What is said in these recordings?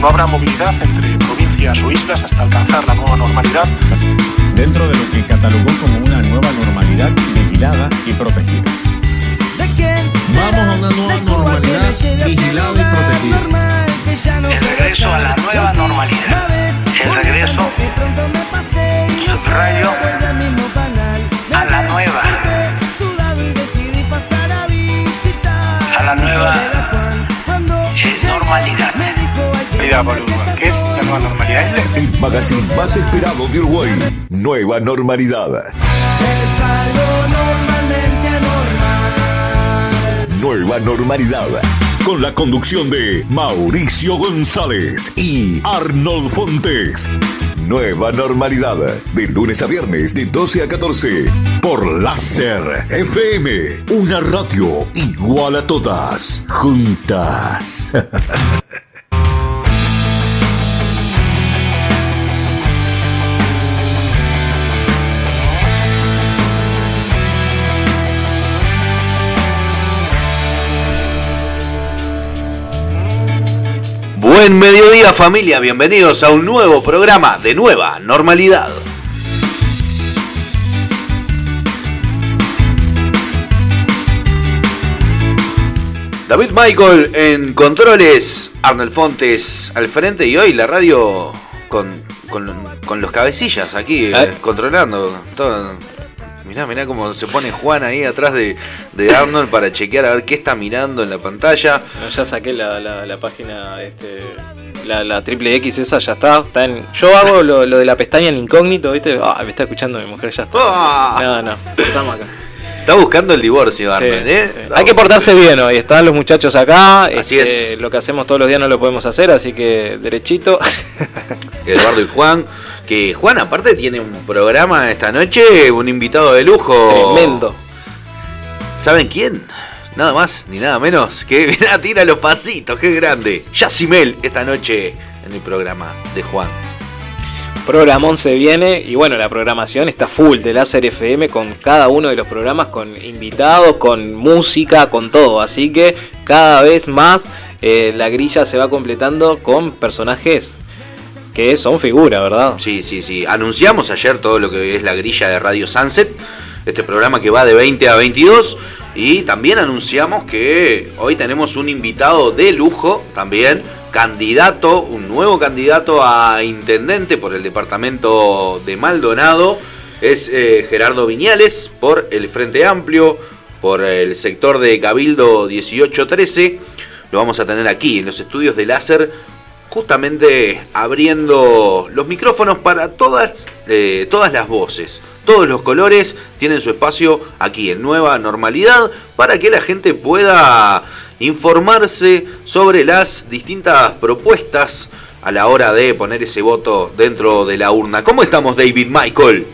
No habrá movilidad entre provincias o islas hasta alcanzar la nueva normalidad. Dentro de lo que catalogó como una nueva normalidad vigilada y protegida. Vamos a una nueva normalidad vigilada y protegida. El regreso a la nueva normalidad. El regreso, subrayo, a la nueva. A la nueva eh, ¿qué es la nueva normalidad? El magazine más esperado de Uruguay. Nueva normalidad. Nueva normalidad. Con la conducción de Mauricio González y Arnold Fontes. Nueva normalidad. De lunes a viernes de 12 a 14. Por Láser FM. Una radio igual a todas. Juntas. Buen mediodía familia, bienvenidos a un nuevo programa de Nueva Normalidad. David Michael en controles, Arnold Fontes al frente y hoy la radio con, con- con los cabecillas aquí eh, Eh. controlando todo. Mirá, mirá cómo se pone Juan ahí atrás de, de Arnold para chequear a ver qué está mirando en la pantalla. No, ya saqué la, la, la página, este, la, la triple X esa, ya está. está en, yo hago lo, lo de la pestaña en incógnito, ¿viste? Ah, me está escuchando mi mujer, ya está. Ah. No, no, estamos acá. Está buscando el divorcio, Sí, Arnold, ¿eh? sí. Hay que portarse bien hoy, están los muchachos acá. Así este, es. Lo que hacemos todos los días no lo podemos hacer, así que derechito. Eduardo y Juan. Que Juan, aparte, tiene un programa esta noche, un invitado de lujo. Tremendo. ¿Saben quién? Nada más ni nada menos que tira los pasitos, qué grande. Yacimel esta noche en el programa de Juan. Programón se viene y bueno, la programación está full de Láser FM con cada uno de los programas, con invitados, con música, con todo. Así que cada vez más eh, la grilla se va completando con personajes que son figuras, ¿verdad? Sí, sí, sí. Anunciamos ayer todo lo que es la grilla de Radio Sunset, este programa que va de 20 a 22. Y también anunciamos que hoy tenemos un invitado de lujo también, candidato, un nuevo candidato a intendente por el departamento de Maldonado. Es eh, Gerardo Viñales por el Frente Amplio, por el sector de Cabildo 1813. Lo vamos a tener aquí en los estudios de láser justamente abriendo los micrófonos para todas, eh, todas las voces. Todos los colores tienen su espacio aquí en Nueva Normalidad para que la gente pueda informarse sobre las distintas propuestas a la hora de poner ese voto dentro de la urna. ¿Cómo estamos, David Michael?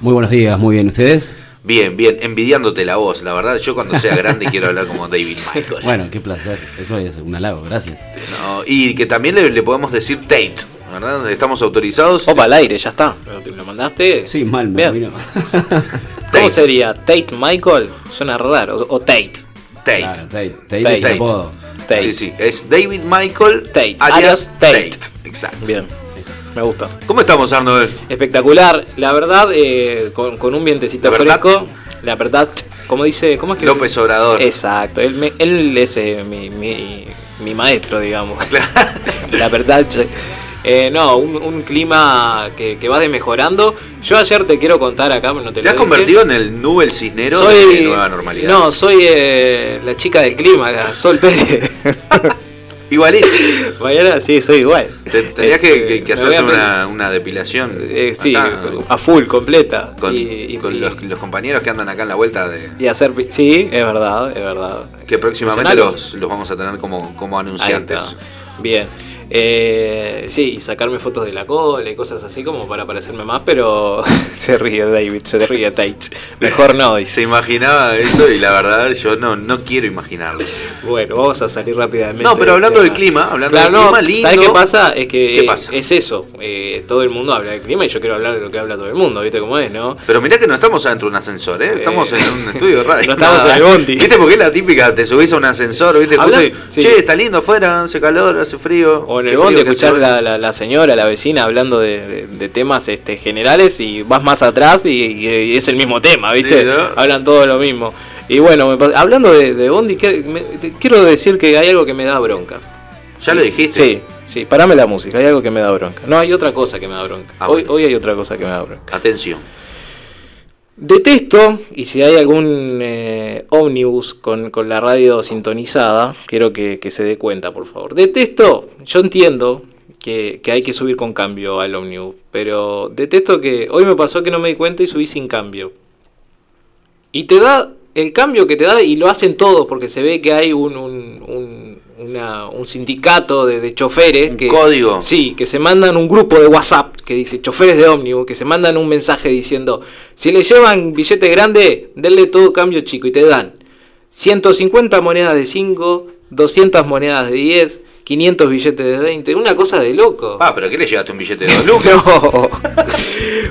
Muy buenos días, muy bien. ¿Ustedes? Bien, bien, envidiándote la voz. La verdad, yo cuando sea grande quiero hablar como David Michael. Bueno, qué placer. Eso es un halago, gracias. No, y que también le, le podemos decir Tate, ¿verdad? Estamos autorizados. Opa, al aire, ya está. ¿Lo mandaste? Sí, mal, me vino. ¿Cómo sería? ¿Tate Michael? Suena raro. O, o Tate. Tate. Claro, Tate. Tate, Tate. es el apodo. Tate. Sí, sí, es David Michael Tate, alias alias Tate. Tate. Exacto. Bien, me gusta. ¿Cómo estamos, Arnold? Espectacular. La verdad, eh, con, con un vientecito La verdad. fresco. La verdad, como dice, ¿cómo es que López Obrador. Exacto, él, él es eh, mi, mi, mi maestro, digamos. La verdad, eh, no, un, un clima que, que va desmejorando. Yo ayer te quiero contar acá, no te Te lo has dije. convertido en el Nubel Cisnero soy de Nueva Normalidad. No, soy eh, la chica del clima, Sol Pérez. Igualito. Mañana sí, soy igual. Te- Tendrías que, que- voy hacerte a una, una depilación. Eh, sí, a full, completa. con, y, y- con y- los, los compañeros que andan acá en la vuelta de. y hacer. Sí, es verdad, es verdad. Que próximamente los, los vamos a tener como, como anunciantes. Bien. Eh, sí, y sacarme fotos de la cola y cosas así como para parecerme más, pero se ríe David, se ríe Tate. Mejor no, dice. Se imaginaba eso y la verdad yo no, no quiero imaginarlo. Bueno, vamos a salir rápidamente. No, pero hablando del clima, hablando Claro, del no, clima, lindo. ¿Sabes qué pasa? Es que ¿Qué eh, pasa? es eso. eh, todo el mundo habla del clima y yo quiero hablar de lo que habla todo el mundo, ¿viste cómo es, no? Pero mirá que no estamos adentro de un ascensor, ¿eh? Estamos en un estudio de radio. no estamos en el bondi. ¿Viste? Porque es la típica, te subís a un ascensor, ¿viste? Justo y, sí. Che, está lindo afuera, hace calor, hace frío. O en el Qué bondi frío que escuchás la, la, la señora, la vecina hablando de, de- de temas este, generales y vas más atrás y, y es el mismo tema, ¿viste? Sí, ¿no? Hablan todo lo mismo. Y bueno, me hablando de, de bondi, que- me- te- quiero decir que hay algo que me da bronca. ¿Ya lo dijiste? Sí, sí, parame la música, hay algo que me da bronca. No, hay otra cosa que me da bronca. Ah, hoy, bueno. hoy hay otra cosa que me da bronca. Atención. Detesto, y si hay algún eh, ómnibus con, con la radio sintonizada, quiero que, que se dé cuenta, por favor. Detesto, yo entiendo que, que hay que subir con cambio al ómnibus, pero detesto que hoy me pasó que no me di cuenta y subí sin cambio. Y te da el cambio que te da, y lo hacen todos, porque se ve que hay un, un, un- una- un sindicato de, de choferes. Un que, código. Sí, que se mandan un grupo de WhatsApp que dice choferes de ómnibus, que se mandan un mensaje diciendo, si le llevan billete grande, denle todo cambio chico, y te dan 150 monedas de 5, 200 monedas de 10, 500 billetes de 20, una cosa de loco. Ah, pero ¿qué le llevaste un billete de dos lucas? No.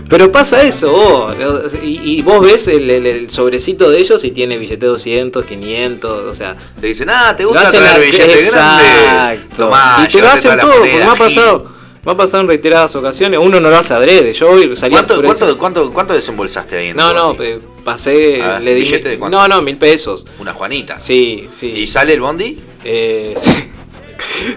Pero pasa eso, vos. Y, y vos ves el, el- el sobrecito de ellos y tiene billete 200, 500, o sea. Te dicen, ah, ¿te gusta traer a- billete? Exacto. Tomá, y te lo hacen la todo, porque me ha pasado. Me ha pasado en reiteradas ocasiones. Uno no lo hace adrede. Yo hoy salí ¿Cuánto, cuánto, cuánto, cuánto desembolsaste ahí en No, no, bondi? pasé. Ah, le di ¿billete de cuánto? No, no, mil pesos. Una Juanita. Sí, sí. ¿Y sale el bondi? Eh,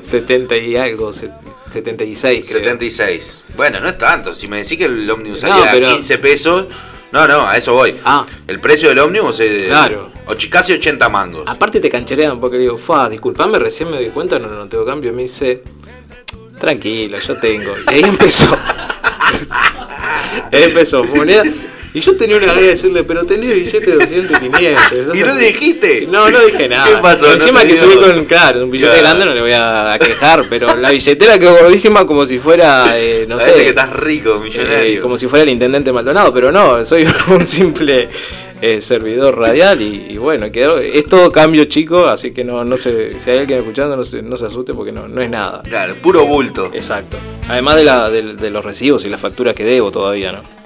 70 y algo, se- 76 creo. 76. Bueno, no es tanto. Si me decís que el ómnibus No, salía pero- a 15 pesos. No, no, a eso voy. Ah. El precio del ómnibus es Claro. casi 80 mangos. Aparte te cancherean porque digo, fa, disculpame, recién me di cuenta, no, no tengo cambio. Me dice, tranquilo, yo tengo. Y ahí empezó. ahí empezó, moneda. Y yo tenía una gana de decirle, pero tenés billete de 200 y 500. ¿Y no dijiste? No, no dije nada. ¿Qué pasó? Encima No que subí con, claro, un billete Claro. grande no le voy a, quejar, pero la billetera quedó gordísima como si fuera, eh, no sé. que estás rico, millonario. Eh, como si fuera el intendente Maldonado, pero no, soy un simple eh, servidor radial y, y bueno, quedó, es todo cambio chico, así que no, no se, si hay alguien escuchando no se, no se asuste porque no, no es nada. Claro, puro bulto. Exacto. Además de, la, de, de los recibos y las facturas que debo todavía, ¿no?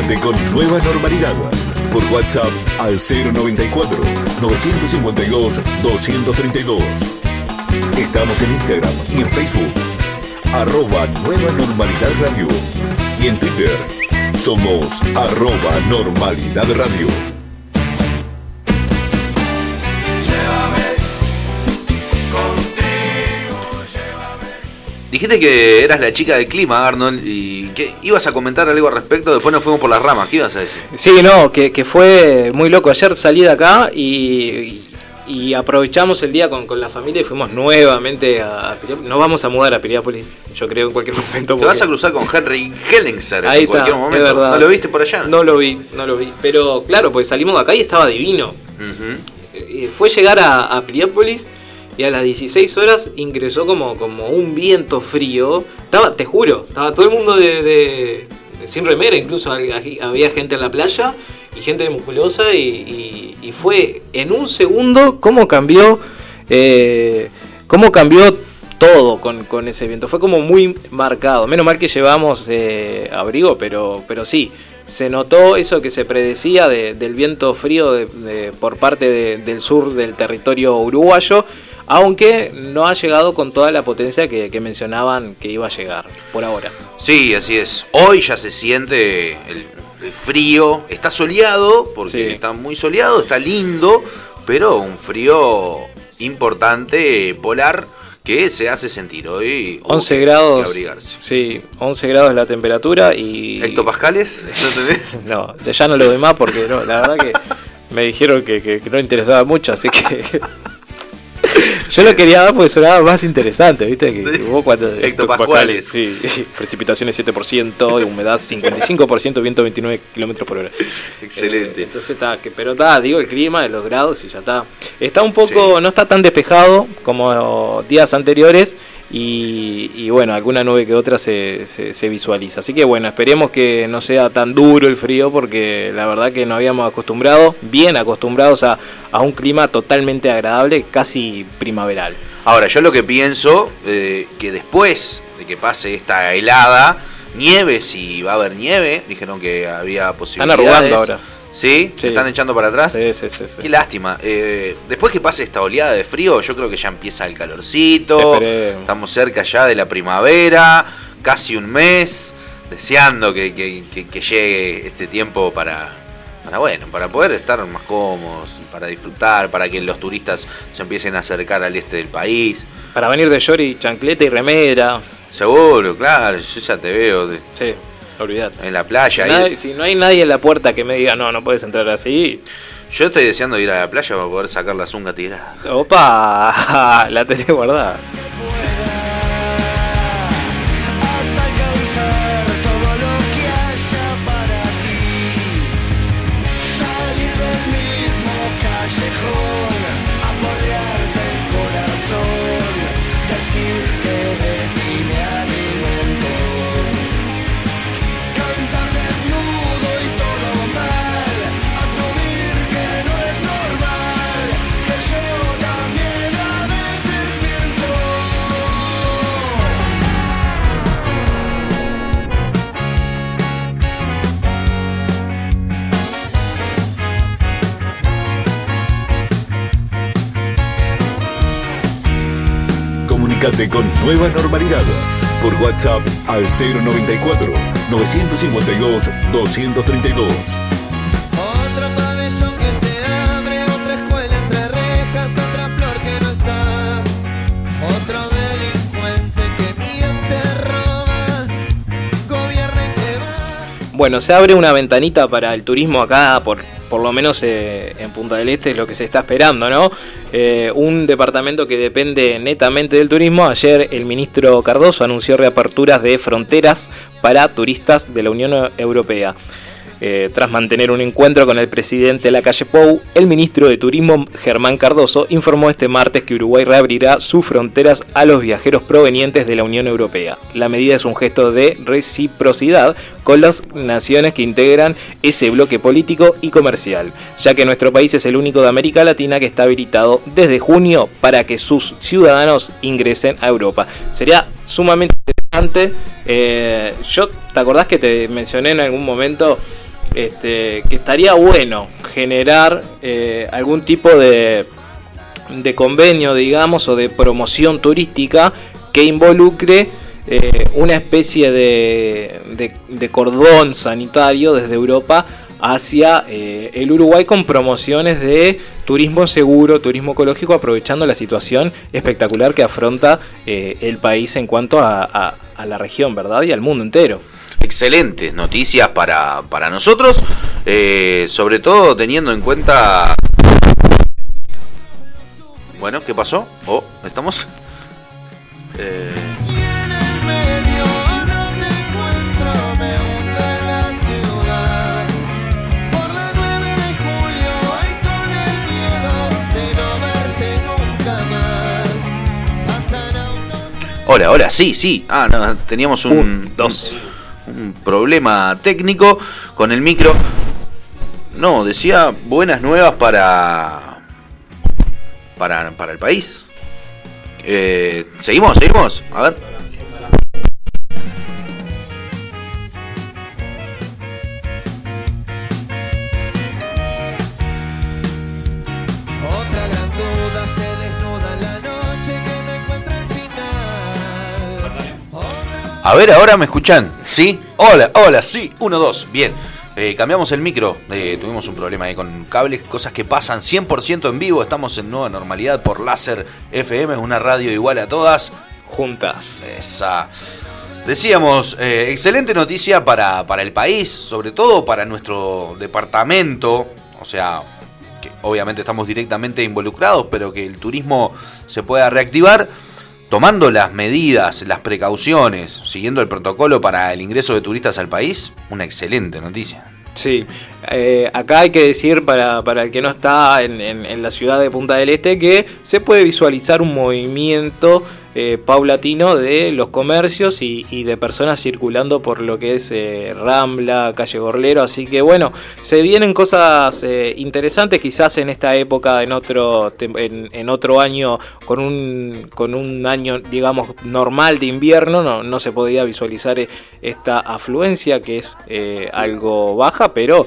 Con Nueva Normalidad por WhatsApp al 094 952 232. Estamos en Instagram y en Facebook. Arroba Nueva Normalidad Radio. Y en Twitter somos arroba Normalidad Radio. Dijiste que eras la chica del clima, Arnold, y que ibas a comentar algo al respecto, después nos fuimos por las ramas. ¿Qué ibas a decir? Sí, no, que, que fue muy loco. Ayer salí de acá y, y aprovechamos el día con, con la familia y fuimos nuevamente a, Piriápolis. Nos vamos a mudar a Piriápolis, yo creo, en cualquier momento. Te vas a cruzar con Henry Hellingser en cualquier momento. es verdad. ¿No lo viste por allá? No lo vi, no lo vi. Pero claro, pues salimos de acá y estaba divino. Ujú. Eh, fue llegar a, a Piriápolis y a las 16 horas ingresó como, como un viento frío. Estaba, te juro, estaba todo el mundo de, sin remera, incluso había gente en la playa y gente musculosa y, fue en un segundo cómo cambió, eh, cómo cambió todo con, con ese viento. Fue como muy marcado. Menos mal que llevamos eh, abrigo, pero, pero sí. Se notó eso que se predecía de- del viento frío por parte de- del sur del territorio uruguayo, aunque no ha llegado con toda la potencia que, que mencionaban que iba a llegar por ahora. Sí, así es. Hoy ya se siente el, el frío. Está soleado, porque Sí. está muy soleado, está lindo, pero un frío importante, polar, que se hace sentir hoy. hubo 11 que- grados. que abrigarse. Sí, 11 grados la temperatura y... ¿Hectopascales? ¿No? No, ya- no lo doy más porque no, la verdad que me dijeron que no interesaba mucho, así que. Yo lo quería dar porque sonaba más interesante, ¿viste? Que, que vos cuando. Hectopascuales. Sí, precipitaciones 7%, humedad 55%, viento 29 kilómetros por hora. Excelente. Eh, entonces está, que, pero está, digo el clima, los grados y ya está. Está un poco, no está tan despejado como días anteriores y, y bueno, alguna nube que otra se, se, se visualiza. Así que bueno, esperemos que no sea tan duro el frío porque la verdad que nos habíamos acostumbrado, bien acostumbrados a, a un clima totalmente agradable, casi primaveral. Ahora, yo lo que pienso, eh, que después de que pase esta helada, nieve, si va a haber nieve, dijeron que había Están posibilidades. arrugando ahora. ¿Sí? ¿Se están echando para atrás? Sí, sí, sí. Qué lástima. Eh, después que pase esta oleada de frío, yo creo que ya empieza el calorcito. Esperemos. Estamos cerca ya de la primavera, casi un mes, deseando que, que- que- que llegue este tiempo para, para, bueno, para poder estar más cómodos, para disfrutar, para que los turistas se empiecen a acercar al este del país. Para venir de Yori, chancleta y remera. Seguro, claro, yo ya te veo Sí, en la playa. Si, nadie- si no hay nadie en la puerta que me diga, no, no puedes entrar así. Yo estoy deseando ir a la playa para poder sacar la zunga tirada. Opa, la tenés guardada. Comunicate con Nueva Normalidad por WhatsApp al 094 952 232. Otro pabellón que se abre, otra escuela entre rejas, otra flor que no está. Otro delincuente que miente, roba, gobierna y se va. Bueno, se abre una ventanita para el turismo acá, por, por lo menos eh, en Punta del Este es lo que se está esperando, ¿no? Eh, un departamento que depende netamente del turismo. Ayer el ministro Cardoso anunció reaperturas de fronteras para turistas de la Unión Europea. Eh, tras mantener un encuentro con el presidente de la calle Pou, el ministro de Turismo Germán Cardoso informó este martes que Uruguay reabrirá sus fronteras a los viajeros provenientes de la Unión Europea. La medida es un gesto de reciprocidad con las naciones que integran ese bloque político y comercial, ya que nuestro país es el único de América Latina que está habilitado desde junio para que sus ciudadanos ingresen a Europa. Sería sumamente interesante. eh, yo, ¿te acordás que te mencioné en algún momento este, que estaría bueno generar eh, algún tipo de, de convenio, digamos, o de promoción turística que involucre eh, una especie de, cordón sanitario desde Europa hacia eh, el Uruguay con promociones de turismo seguro, turismo ecológico, aprovechando la situación espectacular que afronta eh, el país en cuanto a, a- a la región, ¿verdad? Y al mundo entero. Excelentes noticias para, para nosotros, eh, sobre todo teniendo en cuenta... Bueno, ¿qué pasó? Oh, ¿estamos? Eh, Y en el medio no te encuentro, me hundo en la ciudad. Por la 9 de julio y con el miedo de no verte nunca más. Pasan autos. hola, hola, sí, sí. Ah, no, teníamos un, Un, dos. Un, problema técnico con el micro. No, decía buenas nuevas para... Para, para el país. Eh, seguimos, seguimos. A ver. A ver, ahora me escuchan. ¿Sí? Hola, hola, sí. Uno, dos. Bien. Eh, cambiamos el micro. Eh, tuvimos un problema ahí con cables, cosas que pasan 100% en vivo. Estamos en nueva normalidad por Láser FM, una radio igual a todas. Juntas. Esa. Decíamos, eh, excelente noticia para, para el país, sobre todo para nuestro departamento. O sea, que obviamente estamos directamente involucrados, pero que el turismo se pueda reactivar tomando las medidas, las precauciones, siguiendo el protocolo para el ingreso de turistas al país. Una excelente noticia. Sí, eh, acá hay que decir para, para el que no está en, en- en la ciudad de Punta del Este que se puede visualizar un movimiento eh, paulatino de los comercios y, de personas circulando por lo que es eh, Rambla, calle Gorlero. Así que bueno, se vienen cosas eh, interesantes quizás en esta época, en otro, en, en otro año, con un, con un año, digamos, normal de invierno, no, no se podía visualizar esta afluencia que es algo baja, pero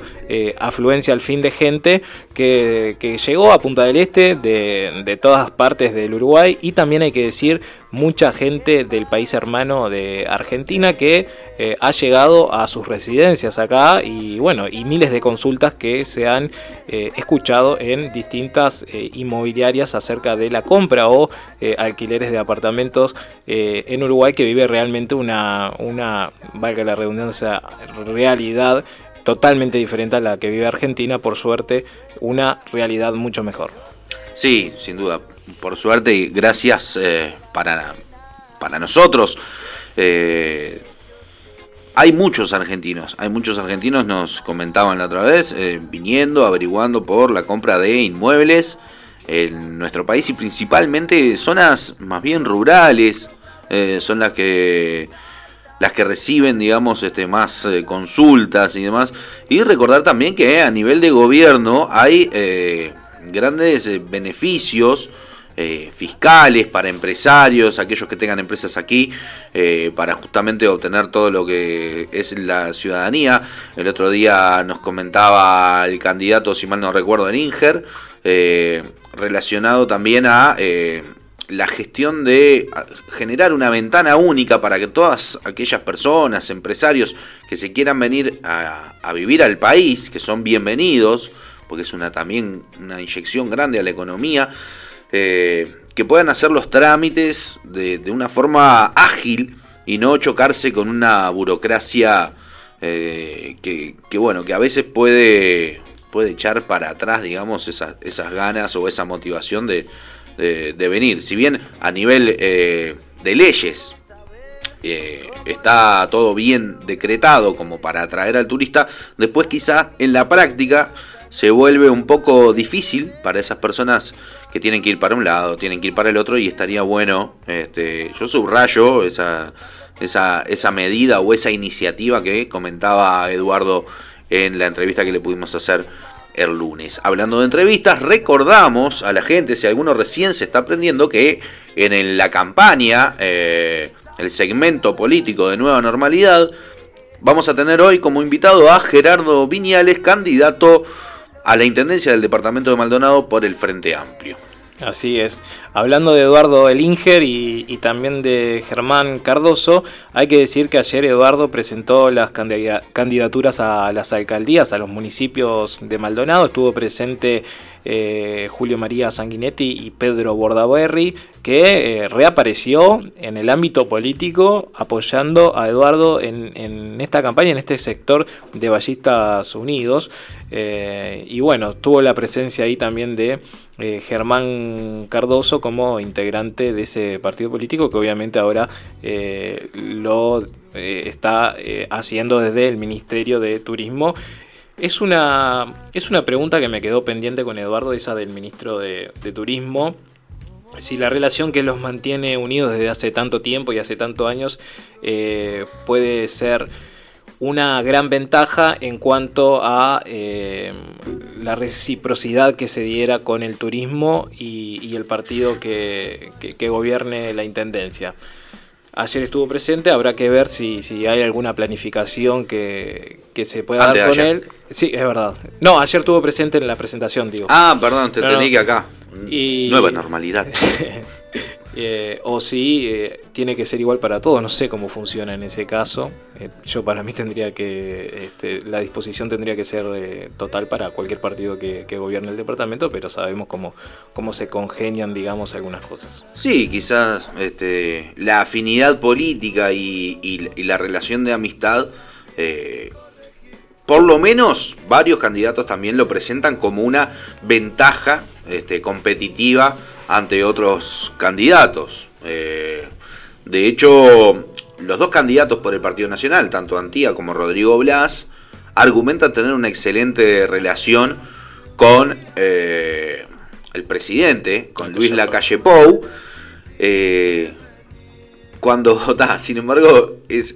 afluencia al fin de gente que, que llegó a Punta del Este de, de todas partes del Uruguay y también hay que decir mucha gente del país hermano de Argentina que eh, ha llegado a sus residencias acá y bueno, y miles de consultas que se han eh, escuchado en distintas eh, inmobiliarias acerca de la compra o alquileres de apartamentos en Uruguay que vive realmente una, una, valga la redundancia, realidad totalmente diferente a la que vive Argentina, por suerte, una realidad mucho mejor. Sí, sin duda. Por suerte y gracias eh, para, para nosotros. Eh, hay muchos argentinos, hay muchos argentinos, nos comentaban la otra vez, eh, viniendo, averiguando por la compra de inmuebles en nuestro país y principalmente zonas más bien rurales, eh, son las que las que reciben, digamos, este, más consultas y demás. Y recordar también que a nivel de gobierno hay grandes eh, beneficios eh, fiscales para empresarios, aquellos que tengan empresas aquí, eh, para justamente obtener todo lo que es la ciudadanía. El otro día nos comentaba el candidato, si mal no recuerdo, en Inger, relacionado también a la gestión de generar una ventana única para que todas aquellas personas, empresarios que se quieran venir a vivir al país, que son bienvenidos, porque es una también una inyección grande a la economía, eh, que puedan hacer los trámites de, de una forma ágil y no chocarse con una burocracia eh, que, que, bueno, que a veces puede, puede echar para atrás, digamos, esas, esas ganas o esa motivación de, de- venir. Si bien a nivel eh, de leyes está todo bien decretado como para atraer al turista, después quizá en la práctica se vuelve un poco difícil para esas personas que tienen que ir para un lado, tienen que ir para el otro y estaría bueno, este, yo subrayo esa, esa, esa medida o esa iniciativa que comentaba Eduardo en la entrevista que le pudimos hacer el lunes. Hablando de entrevistas, recordamos a la gente, si alguno recién se está aprendiendo, que en la campaña, eh, el segmento político de Nueva Normalidad, vamos a tener hoy como invitado a Gerardo Viñales, candidato a la Intendencia del Departamento de Maldonado por el Frente Amplio. Así es. Hablando de Eduardo Elinger y, también de Germán Cardoso, hay que decir que ayer Eduardo presentó las candida- candidaturas a las alcaldías, a los municipios de Maldonado. Estuvo presente eh, Julio María Sanguinetti y Pedro Bordaberry, que eh, reapareció en el ámbito político apoyando a Eduardo en, esta campaña, en este sector de Ballistas Unidos. Eh, y bueno, tuvo la presencia ahí también de Germán Cardoso como integrante de ese partido político que obviamente ahora lo está haciendo desde el Ministerio de Turismo. Es una, es una pregunta que me quedó pendiente con Eduardo, esa del ministro de, de Turismo. Si la relación que los mantiene unidos desde hace tanto tiempo y hace tantos años eh, puede ser una gran ventaja en cuanto a eh, la reciprocidad que se diera con el turismo y, el partido que- que gobierne la intendencia. Ayer estuvo presente, habrá que ver si, si hay alguna planificación que, que se pueda Antes dar con ayer. él. Sí, es verdad. No, ayer estuvo presente en la presentación, digo. Ah, perdón, te No, entendí no. que acá. Y- Nueva normalidad. Eh, o si eh, tiene que ser igual para todos, no sé cómo funciona en ese caso. Eh, yo para mí tendría que, este, la disposición tendría que ser eh, total para cualquier partido que, gobierne el departamento, pero sabemos cómo, cómo se congenian, digamos, algunas cosas. Sí, quizás este, la afinidad política y, y- la relación de amistad, por lo menos varios candidatos también lo presentan como una ventaja este, competitiva ante otros candidatos. Eh, de hecho, los dos candidatos por el Partido Nacional, tanto Antía como Rodrigo Blas, argumentan tener una excelente relación con eh, el presidente, con Luis Lacalle Pou. Eh, cuando, ta, sin embargo, es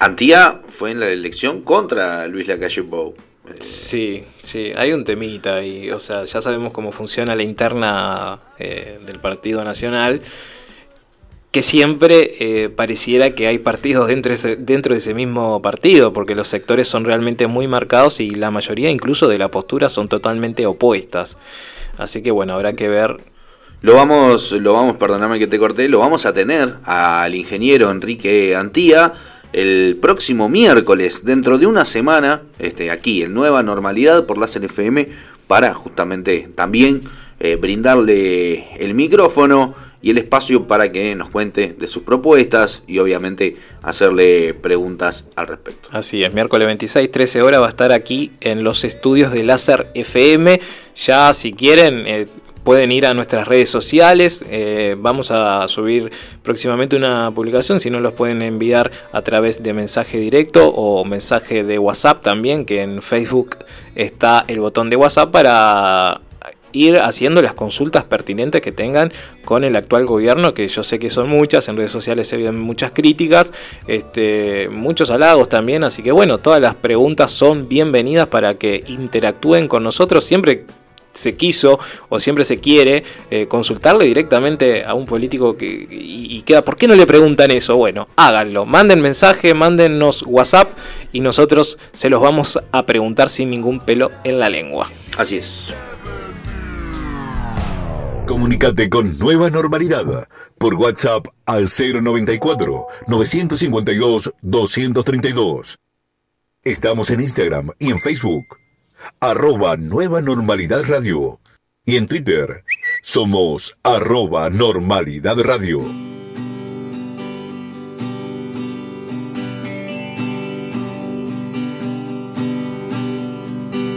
Antía fue en la elección contra Luis Lacalle Pou. Sí, sí, hay un temita ahí. O sea, ya sabemos cómo funciona la interna eh, del Partido Nacional. Que siempre eh, pareciera que hay partidos dentro de, ese, dentro de ese mismo partido, porque los sectores son realmente muy marcados y la mayoría incluso de la postura son totalmente opuestas. Así que bueno, habrá que ver Lo vamos, lo vamos, perdóname que te corté, lo vamos a tener al ingeniero Enrique Antía el próximo miércoles, dentro de una semana, este, aquí en Nueva Normalidad por la CNFM, para justamente también eh, brindarle el micrófono y el espacio para que nos cuente de sus propuestas y obviamente hacerle preguntas al respecto. Así es, miércoles 26, 13 horas va a estar aquí en los estudios de Láser FM. Ya si quieren, eh, pueden ir a nuestras redes sociales. eh, vamos a subir próximamente una publicación. Si no, los pueden enviar a través de mensaje directo o mensaje de WhatsApp también, que en Facebook está el botón de WhatsApp para ir haciendo las consultas pertinentes que tengan con el actual gobierno, que yo sé que son muchas, en redes sociales se ven muchas críticas, este, muchos halagos también, así que bueno, todas las preguntas son bienvenidas para que interactúen con nosotros siempre se quiso o siempre se quiere eh, consultarle directamente a un político que, y, y queda, ¿por qué no le preguntan eso? Bueno, háganlo, manden mensaje, mándennos WhatsApp y nosotros se los vamos a preguntar sin ningún pelo en la lengua. Así es. Comunicate con Nueva Normalidad por WhatsApp al 094 952 232. Estamos en Instagram y en Facebook. Arroba Nueva Normalidad Radio. Y en Twitter somos arroba Normalidad Radio.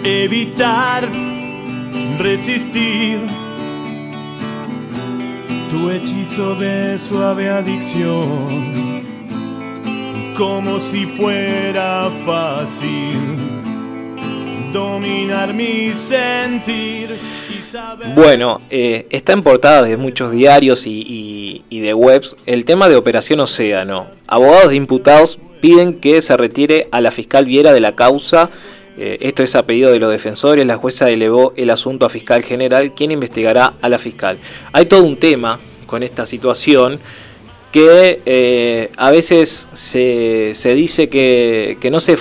evitar resistir tu hechizo de suave adicción, como si fuera fácil dominar mi sentir. Bueno, eh, está en portada de muchos diarios y, de webs el tema de Operación Océano. Abogados de imputados piden que se retire a la fiscal Viera de la causa. Eh, esto es a pedido de los defensores. La jueza elevó el asunto a fiscal general, quien investigará a la fiscal. Hay todo un tema con esta situación que eh, a veces se, se dice que, que no se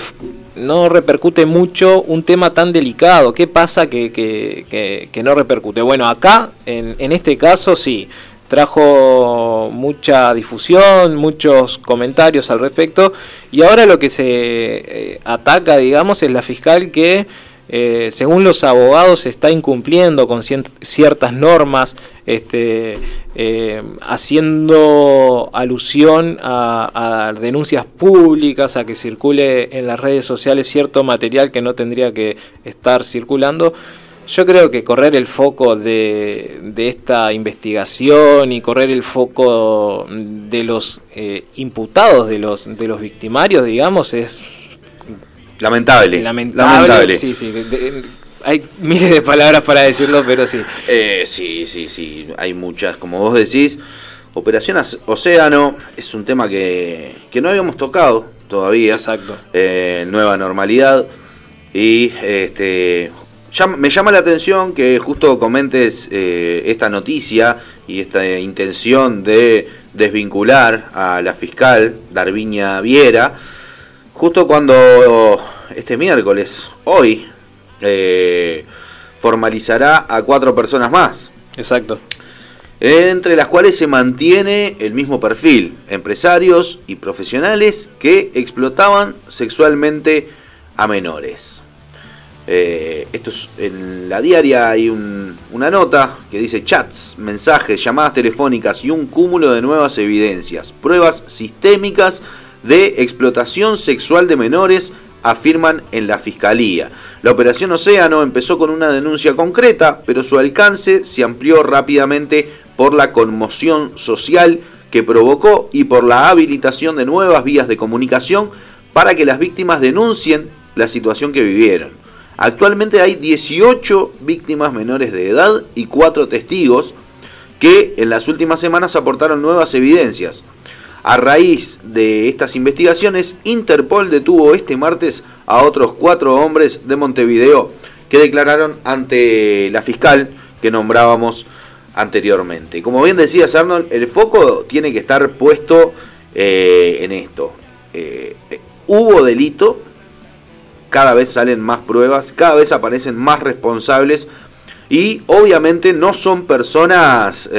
no repercute mucho un tema tan delicado. ¿Qué pasa que, que- que- que no repercute? Bueno, acá, en, en este caso, sí, trajo mucha difusión, muchos comentarios al respecto, y ahora lo que se eh, ataca, digamos, es la fiscal que eh, según los abogados está incumpliendo con ciertas normas, este, eh, haciendo alusión a, a denuncias públicas, a que circule en las redes sociales cierto material que no tendría que estar circulando. Yo creo que correr el foco de, de esta investigación y correr el foco de los eh, imputados, de los, de los victimarios, digamos, es Lamentable. Lamentable. Lamentable. Sí, sí. de- de- hay miles de palabras para decirlo, pero sí. Eh, sí, sí, sí, hay muchas, como vos decís. Operación Océano es un tema que, que no habíamos tocado todavía. Exacto. Eh, nueva normalidad. Y este me llama la atención que justo comentes eh, esta noticia y esta intención de desvincular a la fiscal Darviña Viera. Justo cuando este miércoles, hoy, eh, formalizará a cuatro personas más. Exacto. Entre las cuales se mantiene el mismo perfil, empresarios y profesionales que explotaban sexualmente a menores. Eh, esto es, en la diaria hay un- una nota que dice chats, mensajes, llamadas telefónicas y un cúmulo de nuevas evidencias, pruebas sistémicas de explotación sexual de menores, afirman en la fiscalía. La operación Océano empezó con una denuncia concreta, pero su alcance se amplió rápidamente por la conmoción social que provocó y por la habilitación de nuevas vías de comunicación para que las víctimas denuncien la situación que vivieron. Actualmente hay 18 víctimas menores de edad y 4 testigos que en las últimas semanas aportaron nuevas evidencias. A raíz de estas investigaciones, Interpol detuvo este martes a otros cuatro hombres de Montevideo que declararon ante la fiscal que nombrábamos anteriormente. Como bien decías Arnold, el foco tiene que estar puesto eh, en esto. Eh, eh, hubo delito, cada vez salen más pruebas, cada vez aparecen más responsables y obviamente no son personas,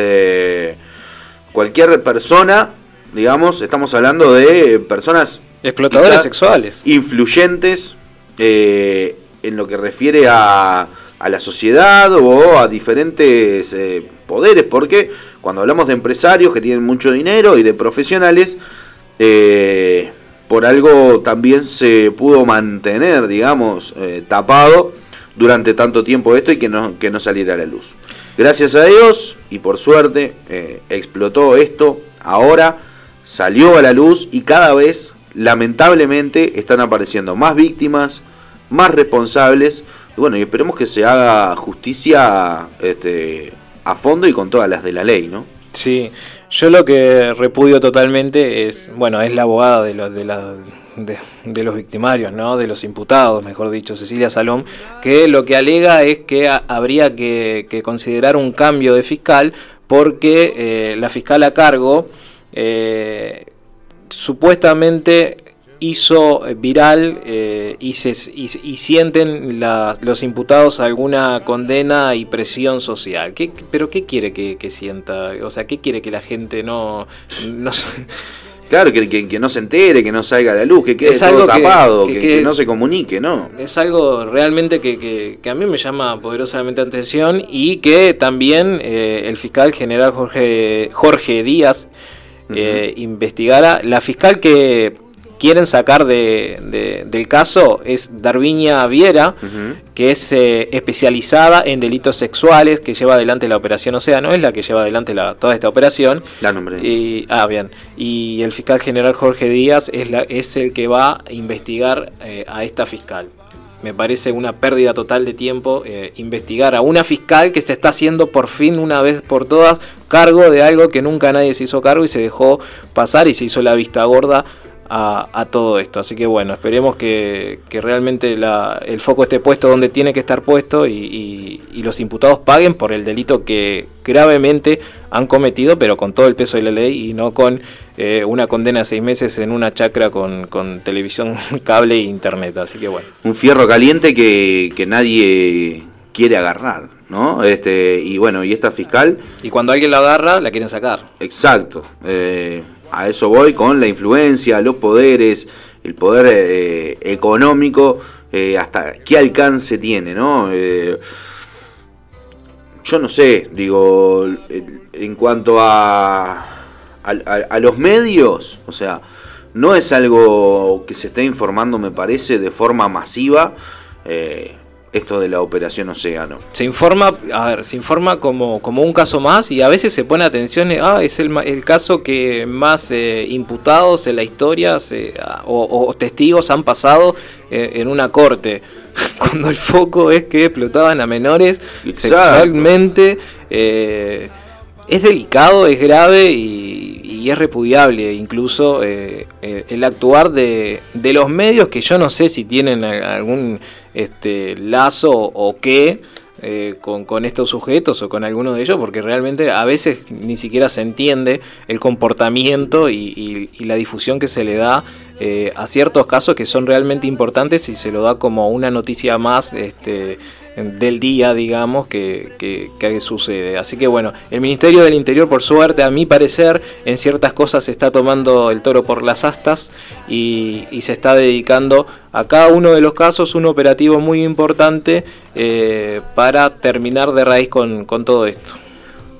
cualquier persona, digamos, estamos hablando de personas Explotadores sexuales. influyentes eh, en lo que refiere a, a la sociedad o a diferentes eh, poderes, porque cuando hablamos de empresarios que tienen mucho dinero y de profesionales, eh, por algo también se pudo mantener, digamos, tapado durante tanto tiempo esto y que no, que no saliera a la luz. Gracias a Dios y por suerte explotó esto, ahora salió a la luz y cada vez lamentablemente están apareciendo más víctimas, más responsables. Bueno, y esperemos que se haga justicia este, a fondo y con todas las de la ley, ¿no? Sí, yo lo que repudio totalmente es, bueno, es la abogada de los, de, la- de, los victimarios, ¿no? De los imputados, mejor dicho, Cecilia Salom, que lo que alega es que ha- habría que, que considerar un cambio de fiscal porque eh, la fiscal a cargo eh, supuestamente hizo eh, viral eh, y, se, y, y sienten los imputados alguna condena y presión social. ¿Qué, ¿Pero qué quiere que, que sienta? O sea, ¿qué quiere que la gente no... Claro, que, que- que no se entere, que no salga a la luz, que quede Es todo tapado, que- no se comunique, ¿no? es algo realmente que, a mí me llama poderosamente atención y que también eh, el fiscal general Jorge, Jorge Díaz eh, investigara. La fiscal que quieren sacar de, de- del caso es Darviña Viera, que es eh, especializada en delitos sexuales, que lleva adelante la operación Océano, es la que lleva adelante la- toda esta operación. La nombre. Y, ah, bien. Y el fiscal general Jorge Díaz es, la, es el que va a investigar eh, a esta fiscal. Me parece una pérdida total de tiempo eh, investigar a una fiscal que se está haciendo por fin una vez por todas cargo de algo que nunca nadie se hizo cargo y se dejó pasar y se hizo la vista gorda a, a todo esto. Así que bueno, esperemos que, que realmente la- el foco esté puesto donde tiene que estar puesto y, y- y los imputados paguen por el delito que gravemente han cometido, pero con todo el peso de la ley y no con eh, una condena de seis meses en una chacra con, con televisión, cable e internet. Así que bueno. Un fierro caliente que, que nadie quiere agarrar, ¿no? Este, y bueno, y esta fiscal, Y cuando alguien lo agarra, la quieren sacar. exacto, eh, a eso voy con la influencia, los poderes, el poder eh, económico, eh, hasta qué alcance tiene, ¿no? Eh, yo no sé, digo, el- en cuanto a, a- a los medios, o sea, no es algo que se esté informando, me parece, de forma masiva, eh, esto de la operación Océano. Se informa, a ver, se informa como, como un caso más y a veces se pone atención, eh, ah, es el, el caso que más eh, imputados en la historia se- ah, o, o testigos han pasado eh, en una corte. Cuando el foco es que explotaban a menores Exacto. sexualmente, eh, es delicado, es grave y, y es repudiable incluso el actuar de, de los medios que yo no sé si tienen algún este, lazo o qué eh, con, con estos sujetos o con alguno de ellos, porque realmente a veces ni siquiera se entiende el comportamiento y, la difusión que se le da eh, a ciertos casos que son realmente importantes y se lo da como una noticia más este, del día, digamos, que, que- que sucede. Así que bueno, el Ministerio del Interior, por suerte, a mi parecer, en ciertas cosas se está tomando el toro por las astas y, y se está dedicando a cada uno de los casos un operativo muy importante eh, para terminar de raíz con, con todo esto.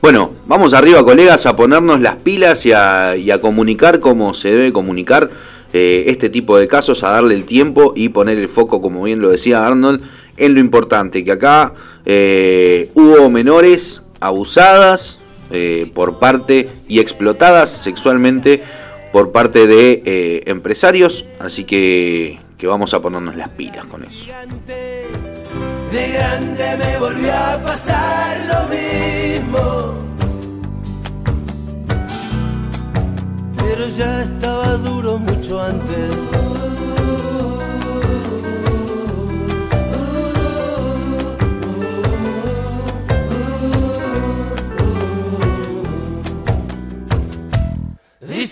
Bueno, vamos arriba, colegas, a ponernos las pilas y a, comunicar como se debe comunicar eh, este tipo de casos, a darle el tiempo y poner el foco, como bien lo decía Arnold, en lo importante, que acá eh, hubo menores abusadas eh, por parte y explotadas sexualmente por parte de eh, empresarios, así que, que vamos a ponernos las pilas con eso. De grande me volvió a pasar lo mismo. Pero ya mucho antes.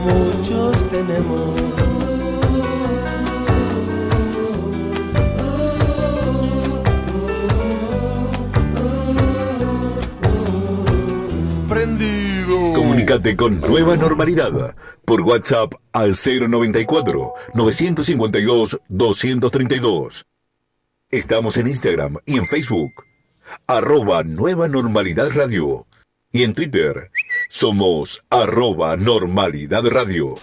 Muchos tenemos. Prendido. Comunícate con Nueva Normalidad por WhatsApp al 094 952 232. Estamos en Instagram y en Facebook. Arroba Nueva Normalidad Radio. Y en Twitter somos arroba Normalidad Radio.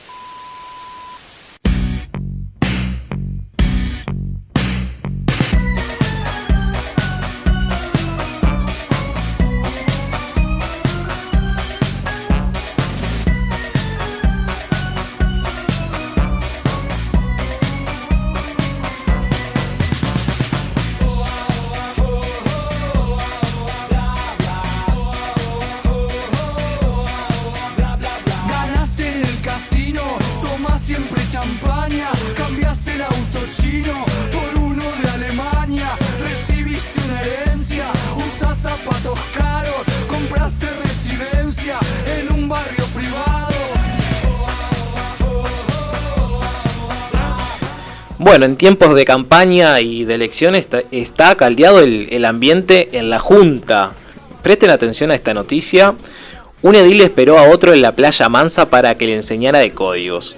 En tiempos de campaña y de elecciones está, caldeado el, el ambiente en la Junta. Presten atención a esta noticia. Un edil esperó a otro en la playa Mansa para que le enseñara de códigos.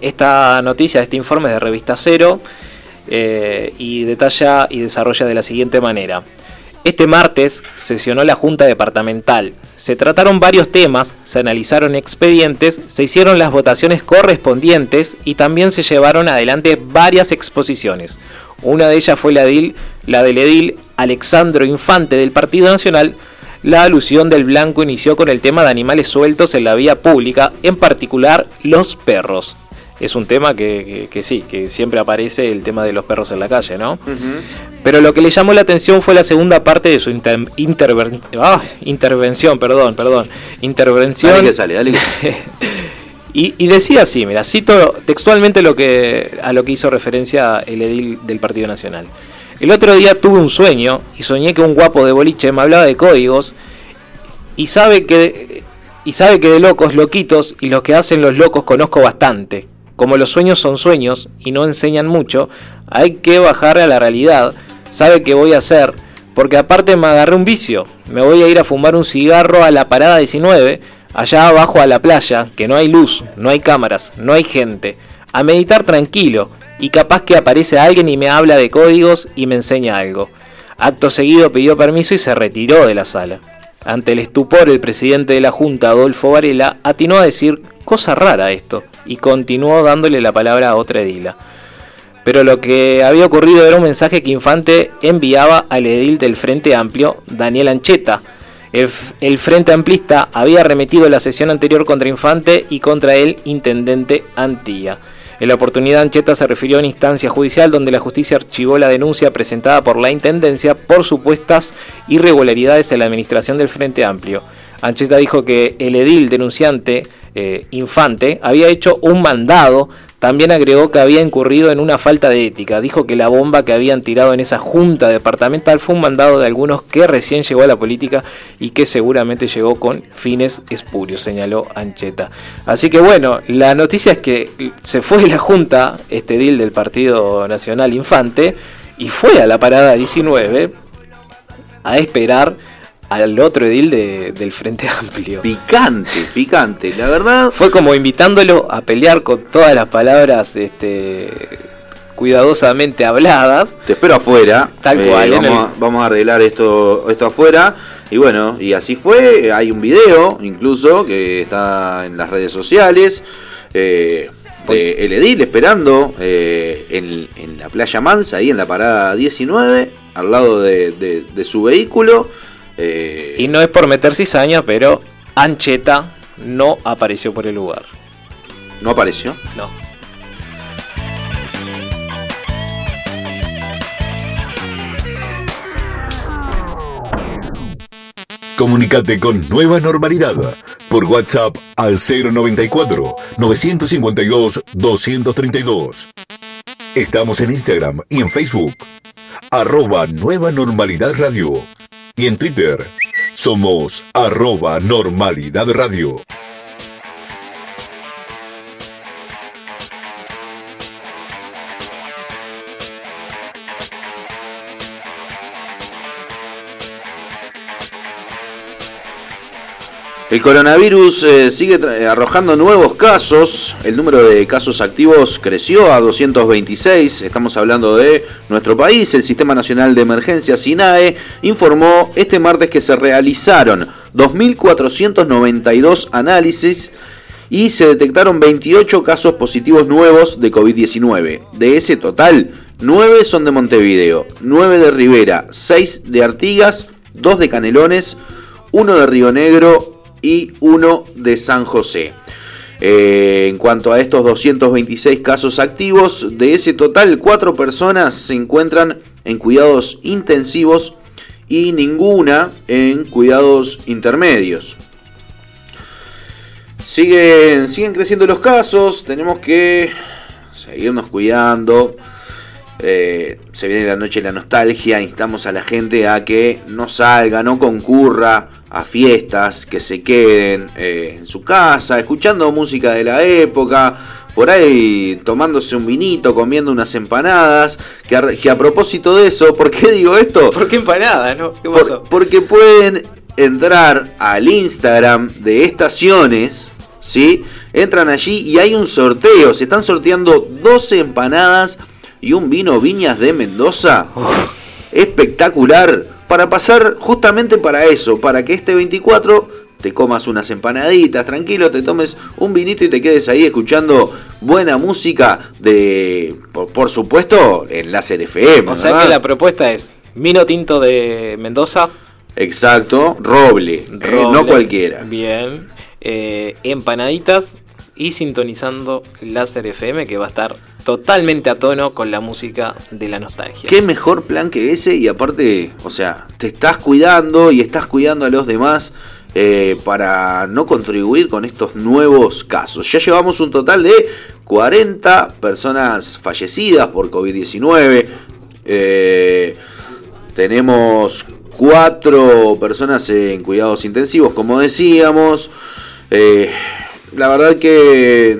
Esta noticia, este informe es de Revista Cero eh, y detalla y desarrolla de la siguiente manera. Este martes sesionó la Junta Departamental. Se trataron varios temas, se analizaron expedientes, se hicieron las votaciones correspondientes y también se llevaron adelante varias exposiciones. Una de ellas fue la, la del edil Alexandro Infante del Partido Nacional. La alusión del blanco inició con el tema de animales sueltos en la vía pública, en particular los perros. Es un tema que, que- que sí, que siempre aparece el tema de los perros en la calle, ¿no? Pero lo que le llamó la atención fue la segunda parte de su inter- interven- ah, intervención, perdón, perdón, intervención. Dale que sale, dale que y, y decía así, mira, cito textualmente lo que, a lo que hizo referencia el edil del Partido Nacional. El otro día tuve un sueño y soñé que un guapo de boliche me hablaba de códigos y sabe que y sabe que de locos, loquitos y los que hacen los locos conozco bastante. Como los sueños son sueños y no enseñan mucho, hay que bajar a la realidad. Sabe qué voy a hacer, porque aparte me agarré un vicio. Me voy a ir a fumar un cigarro a la parada 19, allá abajo a la playa, que no hay luz, no hay cámaras, no hay gente. A meditar tranquilo, y capaz que aparece alguien y me habla de códigos y me enseña algo. Acto seguido pidió permiso y se retiró de la sala. Ante el estupor, el presidente de la Junta, Adolfo Varela, atinó a decir, cosa rara esto, y continuó dándole la palabra a otra edila. Pero lo que había ocurrido era un mensaje que Infante enviaba al edil del Frente Amplio, Daniel Ancheta. El, Frente Amplista había remetido la sesión anterior contra Infante y contra el intendente Antía. En la oportunidad, Ancheta se refirió a una instancia judicial donde la justicia archivó la denuncia presentada por la Intendencia por supuestas irregularidades en la administración del Frente Amplio. Ancheta dijo que el edil denunciante, eh, Infante, había hecho un mandado. También agregó que había incurrido en una falta de ética. Dijo que la bomba que habían tirado en esa junta departamental fue un mandado de algunos que recién llegó a la política y que seguramente llegó con fines espurios, señaló Ancheta. Así que bueno, la noticia es que se fue de la junta, este deal del Partido Nacional Infante, y fue a la parada 19 a esperar al otro edil de- del Frente Amplio. Picante, picante. La verdad. Fue como invitándolo a pelear con todas las palabras este, cuidadosamente habladas. Te espero afuera. Tal Eh, cual, Vamos, el- a, vamos a arreglar esto, esto afuera. Y bueno, y así fue. Hay un video incluso que está en las redes sociales. eh, de el edil esperando eh, en, en la playa Mansa, ahí en la parada 19, al lado de, de- de su vehículo. Eh, Y no es por meter cizaña, pero Ancheta no apareció por el lugar. ¿No apareció? No. Comunicate con Nueva Normalidad por WhatsApp al 094 952 232. Estamos en Instagram y en Facebook, arroba Nueva Normalidad Radio. Y en Twitter, somos arroba Normalidad Radio. El coronavirus eh, sigue tra- arrojando nuevos casos. El número de casos activos creció a 226. Estamos hablando de nuestro país. El Sistema Nacional de Emergencias SINAE informó este martes que se realizaron 2.492 análisis y se detectaron 28 casos positivos nuevos de COVID-19. De ese total, 9 son de Montevideo, 9 de Rivera, 6 de Artigas, 2 de Canelones, 1 de Río Negro y 1 de San José. Eh, en cuanto a estos 226 casos activos, de ese total, 4 personas se encuentran en cuidados intensivos y ninguna en cuidados intermedios. Siguen, siguen creciendo los casos, tenemos que seguirnos cuidando. Eh, se viene la noche de la nostalgia, instamos a la gente a que no salga, no concurra a fiestas, que se queden eh, en su casa, escuchando música de la época, por ahí tomándose un vinito, comiendo unas empanadas, que a, que a propósito de eso, ¿por qué digo esto? ¿Por qué empanadas, no? ¿Qué Por- pasó? porque pueden entrar al Instagram de estaciones, ¿sí? Entran allí y hay un sorteo. Se están sorteando 12 empanadas y un vino Viñas de Mendoza. Espectacular. Para pasar justamente para eso, para que este 24 te comas unas empanaditas, tranquilo, te tomes un vinito y te quedes ahí escuchando buena música de, por, por supuesto, en Láser FM. O sea ¿verdad? que la propuesta es vino tinto de Mendoza. Exacto, roble, eh, no cualquiera. Bien. eh, empanaditas y sintonizando Láser FM que va a estar totalmente a tono con la música de la nostalgia. Qué mejor plan que ese y aparte, o sea, te estás cuidando y estás cuidando a los demás eh, para no contribuir con estos nuevos casos. Ya llevamos un total de 40 personas fallecidas por COVID-19. Eh, tenemos cuatro personas en cuidados intensivos, como decíamos. Eh, la verdad que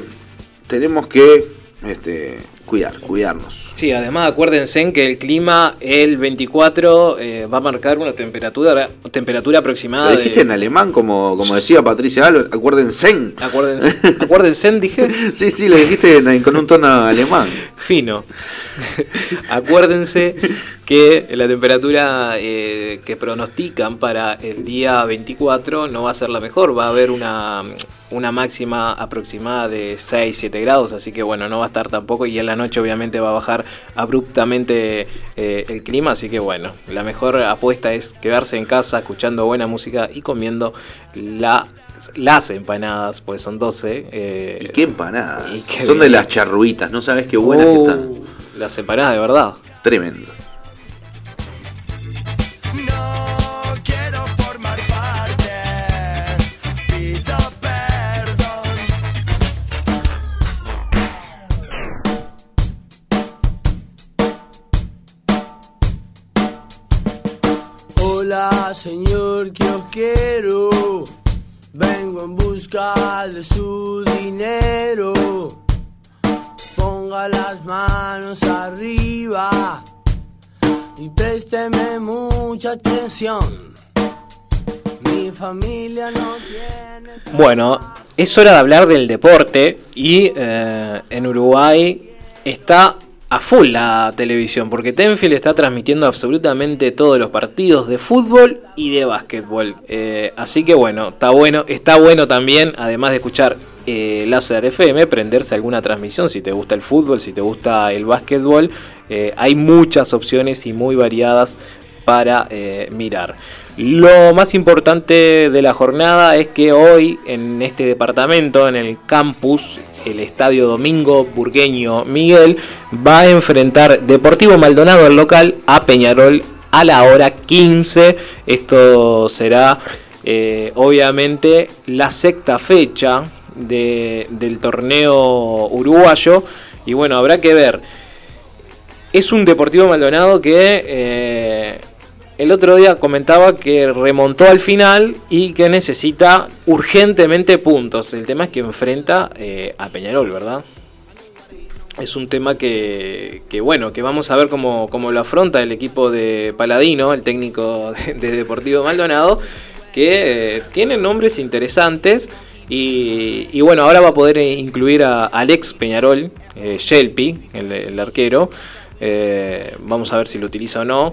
tenemos que este, cuidar, cuidarnos. Sí, además acuérdense en que el clima el 24 eh, va a marcar una temperatura temperatura aproximada Lo dijiste de... en alemán, como, como decía Patricia Álvarez, acuérdense. Acuérdense, acuérdense, dije. Sí, sí, lo dijiste en- con un tono alemán. Fino. Acuérdense que la temperatura eh, que pronostican para el día 24 no va a ser la mejor, va a haber una, una máxima aproximada de 6-7 grados, así que bueno, no va a estar tampoco y en la noche obviamente va a bajar abruptamente eh, el clima, así que bueno, la mejor apuesta es quedarse en casa escuchando buena música y comiendo la, las empanadas, pues son 12. eh, ¿Y qué empanadas? y qué Son de las charruitas, no sabes qué buenas que Uh, están. Las empanadas de verdad. Tremendo. Señor, que os quiero. Vengo en busca de su dinero. Ponga las manos arriba y présteme mucha atención. Mi familia no tiene. Bueno, es hora de hablar del deporte y eh, en Uruguay está a full la televisión, porque Tenfield está transmitiendo absolutamente todos los partidos de fútbol y de básquetbol. Eh, así que bueno, está bueno, está bueno también, además de escuchar eh, Láser FM, prenderse alguna transmisión si te gusta el fútbol, si te gusta el básquetbol. Eh, hay muchas opciones y muy variadas para eh, mirar. Lo más importante de la jornada es que hoy en este departamento, en el campus, el Estadio Domingo Burgueño Miguel, va a enfrentar Deportivo Maldonado, el local, a Peñarol a la hora 15. Esto será eh, obviamente la sexta fecha de- del torneo uruguayo. Y bueno, habrá que ver. Es un Deportivo Maldonado que eh, el otro día comentaba que remontó al final y que necesita urgentemente puntos. El tema es que enfrenta eh, a Peñarol, ¿verdad? Es un tema que, bueno, que vamos a ver cómo, cómo lo afronta el equipo de Paladino, el técnico de, de Deportivo Maldonado, que eh, tiene nombres interesantes. Y, bueno, ahora va a poder incluir a Alex Peñarol, eh, el arquero. Eh, vamos a ver si lo utiliza o no.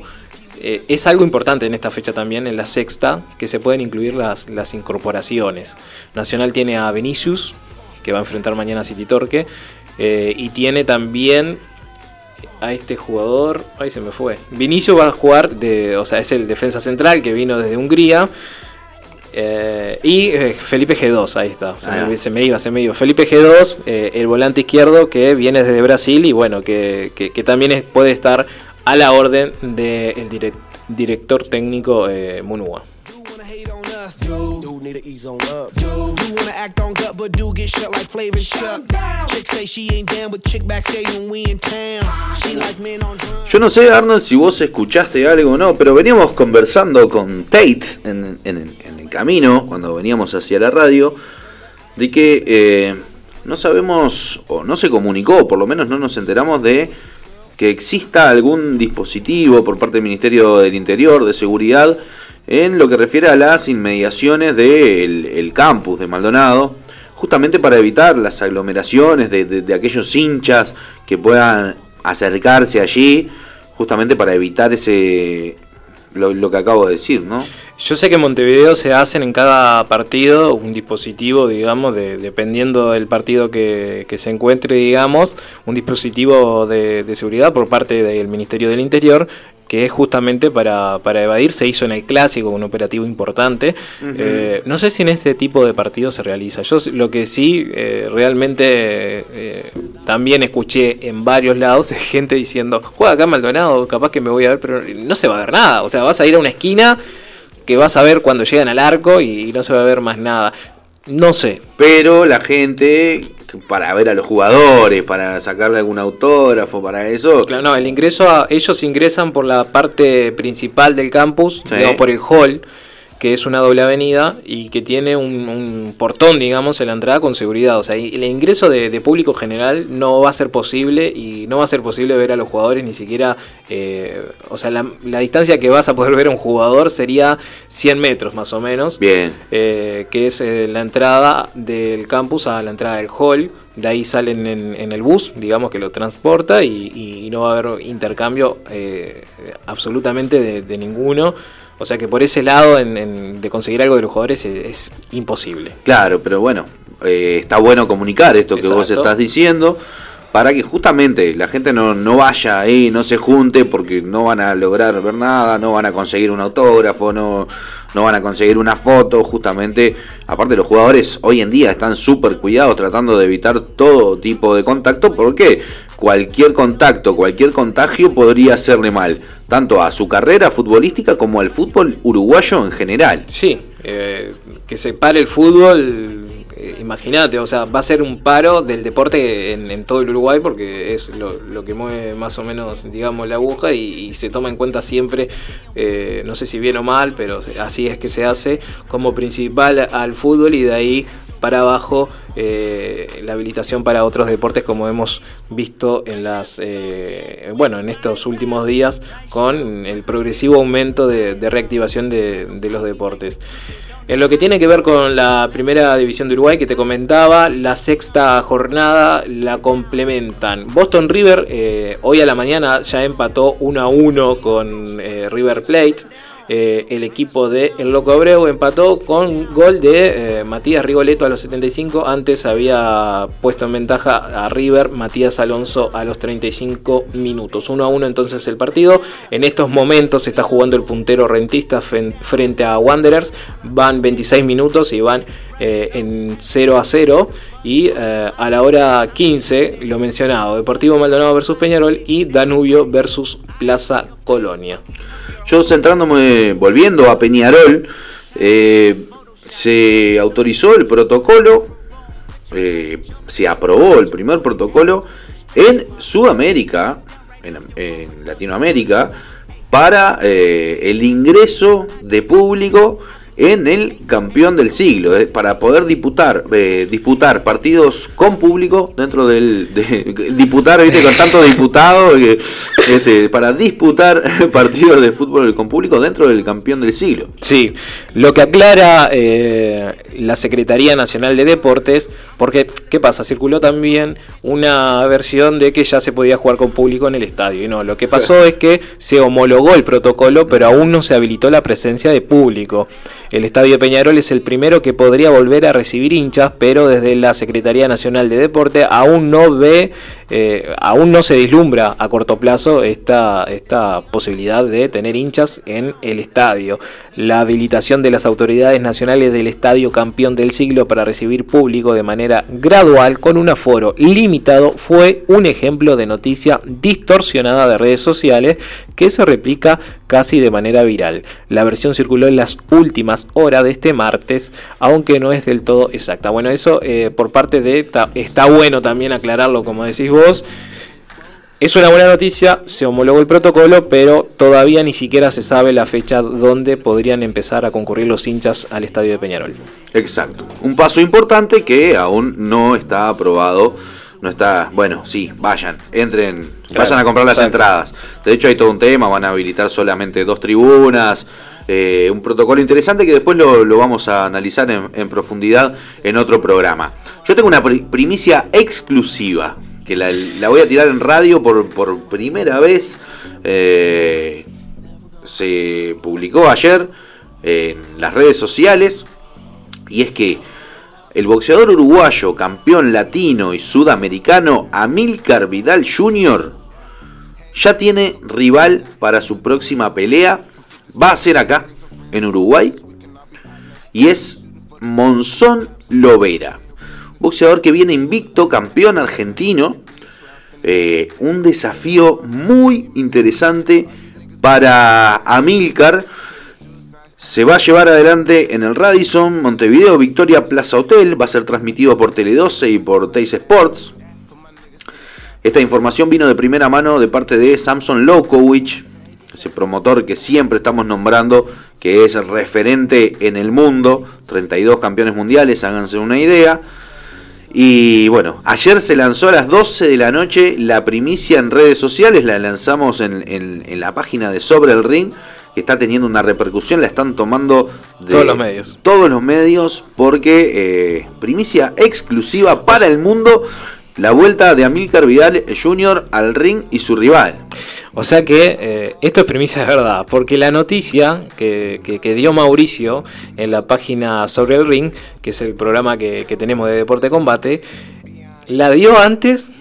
Eh, es algo importante en esta fecha también, en la sexta, que se pueden incluir las, las incorporaciones. Nacional tiene a Vinicius, que va a enfrentar mañana a City Torque. eh, y tiene también a este jugador. Ahí se me fue. Vinicius va a jugar, de, o sea, es el defensa central que vino desde Hungría. Eh, y Felipe G2, ahí está, se, Ah. me, se me iba, se me iba. Felipe G2, eh, el volante izquierdo que viene desde Brasil y bueno, que, que- que también es- puede estar a la orden del director técnico eh, Munua. Dude need to ease on up. Dude, you wanna act on gut, but do get shut like Flavor Chuck. Chick say she ain't down with chick backstage when we in town. She like men on drugs. Yo no sé, Arnold, si vos escuchaste algo o no, pero veníamos conversando con Tate en, en el- en el camino, cuando veníamos hacia la radio, de que eh, no sabemos, o no se comunicó, por lo menos no nos enteramos de que exista algún dispositivo por parte del Ministerio del Interior, de Seguridad, en lo que refiere a las inmediaciones del el campus de Maldonado, justamente para evitar las aglomeraciones de, de- de aquellos hinchas que puedan acercarse allí, justamente para evitar ese lo, que acabo de decir, ¿no? Yo sé que en Montevideo se hacen en cada partido un dispositivo, digamos, de, dependiendo del partido que, que se encuentre, digamos, un dispositivo de seguridad por parte del Ministerio del Interior, que es justamente para, para evadir, se hizo en el clásico, un operativo importante. Eh, no sé si en este tipo de partidos se realiza. Yo lo que sí eh, realmente eh, también escuché en varios lados gente diciendo, juega acá Maldonado, capaz que me voy a ver, pero no se va a ver nada. O sea, vas a ir a una esquina que vas a ver cuando llegan al arco y no se va a ver más nada. No sé. Pero la gente, para ver a los jugadores, para sacarle algún autógrafo, para eso. Claro, no, el ingreso, a- ellos ingresan por la parte principal del campus, Sí. por el hall, que es una doble avenida y que tiene un, un portón, digamos, en la entrada con seguridad. O sea, el ingreso de, de público general no va a ser posible y no va a ser posible ver a los jugadores ni siquiera. eh, o sea, la, la distancia que vas a poder ver a un jugador sería 100 metros más o menos. Bien. eh, que es eh, la entrada del campus a la entrada del hall. De ahí salen en, en el bus, digamos que lo transporta y, y no va a haber intercambio eh, absolutamente de, de ninguno. O sea que por ese lado en- en- de conseguir algo de los jugadores es, es imposible. Claro, pero bueno, eh, está bueno comunicar esto que vos estás diciendo para que justamente la gente no, no vaya ahí, no se junte porque no van a lograr ver nada, no van a conseguir un autógrafo, no, no van a conseguir una foto, justamente, aparte los jugadores hoy en día están súper cuidados tratando de evitar todo tipo de contacto porque cualquier contacto, cualquier contagio podría hacerle mal, tanto a su carrera futbolística como al fútbol uruguayo en general. Sí, eh, que se pare el fútbol, eh, imagínate, o sea, va a ser un paro del deporte en, en todo el Uruguay porque es lo, lo que mueve más o menos, digamos, la aguja y, y se toma en cuenta siempre, eh, no sé si bien o mal, pero así es que se hace como principal al fútbol y de ahí para abajo eh, la habilitación para otros deportes como hemos visto en las eh, bueno en estos últimos días con el progresivo aumento de, reactivación de, los deportes En lo que tiene que ver con la primera división de Uruguay que te comentaba, la sexta jornada la complementan. Boston River eh, hoy a la mañana ya empató 1 a 1 con River Plate. Eh, el equipo de El Loco Abreu empató con gol de eh, Matías Rigoletto a los 75. Antes había puesto en ventaja a River Matías Alonso a los 35 minutos. 1 a 1 entonces el partido. En estos momentos está jugando el puntero rentista frente a Wanderers. Van 26 minutos y van eh, en 0 a 0. Y a la hora 15, lo mencionado, Deportivo Maldonado versus Peñarol y Danubio versus Plaza Colonia. Yo centrándome, volviendo a Peñarol, eh, se autorizó el protocolo, eh, se aprobó el primer protocolo en Sudamérica, en, Latinoamérica, para eh, el ingreso de público en el campeón del siglo, eh, para poder disputar, eh, disputar partidos con público dentro del... de- disputar, viste, con tanto diputado, que, este, para disputar partidos de fútbol con público dentro del campeón del siglo. Sí, lo que aclara eh, la Secretaría Nacional de Deportes, porque, ¿qué pasa? Circuló también una versión de que ya se podía jugar con público en el estadio. Y no, lo que pasó es que se homologó el protocolo, pero aún no se habilitó la presencia de público. El estadio Peñarol es el primero que podría volver a recibir hinchas, pero desde la Secretaría Nacional de Deporte aún no ve, eh, aún no se vislumbra a corto plazo esta, esta posibilidad de tener hinchas en el estadio. La habilitación de las autoridades nacionales del estadio campeón del siglo para recibir público de manera gradual con un aforo limitado fue un ejemplo de noticia distorsionada de redes sociales que se replica casi de manera viral. La versión circuló en las últimas horas de este martes, aunque no es del todo exacta. Bueno, eso eh, por parte de está bueno también aclararlo, como decís vos. Es una buena noticia, se homologó el protocolo, pero todavía ni siquiera se sabe la fecha donde podrían empezar a concurrir los hinchas al estadio de Peñarol. Exacto. Un paso importante que aún no está aprobado. No está, bueno, sí, vayan, entren, Claro, vayan a comprar las exacto. entradas. De hecho hay todo un tema, van a habilitar solamente dos tribunas, eh, un protocolo interesante que después lo, lo vamos a analizar en, en profundidad en otro programa. Yo tengo una pri- primicia exclusiva, que la, voy a tirar en radio por, por primera vez. eh, se publicó ayer en las redes sociales y es que el boxeador uruguayo, campeón latino y sudamericano Amílcar Vidal Jr. ya tiene rival para su próxima pelea. Va a ser acá, en Uruguay. Y es Monzón Lovera. Boxeador que viene invicto, campeón argentino. Eh, un desafío muy interesante para Amílcar. Se va a llevar adelante en el Radisson, Montevideo, Victoria Plaza Hotel. Va a ser transmitido por Tele12 y por Teis Sports. Esta información vino de primera mano de parte de Samson Lokowicz, ese promotor que siempre estamos nombrando, que es referente en el mundo, 32 campeones mundiales, háganse una idea. Y bueno, ayer se lanzó a las 12 de la noche la primicia en redes sociales, la lanzamos en, en- en la página de Sobre el Ring, que está teniendo una repercusión, la están tomando de Todos los medios. Todos los medios, porque eh, primicia exclusiva para el mundo, la vuelta de Amílcar Vidal Jr. al ring y su rival. O sea que eh, esto es premisa de verdad, porque la noticia que, que- que dio Mauricio en la página sobre el ring, que es el programa que, que tenemos de Deporte Combate, la dio antes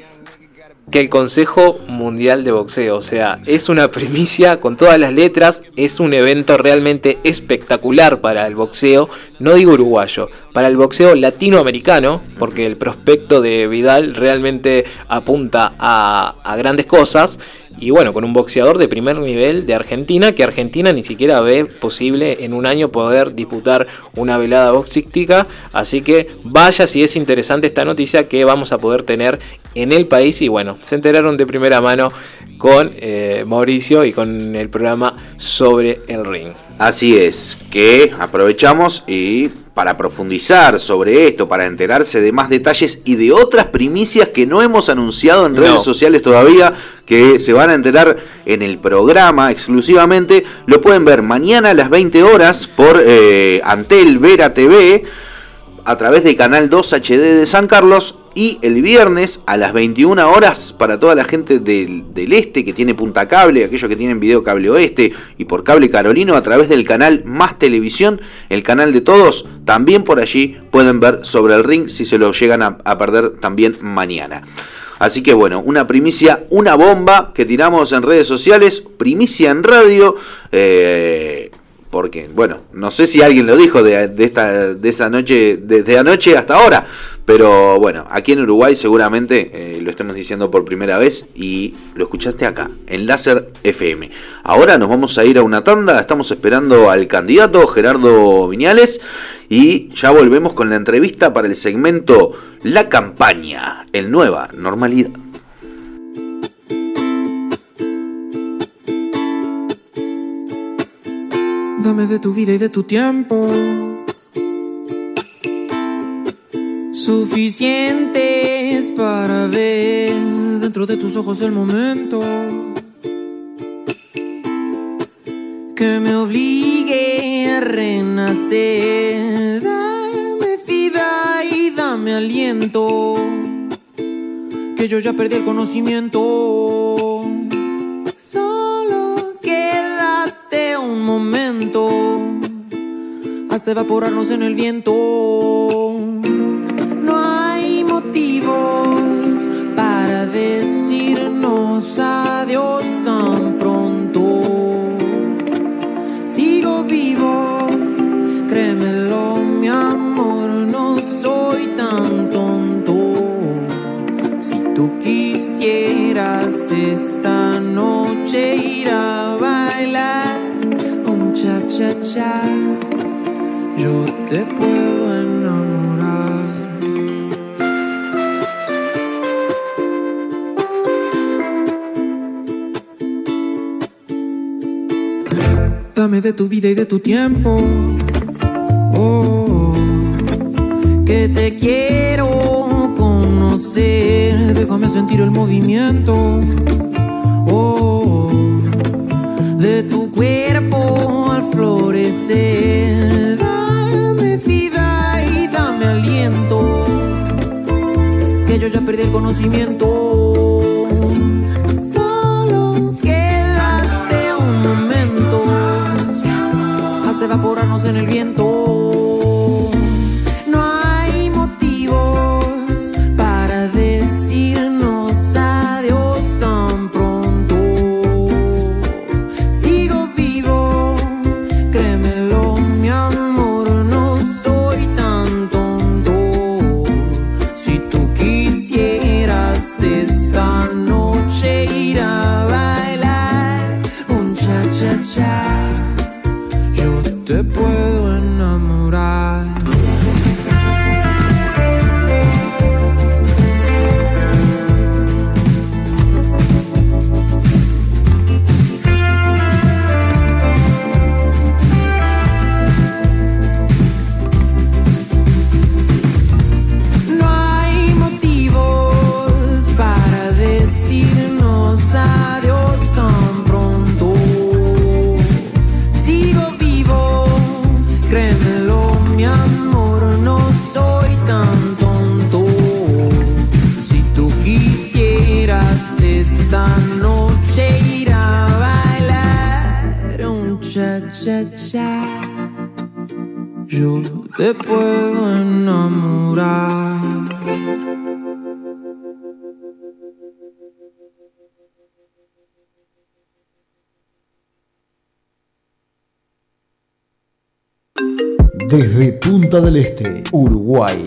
que el Consejo Mundial de Boxeo. O sea, es una primicia con todas las letras, es un evento realmente espectacular para el boxeo, no digo uruguayo, para el boxeo latinoamericano, porque el prospecto de Vidal realmente apunta a, a grandes cosas. Y bueno, con un boxeador de primer nivel de Argentina, que Argentina ni siquiera ve posible en un año poder disputar una velada boxística. Así que vaya si es interesante esta noticia que vamos a poder tener en el país. Y bueno, se enteraron de primera mano con eh, Mauricio y con el programa sobre el ring. Así es, que aprovechamos y para profundizar sobre esto, para enterarse de más detalles y de otras primicias que no hemos anunciado en redes sociales todavía, que se van a enterar en el programa exclusivamente, lo pueden ver mañana a las 20 horas por eh, Antel Vera TV a través de Canal 2 HD de San Carlos y el viernes a las 21 horas para toda la gente del, del este que tiene punta cable, aquellos que tienen video cable oeste y por cable carolino a través del canal Más Televisión, el canal de todos, también por allí pueden ver sobre el ring si se lo llegan a, a perder también mañana. Así que bueno, una primicia, una bomba que tiramos en redes sociales, primicia en radio. eh, porque, bueno, no sé si alguien lo dijo de, esta, de esa noche, desde anoche hasta ahora. Pero bueno, aquí en Uruguay seguramente eh, lo estemos diciendo por primera vez y lo escuchaste acá, en Láser FM. Ahora nos vamos a ir a una tanda, estamos esperando al candidato Gerardo Viñales y ya volvemos con la entrevista para el segmento La campaña, el nueva normalidad. Dame de tu vida y de tu tiempo. Suficientes para ver dentro de tus ojos el momento que me obligue renacer. Dame vida y dame aliento, que yo ya perdí el conocimiento. Solo quédate un momento hasta evaporarnos en el viento. Esta noche ir a bailar un cha cha cha, yo te puedo enamorar. Dame de tu vida y de tu tiempo. Oh, que te quiero conocer. Déjame sentir el movimiento. Tu cuerpo al florecer. Dame vida y dame aliento. Que yo ya perdí el conocimiento. Solo quédate un momento hasta evaporarnos en el viento. Uruguay.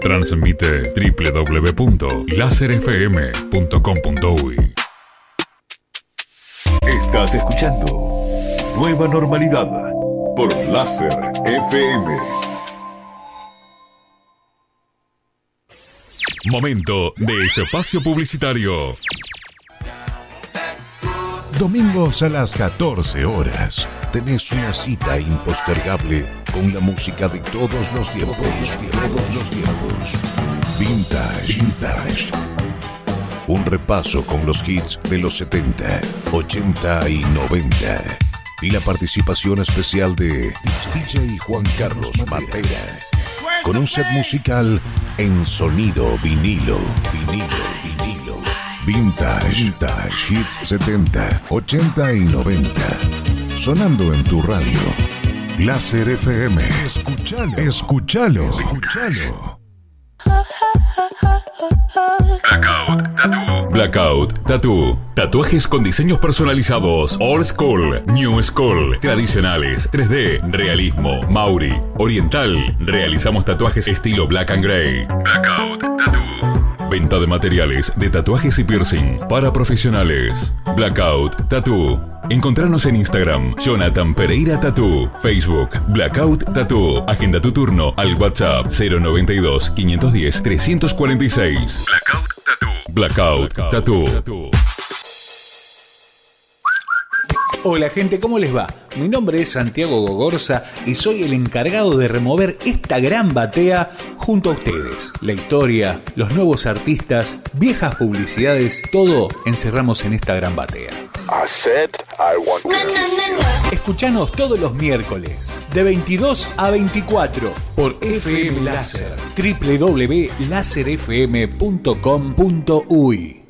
Transmite www.laserfm.com.uy Estás escuchando Nueva Normalidad por Láser FM. Momento de espacio publicitario. Domingos a las 14 horas. Tenés una cita impostergable con la música de todos los tiempos. Los tiempos, los tiempos. Vintage. Vintage. Un repaso con los hits de los 70, 80 y 90. Y la participación especial de DJ Juan Carlos Matera. Con un set musical en sonido vinilo, vinilo. Vintage, vintage, hits 70, 80 y 90. Sonando en tu radio. Láser FM. Escuchalo. Escuchalo. Escuchalo. Blackout Tattoo. Blackout Tattoo. Tatuajes con diseños personalizados. Old School, New School, tradicionales, 3D, realismo, Mauri, oriental. Realizamos tatuajes estilo Black and Gray. Blackout Tattoo. Venta de materiales de tatuajes y piercing para profesionales. Blackout Tattoo. Encontranos en Instagram, Jonathan Pereira Tattoo, Facebook, Blackout Tattoo. Agenda tu turno al WhatsApp 092 510 346. Blackout Tattoo. Blackout Tattoo. Hola gente, ¿cómo les va? Mi nombre es Santiago Gogorza y soy el encargado de remover esta gran batea junto a ustedes. La historia, los nuevos artistas, viejas publicidades, todo encerramos en esta gran batea. I said I want Escuchanos todos los miércoles de 22 a 24 por FM Láser www.laserfm.com.uy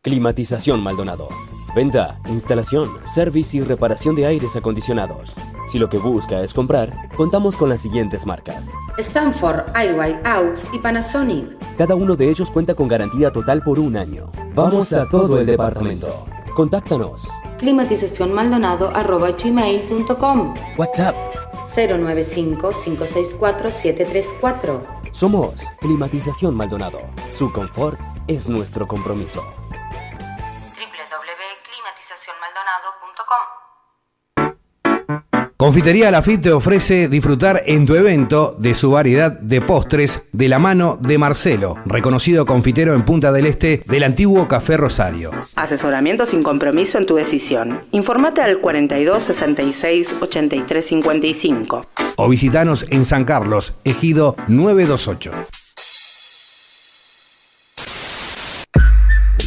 Climatización Maldonado. Venta, instalación, servicio y reparación de aires acondicionados. Si lo que busca es comprar, contamos con las siguientes marcas. Stanford, Airway, AUX y Panasonic. Cada uno de ellos cuenta con garantía total por un año. Vamos a todo el departamento. Contáctanos. Climatizacionmaldonado.gmail.com WhatsApp. 095-564-734 Somos Climatización Maldonado. Su confort es nuestro compromiso. Confitería Lafitte te ofrece disfrutar en tu evento de su variedad de postres de la mano de Marcelo, reconocido confitero en Punta del Este del antiguo Café Rosario. Asesoramiento sin compromiso en tu decisión. Informate al 42 66 83 55. O visitanos en San Carlos, Ejido 928.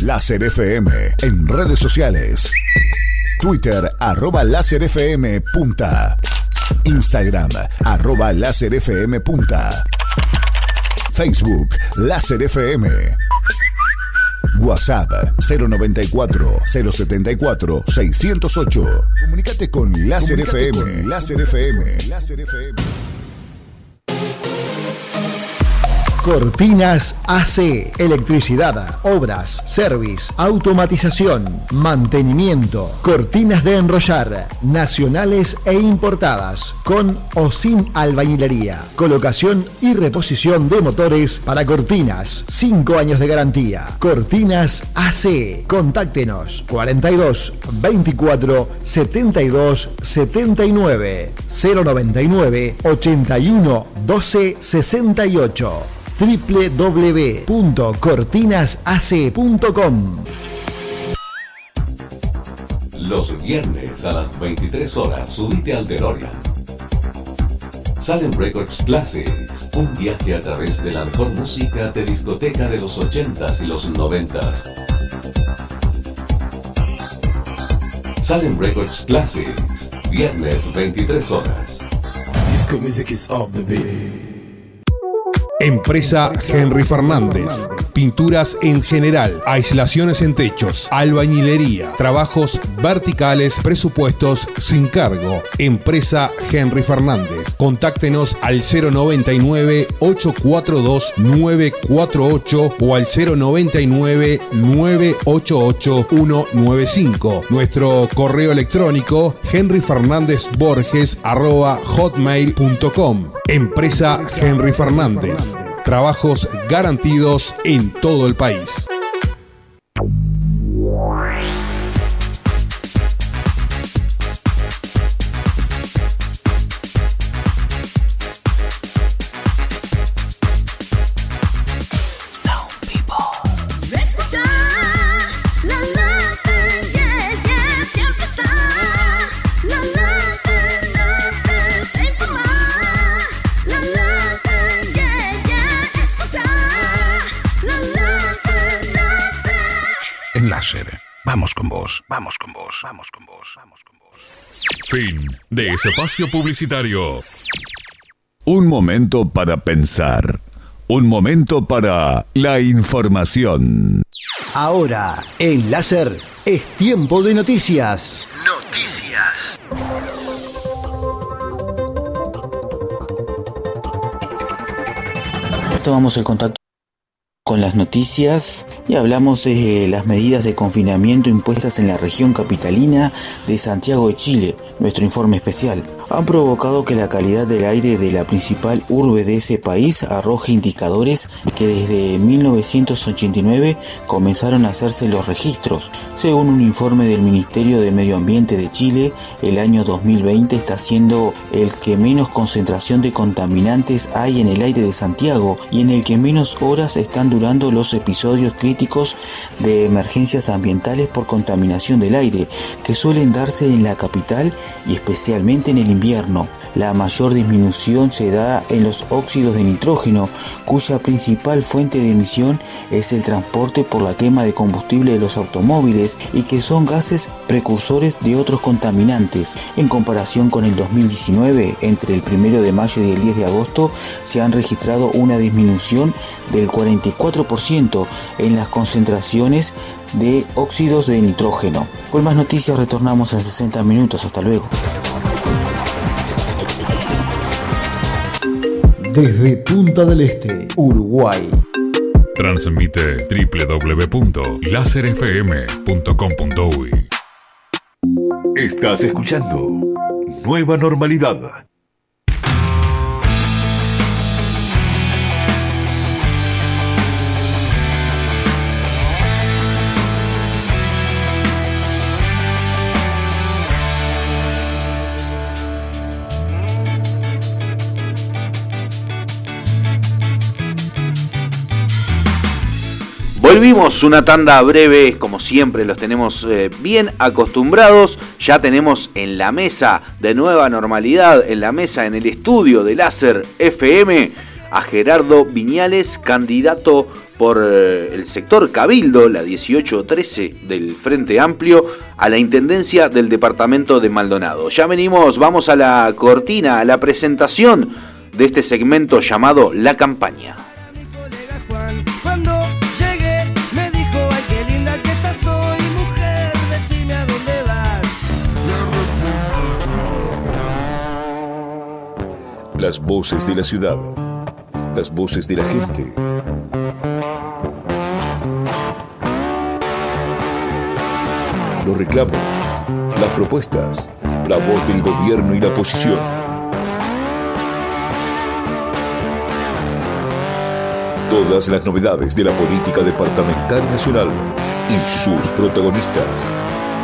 Láser FM en redes sociales. Twitter arroba láser FM punta. Instagram arroba láser FM punta. Facebook Láser FM. WhatsApp 094 074 608. Comunícate con Láser FM. Láser FM. Láser FM. Cortinas AC, electricidad, obras, service, automatización, mantenimiento, cortinas de enrollar, nacionales e importadas, con o sin albañilería, colocación y reposición de motores para cortinas, 5 años de garantía. Cortinas AC, contáctenos. 42 24 72 79 099 81 12 68 www.cortinasac.com Los viernes a las 23 horas subite al DeLorean. Salem Records Classics, un viaje a través de la mejor música de discoteca de los 80s y los 90s. Salem Records Classics, viernes 23 horas. Disco music is off the beat. Empresa Henry Fernández. Pinturas en general, aislaciones en techos, albañilería, trabajos verticales, presupuestos sin cargo. Empresa Henry Fernández. Contáctenos al 099 842 948 o al 099 988 195. Nuestro correo electrónico henryfernandezborges arroba hotmail.com. Empresa Henry Fernández. Trabajos garantidos en todo el país. Vamos con vos, vamos con vos, vamos con vos, vamos con vos. Fin de ese espacio publicitario. Un momento para pensar. Un momento para la información. Ahora, en láser, es tiempo de noticias. Noticias. Tomamos el contacto con las noticias y hablamos de las medidas de confinamiento impuestas en la región capitalina de Santiago de Chile. Nuestro informe especial han provocado que la calidad del aire de la principal urbe de ese país arroje indicadores que desde 1989 comenzaron a hacerse los registros. Según un informe del Ministerio de Medio Ambiente de Chile, el año 2020 está siendo el que menos concentración de contaminantes hay en el aire de Santiago y en el que menos horas están durando los episodios críticos de emergencias ambientales por contaminación del aire que suelen darse en la capital y especialmente en el invierno. La mayor disminución se da en los óxidos de nitrógeno, cuya principal fuente de emisión es el transporte por la quema de combustible de los automóviles y que son gases precursores de otros contaminantes. En comparación con el 2019, entre el 1 de mayo y el 10 de agosto se han registrado una disminución del 44% en las concentraciones de óxidos de nitrógeno. Con más noticias retornamos en 60 minutos. Hasta luego. Desde Punta del Este, Uruguay. Transmite www.laserfm.com.uy Estás escuchando Nueva Normalidad. Volvimos una tanda breve, como siempre los tenemos eh, bien acostumbrados. Ya tenemos en la mesa de nueva normalidad, en la mesa, en el estudio de Láser FM, a Gerardo Viñales, candidato por eh, el sector Cabildo, la 1813 del Frente Amplio, a la Intendencia del Departamento de Maldonado. Ya venimos, vamos a la cortina, a la presentación de este segmento llamado La Campaña. Las voces de la ciudad. Las voces de la gente. Los reclamos. Las propuestas. La voz del gobierno y la oposición. Todas las novedades de la política departamental nacional y sus protagonistas.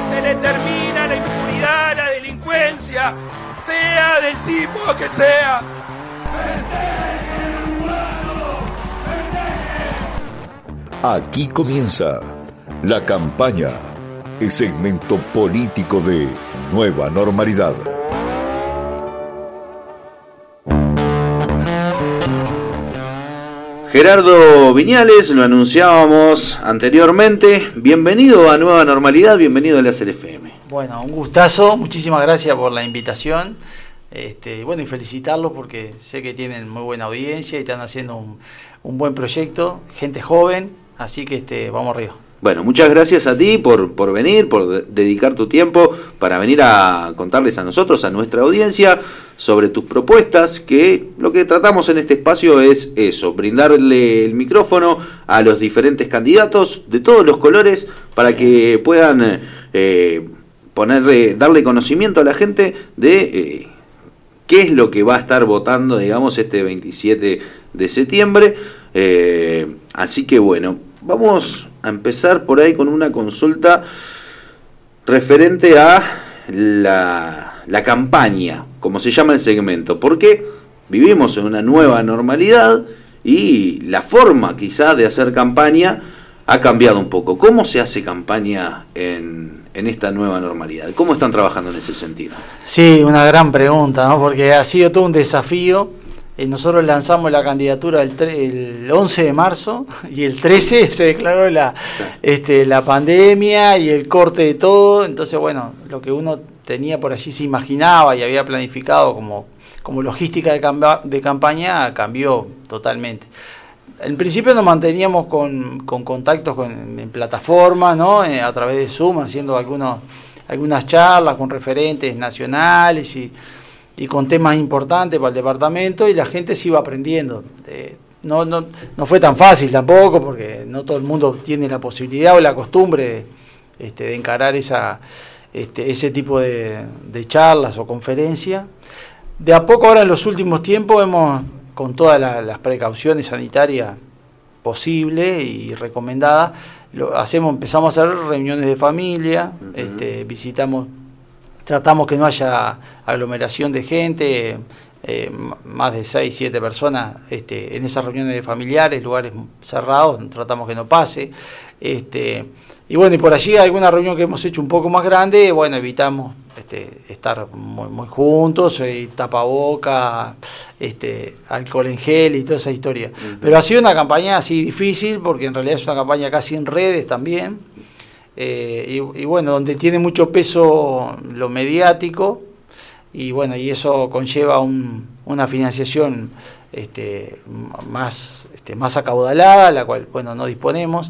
Se le termina la impunidad la delincuencia, sea del tipo que sea. Aquí comienza la campaña, el segmento político de Nueva Normalidad. Gerardo Viñales, lo anunciábamos anteriormente. Bienvenido a Nueva Normalidad, bienvenido a la FM. Bueno, un gustazo, muchísimas gracias por la invitación. Este, bueno, y felicitarlos porque sé que tienen muy buena audiencia y están haciendo un, buen proyecto, gente joven, así que este, vamos arriba. Bueno, muchas gracias a ti por, por venir, por de- dedicar tu tiempo para venir a contarles a nosotros, a nuestra audiencia, sobre tus propuestas, que lo que tratamos en este espacio es eso, brindarle el micrófono a los diferentes candidatos de todos los colores para que puedan eh, ponerle, darle conocimiento a la gente de eh, qué es lo que va a estar votando, digamos, este 27 de septiembre. Eh, así que bueno, vamos a empezar por ahí con una consulta referente a la, la campaña, como se llama el segmento, porque vivimos en una nueva normalidad y la forma quizás de hacer campaña ha cambiado un poco. ¿Cómo se hace campaña en, en esta nueva normalidad? ¿Cómo están trabajando en ese sentido? Sí, una gran pregunta, ¿no? porque ha sido todo un desafío Eh, nosotros lanzamos la candidatura el, el 11 de marzo y el 13 se declaró la, este, la pandemia y el corte de todo. Entonces, bueno, lo que uno tenía por allí se imaginaba y había planificado como, como logística de, de campaña cambió totalmente. En principio nos manteníamos con, con contactos con, en plataformas, ¿no? Eh, a través de Zoom, haciendo algunas charlas con referentes nacionales y, con temas importantes para el departamento y la gente se iba aprendiendo. Eh, no, fue tan fácil tampoco porque no todo el mundo tiene la posibilidad o la costumbre este, de encarar este, ese tipo de charlas o conferencias. De a poco ahora en los últimos tiempos hemos, con todas la- las precauciones sanitarias posibles y recomendadas, lo hacemos, empezamos a hacer reuniones de familia, este, visitamos, tratamos que no haya aglomeración de gente, eh, más de 6, 7 personas este, en esas reuniones de familiares, lugares cerrados, tratamos que no pase. Este, y bueno, y por allí alguna reunión que hemos hecho un poco más grande, bueno, evitamos este, estar muy, muy juntos, eh, tapaboca, este, alcohol en gel y toda esa historia. Pero ha sido una campaña así difícil, porque en realidad es una campaña casi en redes también. Eh, y, y bueno, donde tiene mucho peso lo mediático, y bueno, y eso conlleva un- una financiación este, más, este, más acaudalada, la cual, bueno, no disponemos.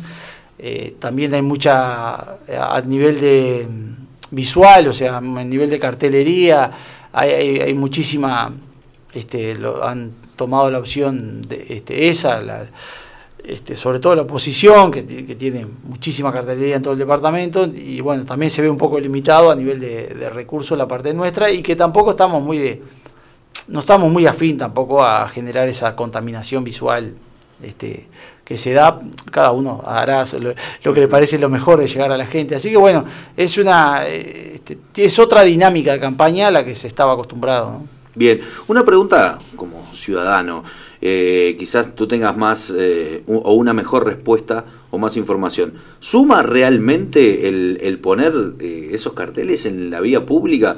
Eh, también hay mucha, a nivel de visual, o sea, a nivel de cartelería, hay, muchísima, este, lo, han tomado la opción de este, esa, este, sobre todo la oposición, que tiene muchísima cartelería en todo el departamento, y bueno, también se ve un poco limitado a nivel de, de recursos la parte nuestra, y que tampoco estamos muy de, no estamos muy afín tampoco a generar esa contaminación visual este, que se da, cada uno hará lo, que le parece lo mejor de llegar a la gente. Así que bueno, es una eh, este, es otra dinámica de campaña a la que se estaba acostumbrado. ¿no? Bien, una pregunta como ciudadano. eh, quizás tú tengas más eh, o una mejor respuesta o más información. ¿Suma realmente el, poner esos carteles en la vía pública?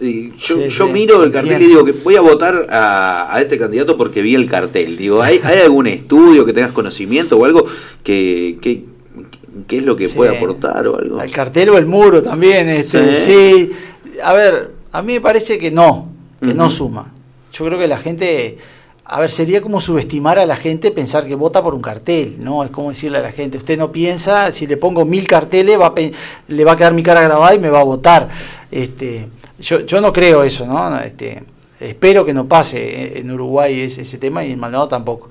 Y yo, Sí, yo sí, miro el cartel y digo que voy a votar a, a este candidato porque vi el cartel. Digo, ¿hay, hay algún estudio que tengas conocimiento o algo que, que, que es lo que Sí. puede aportar o algo? El cartel o el muro también, este, Sí. A ver, a mí me parece que no, que no suma. Yo creo que la gente, a ver, sería como subestimar a la gente pensar que vota por un cartel, ¿no? Es como decirle a la gente, usted no piensa, si le pongo mil carteles, va a le va a quedar mi cara grabada y me va a votar. Este, yo, yo no creo eso, ¿no? Este, espero que no pase en Uruguay ese, ese tema y en Maldonado tampoco.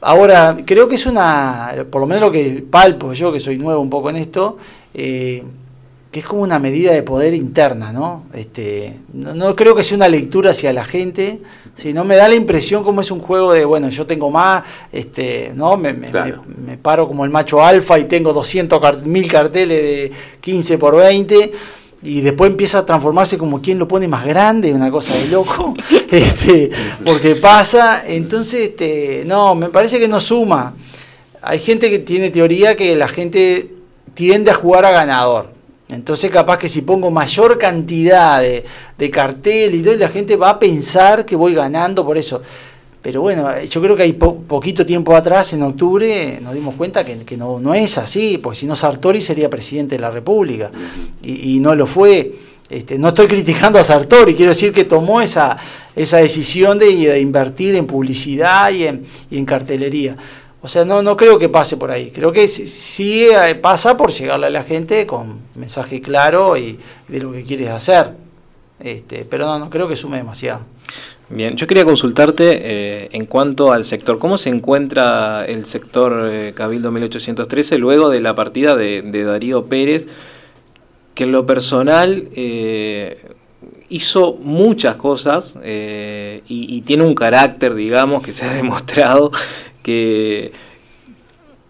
Ahora, creo que es una, por lo menos lo que palpo yo, que soy nuevo un poco en esto, eh, que es como una medida de poder interna, ¿no? Este, no, no creo que sea una lectura hacia la gente, sino me da la impresión como es un juego de, bueno, yo tengo más, este, ¿no? Me, me- Claro. me- me paro como el macho alfa y tengo 200 car- mil carteles de 15 por 20 y después empieza a transformarse como quien lo pone más grande, una cosa de loco, este, porque pasa, entonces, este, no, me parece que no suma. Hay gente que tiene teoría que la gente tiende a jugar a ganador. Entonces capaz que si pongo mayor cantidad de, de cartel y todo, la gente va a pensar que voy ganando por eso. Pero bueno, yo creo que hay po- poquito tiempo atrás, en octubre, nos dimos cuenta que, no, no es así, porque si no Sartori sería presidente de la República y, no lo fue. Este, no estoy criticando a Sartori, quiero decir que tomó esa, esa decisión de, invertir en publicidad y en, y en cartelería. O sea, no, no creo que pase por ahí. Creo que sí, sí, eh, pasa por llegarle a la gente con mensaje claro y de lo que quieres hacer. Este, pero no, no creo que sume demasiado. Bien, yo quería consultarte eh, en cuanto al sector. ¿Cómo se encuentra el sector eh, Cabildo 1813 luego de la partida de, Darío Pérez, que en lo personal eh, hizo muchas cosas eh, y tiene un carácter, digamos, que se ha demostrado que,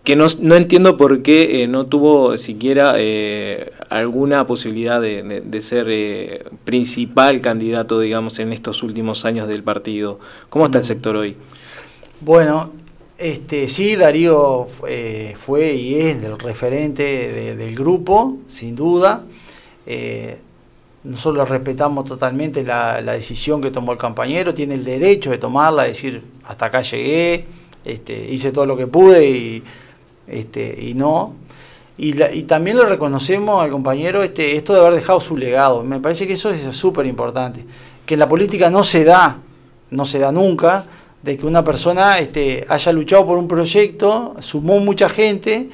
que no, no entiendo por qué eh, no tuvo siquiera eh, alguna posibilidad de, de- de ser eh, principal candidato, digamos, en estos últimos años del partido. ¿Cómo está el sector hoy? Bueno, este, sí, Darío eh, fue y es el referente de- del grupo, sin duda. Eh, nosotros respetamos totalmente la, la decisión que tomó el compañero, tiene el derecho de tomarla, decir, hasta acá llegué, este, hice todo lo que pude y, este, y no. Y, la- y también lo reconocemos al compañero este, esto de haber dejado su legado. Me parece que eso es súper importante. Que en la política no se da, no se da nunca, de que una persona este, haya luchado por un proyecto, sumó mucha gente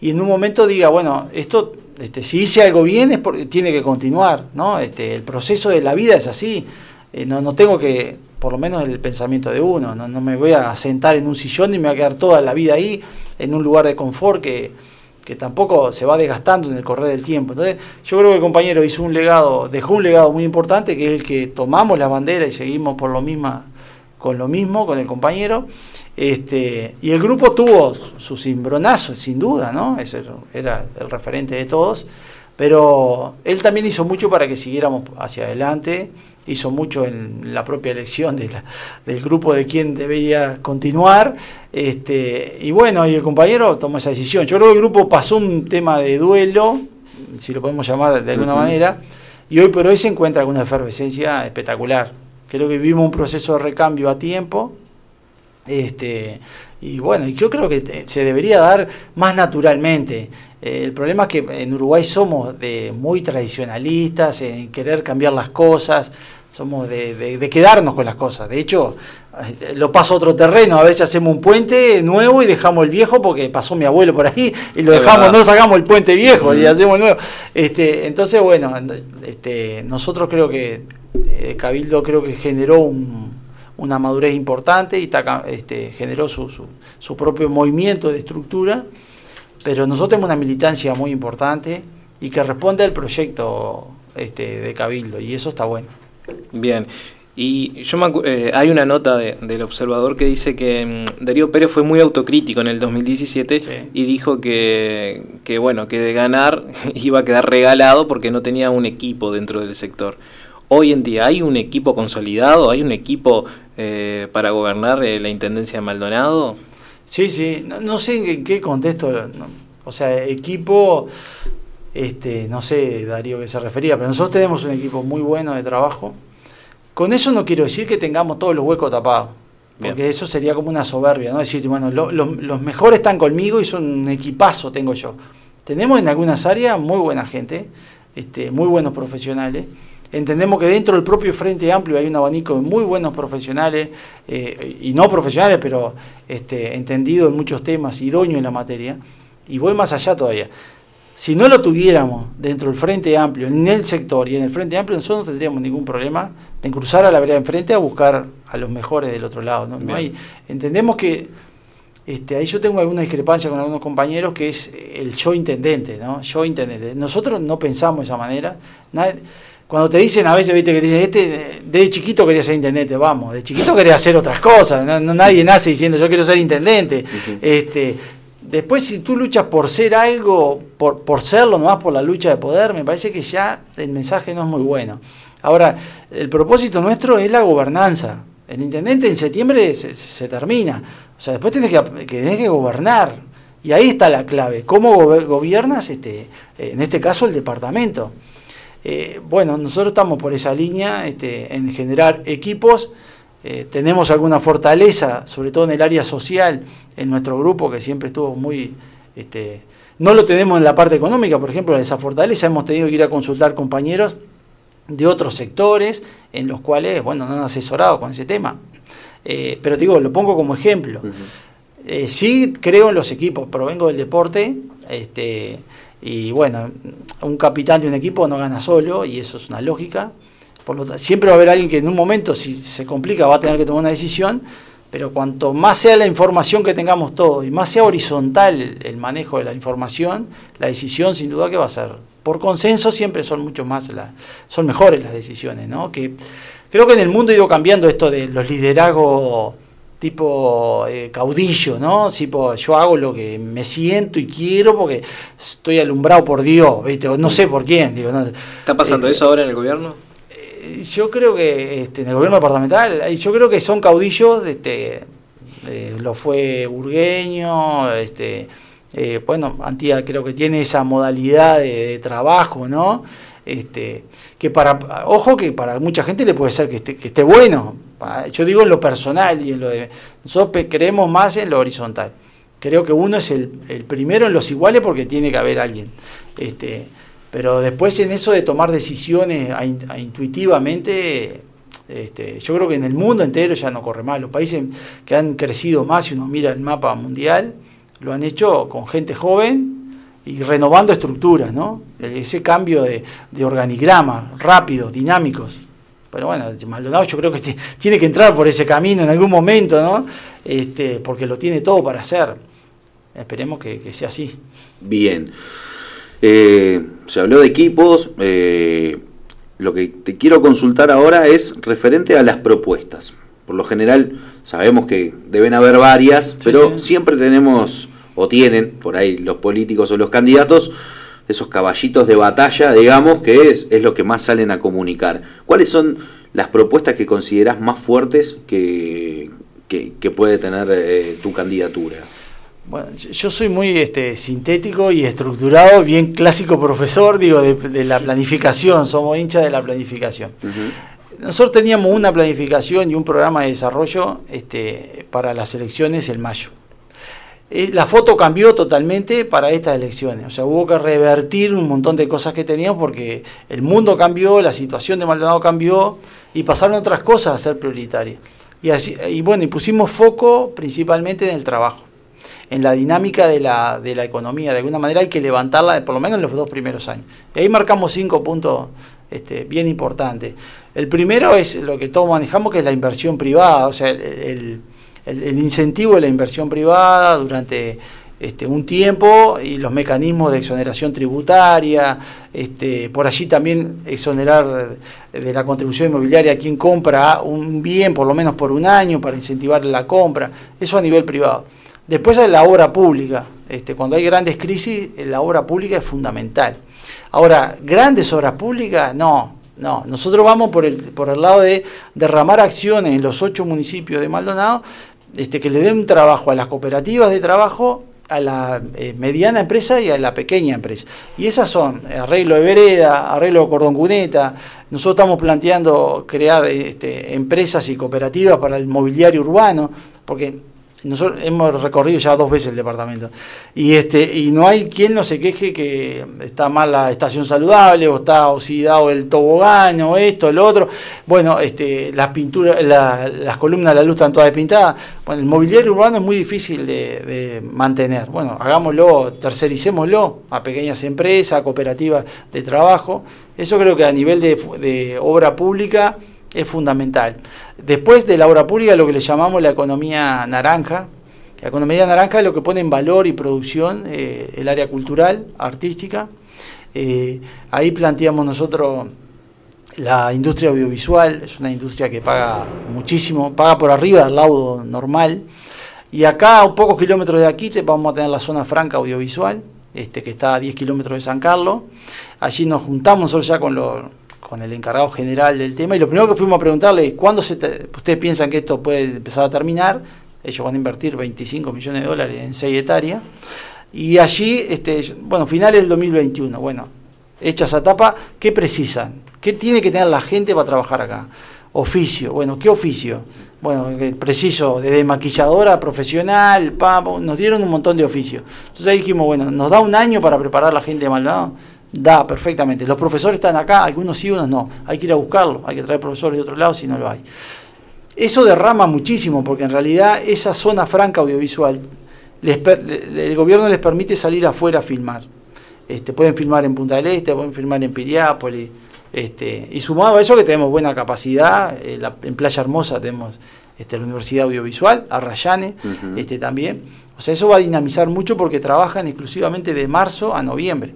y en un momento diga, bueno, esto, este, si hice algo bien es porque tiene que continuar, ¿no? Este, el proceso de la vida es así. Eh, no, no tengo que, por lo menos el pensamiento de uno, no, no me voy a sentar en un sillón y me va a quedar toda la vida ahí, en un lugar de confort que, que tampoco se va desgastando en el correr del tiempo. Entonces, yo creo que el compañero hizo un legado, dejó un legado muy importante, que es el que tomamos la bandera y seguimos por lo misma, con lo mismo, con el compañero. Este, y el grupo tuvo sus cimbronazos, sin duda, ¿no? Era el referente de todos. Pero él también hizo mucho para que siguiéramos hacia adelante, hizo mucho en la propia elección de la- del grupo de quién debía continuar. Este, y bueno, y el compañero tomó esa decisión. Yo creo que el grupo pasó un tema de duelo, si lo podemos llamar de alguna manera, y hoy por hoy se encuentra con una efervescencia espectacular. Creo que vivimos un proceso de recambio a tiempo. Este, y bueno, y yo creo que se debería dar más naturalmente. Eh, el problema es que en Uruguay somos de muy tradicionalistas, en querer cambiar las cosas, somos de, de- de quedarnos con las cosas. De hecho, eh, lo paso a otro terreno, a veces hacemos un puente nuevo y dejamos el viejo porque pasó mi abuelo por ahí y lo dejamos, no sacamos el puente viejo y hacemos el nuevo. Este, entonces, bueno, este, nosotros creo que eh, Cabildo creo que generó un, una madurez importante y taca- este, generó su, su, su propio movimiento de estructura, pero nosotros tenemos una militancia muy importante y que responde al proyecto este, de Cabildo y eso está bueno. Bien. Y yo me eh, hay una nota de- del observador que dice que mm, Darío Pérez fue muy autocrítico en el 2017 y dijo que, que bueno que de ganar iba a quedar regalado porque no tenía un equipo dentro del sector. Hoy en día hay un equipo consolidado, hay un equipo eh, para gobernar eh, la intendencia de Maldonado. Sí, sí, no, no sé en qué- contexto, no, o sea, equipo, este, no sé, Darío, que se refería, pero nosotros tenemos un equipo muy bueno de trabajo. Con eso no quiero decir que tengamos todos los huecos tapados, porque eso sería como una soberbia, ¿no? Decir, bueno, lo- lo- los mejores están conmigo y son un equipazo, tengo yo. Tenemos en algunas áreas muy buena gente, este, muy buenos profesionales. Entendemos que dentro del propio Frente Amplio hay un abanico de muy buenos profesionales, eh, y no profesionales, pero este, entendidos en muchos temas, idóneos en la materia. Y voy más allá todavía. Si no lo tuviéramos dentro del Frente Amplio, en el sector y en el Frente Amplio, nosotros no tendríamos ningún problema en cruzar a la vereda de enfrente a buscar a los mejores del otro lado. ¿no? No Bien. hay, entendemos que este, ahí yo tengo alguna discrepancia con algunos compañeros que es el yo intendente, ¿no? Yo intendente. Nosotros no pensamos de esa manera. Nadie- cuando te dicen a veces, viste, que te dicen, este de chiquito quería ser intendente, vamos, de chiquito quería hacer otras cosas, no- no- nadie nace diciendo yo quiero ser intendente. este, después si tú luchas por ser algo, por, por serlo, nomás por la lucha de poder, me parece que ya el mensaje no es muy bueno. Ahora, el propósito nuestro es la gobernanza. El intendente en septiembre se, se termina. O sea, después tenés que, que, tenés que gobernar. Y ahí está la clave. ¿Cómo gobiernas, este, en este caso, el departamento? Eh, bueno, nosotros estamos por esa línea, este, en generar equipos. Eh, tenemos alguna fortaleza, sobre todo en el área social, en nuestro grupo, que siempre estuvo muy... Este, no lo tenemos en la parte económica, por ejemplo, esa fortaleza hemos tenido que ir a consultar compañeros de otros sectores en los cuales, bueno, no han asesorado con ese tema. Eh, pero digo, lo pongo como ejemplo. Eh, sí creo en los equipos, provengo del deporte, este, y bueno, un capitán de un equipo no gana solo, y eso es una lógica. Por lo siempre va a haber alguien que en un momento, si se complica, va a tener que tomar una decisión, pero cuanto más sea la información que tengamos todos y más sea horizontal el manejo de la información, la decisión sin duda que va a ser. Por consenso siempre son mucho más, la- son mejores las decisiones, ¿no? Que creo que en el mundo ha ido cambiando esto de los liderazgos tipo eh, caudillo, ¿no? Tipo, yo hago lo que me siento y quiero porque estoy alumbrado por Dios, ¿viste? O no sé por quién, digo, no- ¿Está pasando Este, eso ahora en el gobierno? yo creo que este, en el gobierno departamental, eh, yo creo que son caudillos, este, eh, lo fue Burgueño, este, eh, bueno, Antía creo que tiene esa modalidad de, de trabajo, ¿no? Este, que para, ojo que para mucha gente le puede ser que esté, que esté bueno. Yo digo en lo personal y en lo de. Nosotros creemos más en lo horizontal. Creo que uno es el, el primero en los iguales porque tiene que haber alguien. Este, pero después en eso de tomar decisiones a in- a intuitivamente, este, yo creo que en el mundo entero ya no corre más. Los países que han crecido más, si uno mira el mapa mundial, lo han hecho con gente joven y renovando estructuras, ¿no? E- Ese cambio de, de organigrama, rápidos, dinámicos. Pero bueno, Maldonado yo creo que ti- tiene que entrar por ese camino en algún momento, ¿no? Este, porque lo tiene todo para hacer. Esperemos que, que sea así. Bien. Eh, se habló de equipos. eh, lo que te quiero consultar ahora es referente a las propuestas. Por lo general sabemos que deben haber varias, pero siempre tenemos o tienen por ahí los políticos o los candidatos esos caballitos de batalla, digamos, que es, es lo que más salen a comunicar. ¿Cuáles son las propuestas que consideras más fuertes que, que, que puede tener eh, tu candidatura? Bueno, yo- soy muy este, sintético y estructurado, bien clásico profesor, digo, de, de la planificación, somos hinchas de la planificación. Nosotros teníamos una planificación y un programa de desarrollo este, para las elecciones en mayo. Eh, La foto cambió totalmente para estas elecciones, o sea, hubo que revertir un montón de cosas que teníamos porque el mundo cambió, la situación de Maldonado cambió y pasaron otras cosas a ser prioritarias. Y, así, y bueno, y pusimos foco principalmente en el trabajo, en la dinámica de la, de la economía. De alguna manera hay que levantarla, por lo menos en los dos primeros años. Y ahí marcamos cinco puntos este, bien importantes. El primero es lo que todos manejamos, que es la inversión privada, o sea, el, el- el- incentivo de la inversión privada durante este, un tiempo y los mecanismos de exoneración tributaria, este, por allí también exonerar de la contribución inmobiliaria a quien compra un bien por lo menos por un año para incentivar la compra, eso a nivel privado. Después hay la obra pública, este, cuando hay grandes crisis, la obra pública es fundamental. Ahora, grandes obras públicas, no, no. Nosotros vamos por el, por el lado de derramar acciones en los ocho municipios de Maldonado este, que le den trabajo a las cooperativas de trabajo, a la eh, mediana empresa y a la pequeña empresa. Y esas son eh, arreglo de vereda, arreglo de cordón cuneta. Nosotros estamos planteando crear este, empresas y cooperativas para el mobiliario urbano, porque nosotros hemos recorrido ya dos veces el departamento. Y este y no hay quien no se queje que está mal la estación saludable o está oxidado el tobogán o esto el otro. Bueno este las pinturas la- las columnas de la luz están todas despintadas. Bueno el mobiliario urbano es muy difícil de, mantener. Bueno hagámoslo tercericémoslo a pequeñas empresas cooperativas de trabajo. Eso creo que a nivel de obra pública es fundamental. Después de la obra pública, lo que le llamamos la economía naranja. La economía naranja es lo que pone en valor y producción eh, el área cultural, artística. Eh, ahí planteamos nosotros la industria audiovisual, es una industria que paga muchísimo, paga por arriba del laudo normal. Y acá, a pocos kilómetros de aquí, te- vamos a tener la zona franca audiovisual, este, que está a 10 kilómetros de San Carlos. Allí nos juntamos nosotros ya con, lo- con el encargado general del tema y lo primero que fuimos a preguntarle es cuándo se te- ustedes piensan que esto puede empezar a terminar. Ellos van a invertir 25 millones de dólares en 6 hectáreas. Y allí, este, bueno, finales del 2021, bueno, hecha esa etapa, ¿qué precisan? ¿Qué tiene que tener la gente para trabajar acá? Oficio, bueno, ¿qué oficio? Bueno, que preciso, desde maquilladora profesional, nos dieron un montón de oficios. Entonces ahí dijimos, bueno, ¿nos da un año para preparar la gente de Maldonado? Da, perfectamente. Los profesores están acá, algunos sí, unos no. Hay que ir a buscarlos, hay que traer profesores de otro lado si no lo hay. Eso derrama muchísimo, porque en realidad esa zona franca audiovisual, les per- le- el gobierno les permite salir afuera a filmar. Este, pueden filmar en Punta del Este, pueden filmar en Piriápolis. Este, y sumado a eso que tenemos buena capacidad, eh, la- en Playa Hermosa tenemos este, la Universidad Audiovisual, Arrayane este, también. O sea, eso va a dinamizar mucho porque trabajan exclusivamente de marzo a noviembre.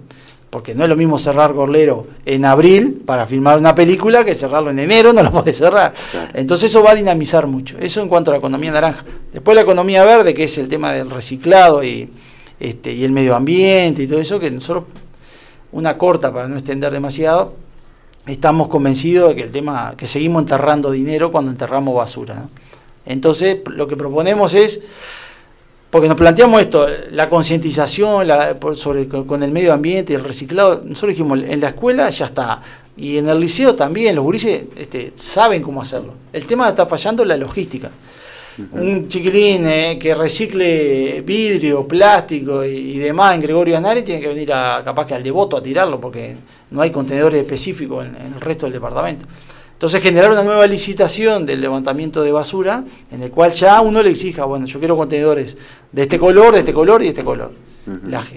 Porque no es lo mismo cerrar Gorlero en abril para filmar una película que cerrarlo en enero, no lo puede cerrar. Entonces eso va a dinamizar mucho. Eso en cuanto a la economía naranja. Después la economía verde, que es el tema del reciclado y, este, y el medio ambiente y todo eso, que nosotros, una corta para no extender demasiado, estamos convencidos de que el tema, que seguimos enterrando dinero cuando enterramos basura. ¿no? Entonces, lo que proponemos es porque nos planteamos esto, la concientización sobre con el medio ambiente y el reciclado. Nosotros dijimos, en la escuela ya está. Y en el liceo también, los gurises este, saben cómo hacerlo. El tema está fallando la logística. Un chiquilín eh, que recicle vidrio, plástico y, y demás en Gregorio Anari tiene que venir a, capaz que al devoto a tirarlo porque no hay contenedores específicos en, en el resto del departamento. Entonces generar una nueva licitación del levantamiento de basura en el cual ya uno le exija, bueno, yo quiero contenedores de este color, de este color y de este color.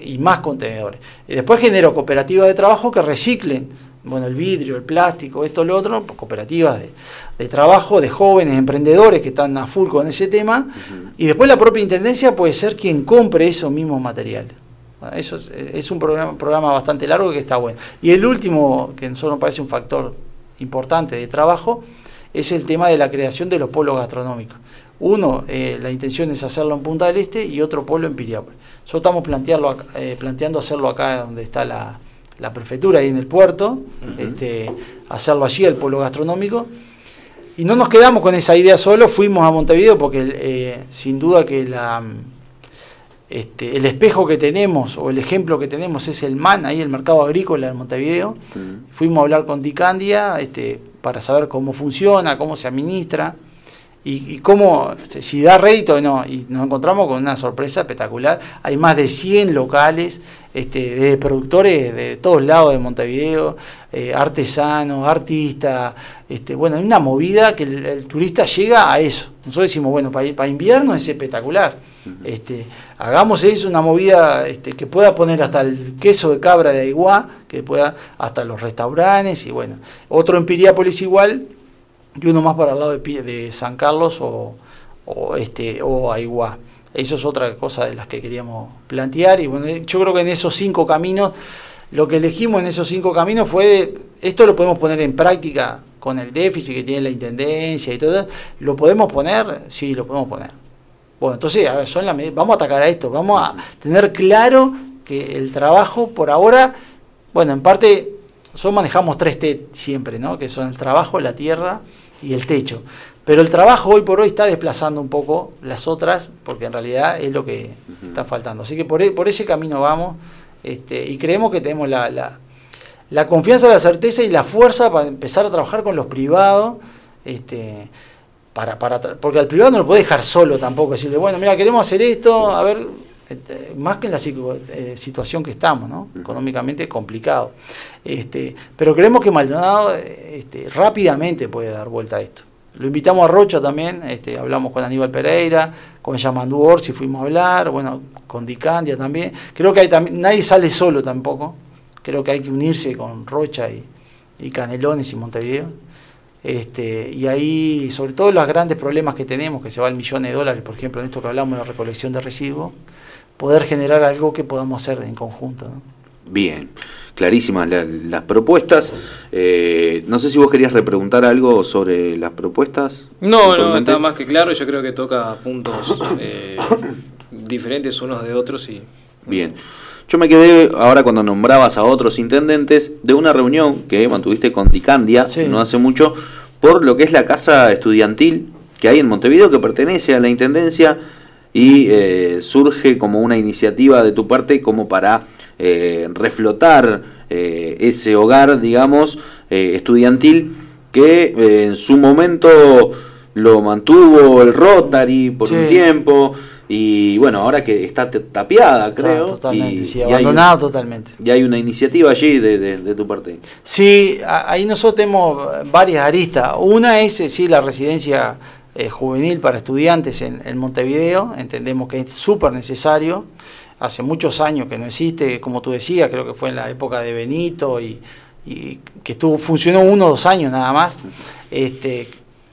Y más contenedores. Y después genero cooperativas de trabajo que reciclen, bueno, el vidrio, el plástico, esto, lo otro, cooperativas de, de trabajo de jóvenes emprendedores que están a full con ese tema. Y después la propia intendencia puede ser quien compre esos mismos materiales. Eso es, es un programa, programa bastante largo que está bueno. Y el último, que nos parece un factor importante de trabajo, es el tema de la creación de los polos gastronómicos. Uno, eh, la intención es hacerlo en Punta del Este y otro polo en Piriápolis. Nosotros estamos plantearlo, eh, planteando hacerlo acá donde está la, la prefectura, ahí en el puerto, este, hacerlo allí, el polo gastronómico. Y no nos quedamos con esa idea solo, fuimos a Montevideo porque eh, sin duda que la, este, el espejo que tenemos o el ejemplo que tenemos es el MAN, ahí el mercado agrícola de Montevideo. Fuimos a hablar con Dicandia este, para saber cómo funciona, cómo se administra y, y cómo, este, si da rédito o no. Y nos encontramos con una sorpresa espectacular. Hay más de 100 locales este, de productores de todos lados de Montevideo, eh, artesanos, artistas. Este, bueno, hay una movida que el, el turista llega a eso. Nosotros decimos, bueno, para, invierno es espectacular. Este, hagamos eso una movida este, que pueda poner hasta el queso de cabra de Aiguá, que pueda hasta los restaurantes y bueno, otro en Piriápolis igual y uno más para el lado de, de San Carlos o, o este o Aiguá. Eso es otra cosa de las que queríamos plantear y bueno, yo creo que en esos cinco caminos lo que elegimos en esos cinco caminos fue esto lo podemos poner en práctica con el déficit que tiene la intendencia y todo, lo podemos poner, sí, lo podemos poner. Bueno, entonces, a ver, son med- vamos a atacar a esto, vamos a tener claro que el trabajo por ahora, bueno, en parte, nosotros manejamos tres T siempre, ¿no? Que son el trabajo, la tierra y el techo. Pero el trabajo hoy por hoy está desplazando un poco las otras, porque en realidad es lo que está faltando. Así que por, e- por ese camino vamos, este, y creemos que tenemos la, la, la confianza, la certeza y la fuerza para empezar a trabajar con los privados, este, para, para tra- porque al privado no lo puede dejar solo tampoco, decirle, bueno, mira, queremos hacer esto, a ver, este, más que en la eh, situación que estamos, ¿no? económicamente complicado. Este, pero creemos que Maldonado este, rápidamente puede dar vuelta a esto. Lo invitamos a Rocha también, este, hablamos con Aníbal Pereira, con Yamandú Orsi fuimos a hablar, bueno, con Dicandia también. Creo que hay también, nadie sale solo tampoco, creo que hay que unirse con Rocha y, Canelones y Montevideo. Este, y ahí, sobre todo los grandes problemas que tenemos, que se va el millón de dólares, por ejemplo, en esto que hablamos de la recolección de residuos, poder generar algo que podamos hacer en conjunto. Bien, clarísimas la- las propuestas. Eh, no sé si vos querías repreguntar algo sobre las propuestas. No, no, está más que claro. Yo creo que toca puntos eh, diferentes unos de otros y Bien. Yo me quedé ahora cuando nombrabas a otros intendentes de una reunión que mantuviste con Dicandia no hace mucho por lo que es la casa estudiantil que hay en Montevideo que pertenece a la intendencia y eh, surge como una iniciativa de tu parte como para eh, reflotar eh, ese hogar, digamos, eh, estudiantil que eh, en su momento lo mantuvo el Rotary por un tiempo y bueno, ahora que está tapiada, creo. totalmente, y, sí, y abandonado un- totalmente. Y hay una iniciativa allí de, de- de tu parte. Sí, ahí nosotros tenemos varias aristas. Una es sí, la residencia eh, juvenil para estudiantes en, en Montevideo. Entendemos que es súper necesario. Hace muchos años que no existe, como tú decías, creo que fue en la época de Benito y, que estuvo funcionó uno o dos años nada más. Este,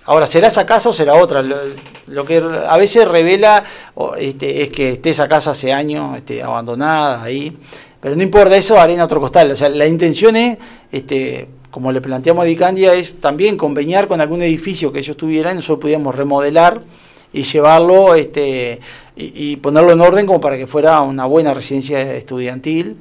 ahora, ¿será esa casa o será otra? Lo, que a veces revela este, es que esté esa casa hace años este, abandonada ahí. Pero no importa eso, arena otro costal. O sea, la intención es, este, como le planteamos a Dicandia, es también conveniar con algún edificio que ellos tuvieran, nosotros pudiéramos remodelar y llevarlo este, y, y ponerlo en orden como para que fuera una buena residencia estudiantil.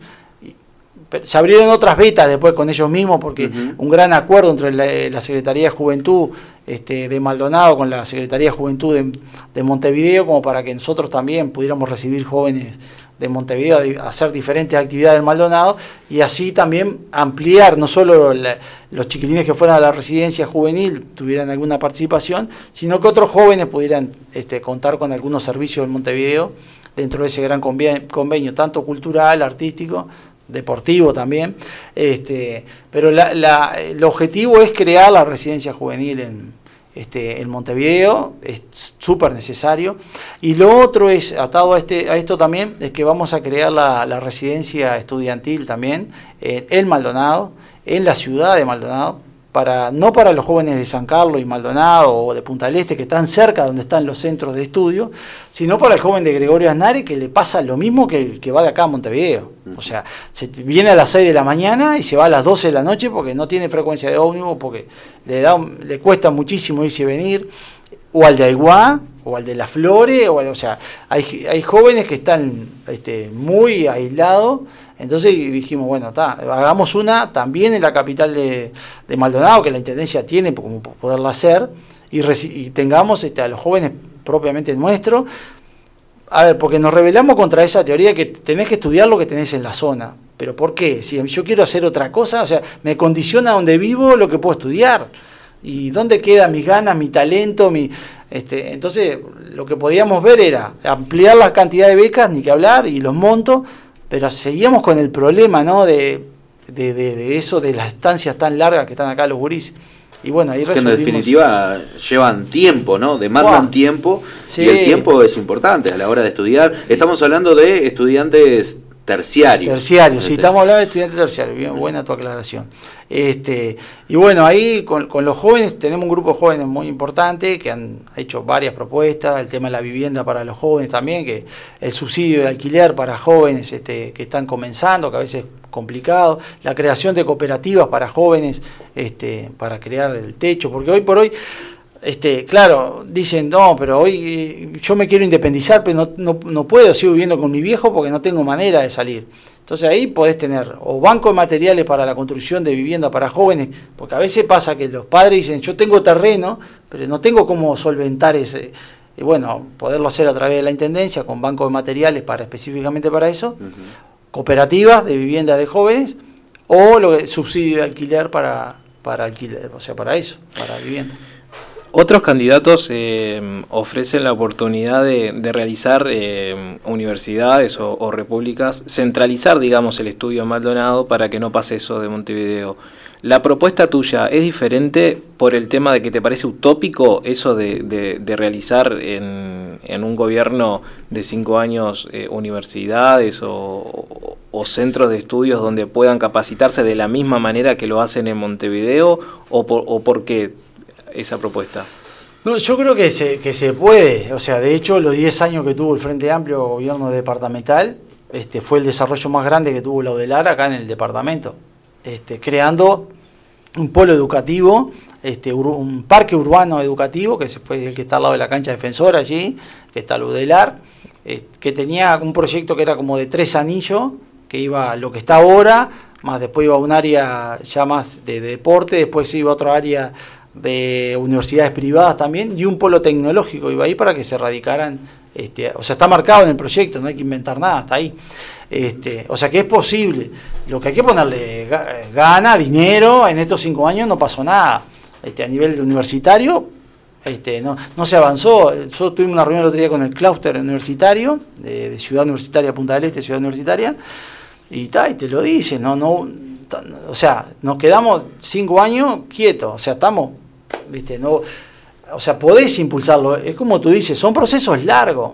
Se abrieron otras vetas después con ellos mismos porque un gran acuerdo entre la, la Secretaría de Juventud este, de Maldonado con la Secretaría de Juventud de, de Montevideo como para que nosotros también pudiéramos recibir jóvenes de Montevideo a hacer diferentes actividades en Maldonado y así también ampliar no solo los chiquilines que fueran a la residencia juvenil tuvieran alguna participación, sino que otros jóvenes pudieran este, contar con algunos servicios en Montevideo dentro de ese gran convie- convenio, tanto cultural, artístico, deportivo también. Este, pero la- la- el objetivo es crear la residencia juvenil en, este, en Montevideo, es súper necesario. Y lo otro es, atado a, este, a esto también, es que vamos a crear la, residencia estudiantil también en, en Maldonado, en la ciudad de Maldonado, para, no para los jóvenes de San Carlos y Maldonado o de Punta del Este, que están cerca donde están los centros de estudio, sino para el joven de Gregorio Aznari, que le pasa lo mismo que el que va de acá a Montevideo. O sea, se viene a las 6 de la mañana y se va a las 12 de la noche porque no tiene frecuencia de ómnibus, porque le, da, le cuesta muchísimo irse y venir, o al de Aiguá, o al de Las Flores, o, o sea, hay, hay jóvenes que están este, muy aislados, entonces dijimos, bueno, está, hagamos una también en la capital de, de Maldonado, que la Intendencia tiene como poderla hacer, y tengamos este, a los jóvenes propiamente nuestros, a ver, porque nos rebelamos contra esa teoría que tenés que estudiar lo que tenés en la zona. ¿Pero por qué? Si yo quiero hacer otra cosa, o sea, me condiciona donde vivo lo que puedo estudiar. ¿Y dónde quedan mis ganas, mi talento? mi este Entonces, lo que podíamos ver era ampliar la cantidad de becas, ni que hablar, y los montos, pero seguíamos con el problema, ¿no? De, de, de- de eso, de las estancias tan largas que están acá los gurís. Y bueno, ahí Que en definitiva llevan tiempo, ¿no? Demandan tiempo Sí. y el tiempo es importante a la hora de estudiar. Estamos hablando de estudiantes terciarios. Terciario, sí, Este, estamos hablando de estudiantes terciarios, bien, buena tu aclaración. Este, y bueno, ahí con, con los jóvenes, tenemos un grupo de jóvenes muy importante que han hecho varias propuestas, el tema de la vivienda para los jóvenes también, que el subsidio de alquiler para jóvenes este, que están comenzando, que a veces es complicado, la creación de cooperativas para jóvenes, este, para crear el techo, porque hoy por hoy este, claro, dicen, no, pero hoy eh, yo me quiero independizar, pero no, no, no puedo, sigo viviendo con mi viejo porque no tengo manera de salir. Entonces ahí podés tener o banco de materiales para la construcción de vivienda para jóvenes, porque a veces pasa que los padres dicen, yo tengo terreno, pero no tengo cómo solventar ese... Y bueno, poderlo hacer a través de la Intendencia, con banco de materiales para específicamente para eso, cooperativas de vivienda de jóvenes, o lo que, subsidio de alquiler para, para alquiler, o sea, para eso, para vivienda. Otros candidatos eh, ofrecen la oportunidad de, realizar eh, universidades o, repúblicas, centralizar, digamos, el estudio Maldonado para que no pase eso de Montevideo. La propuesta tuya es diferente por el tema de que te parece utópico eso de, de- realizar en, en un gobierno de cinco años eh, universidades o, o- centros de estudios donde puedan capacitarse de la misma manera que lo hacen en Montevideo o por, o por qué esa propuesta? No, yo creo que se, que se puede. O sea, de hecho, los 10 años que tuvo el Frente Amplio gobierno departamental, este, fue el desarrollo más grande que tuvo la UDELAR acá en el departamento. Este, creando un polo educativo, este, un parque urbano educativo, que fue el que está al lado de la cancha defensora allí, que está el UDELAR, eh, que tenía un proyecto que era como de tres anillos, que iba lo que está ahora, más después iba un área ya más de, de deporte, después iba a otra área de universidades privadas también, y un polo tecnológico iba ahí para que se radicaran, este, o sea, está marcado en el proyecto, no hay que inventar nada, está ahí. Este, o sea que es posible. Lo que hay que ponerle ga- gana, dinero, en estos cinco años no pasó nada. Este, a nivel universitario, este, no, no se avanzó. Yo tuvimos una reunión el otro día con el clúster universitario, de, Ciudad Universitaria Punta del Este, Ciudad Universitaria, y, ta, y te lo dice, no, no, o sea, nos quedamos cinco años quietos, o sea, estamos, viste, no, o sea, podés impulsarlo, es como tú dices, son procesos largos,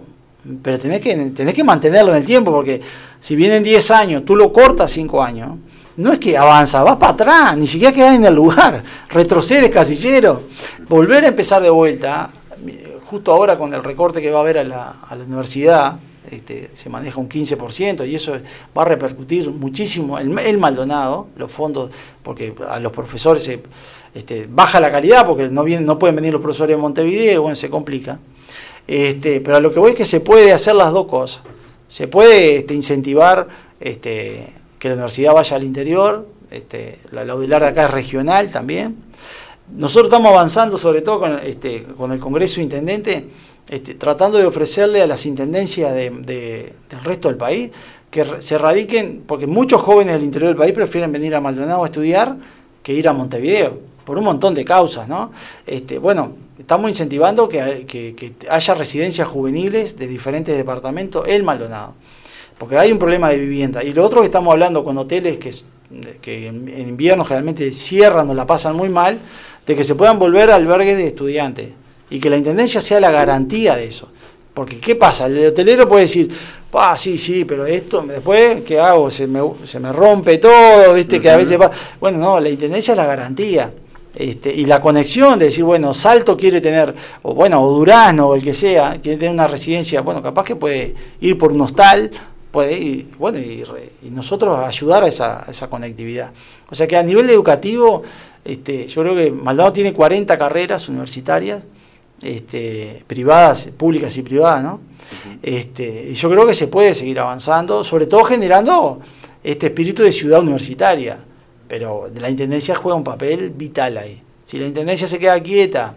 pero tenés que, tenés que mantenerlo en el tiempo, porque si vienen 10 años, tú lo cortas 5 años, no es que avanza, vas para atrás, ni siquiera quedas en el lugar, retrocedes casillero, volver a empezar de vuelta, justo ahora con el recorte que va a haber a la, a la universidad, este, se maneja un 15% y eso va a repercutir muchísimo. El, el Maldonado, los fondos, porque a los profesores se, este, baja la calidad porque no, pueden venir los profesores de Montevideo, bueno, se complica. Este, pero a lo que voy es que se puede hacer las dos cosas. Se puede este, incentivar este, que la universidad vaya al interior, la, la UDELAR de acá es regional también. Nosotros estamos avanzando, sobre todo con, el Congreso Intendente, tratando de ofrecerle a las intendencias de- de- del resto del país que se radiquen, porque muchos jóvenes del interior del país prefieren venir a Maldonado a estudiar que ir a Montevideo, por un montón de causas, ¿no? Este, bueno, estamos incentivando que, que- que haya residencias juveniles de diferentes departamentos en Maldonado, porque hay un problema de vivienda. Y lo otro que estamos hablando con hoteles que, en en invierno generalmente cierran o la pasan muy mal, de que se puedan volver albergues de estudiantes y que la intendencia sea la garantía de eso. Porque, ¿qué pasa? El hotelero puede decir, ah, sí, sí, pero esto, después, ¿qué hago? Se me, se me rompe todo, ¿viste? Que a veces va. Bueno, no, la intendencia es la garantía. Este, y la conexión de decir, bueno, Salto quiere tener, o bueno, o Durazno, o el que sea, quiere tener una residencia, bueno, capaz que puede ir por un hostal, puede ir, bueno, y, re- y nosotros ayudar a esa, a esa conectividad. O sea que a nivel educativo, este, yo creo que Maldonado tiene 40 carreras universitarias, este, privadas, públicas y privadas, ¿no? Este, y yo creo que se puede seguir avanzando, sobre todo generando este espíritu de ciudad universitaria. Pero la intendencia juega un papel vital ahí. Si la intendencia se queda quieta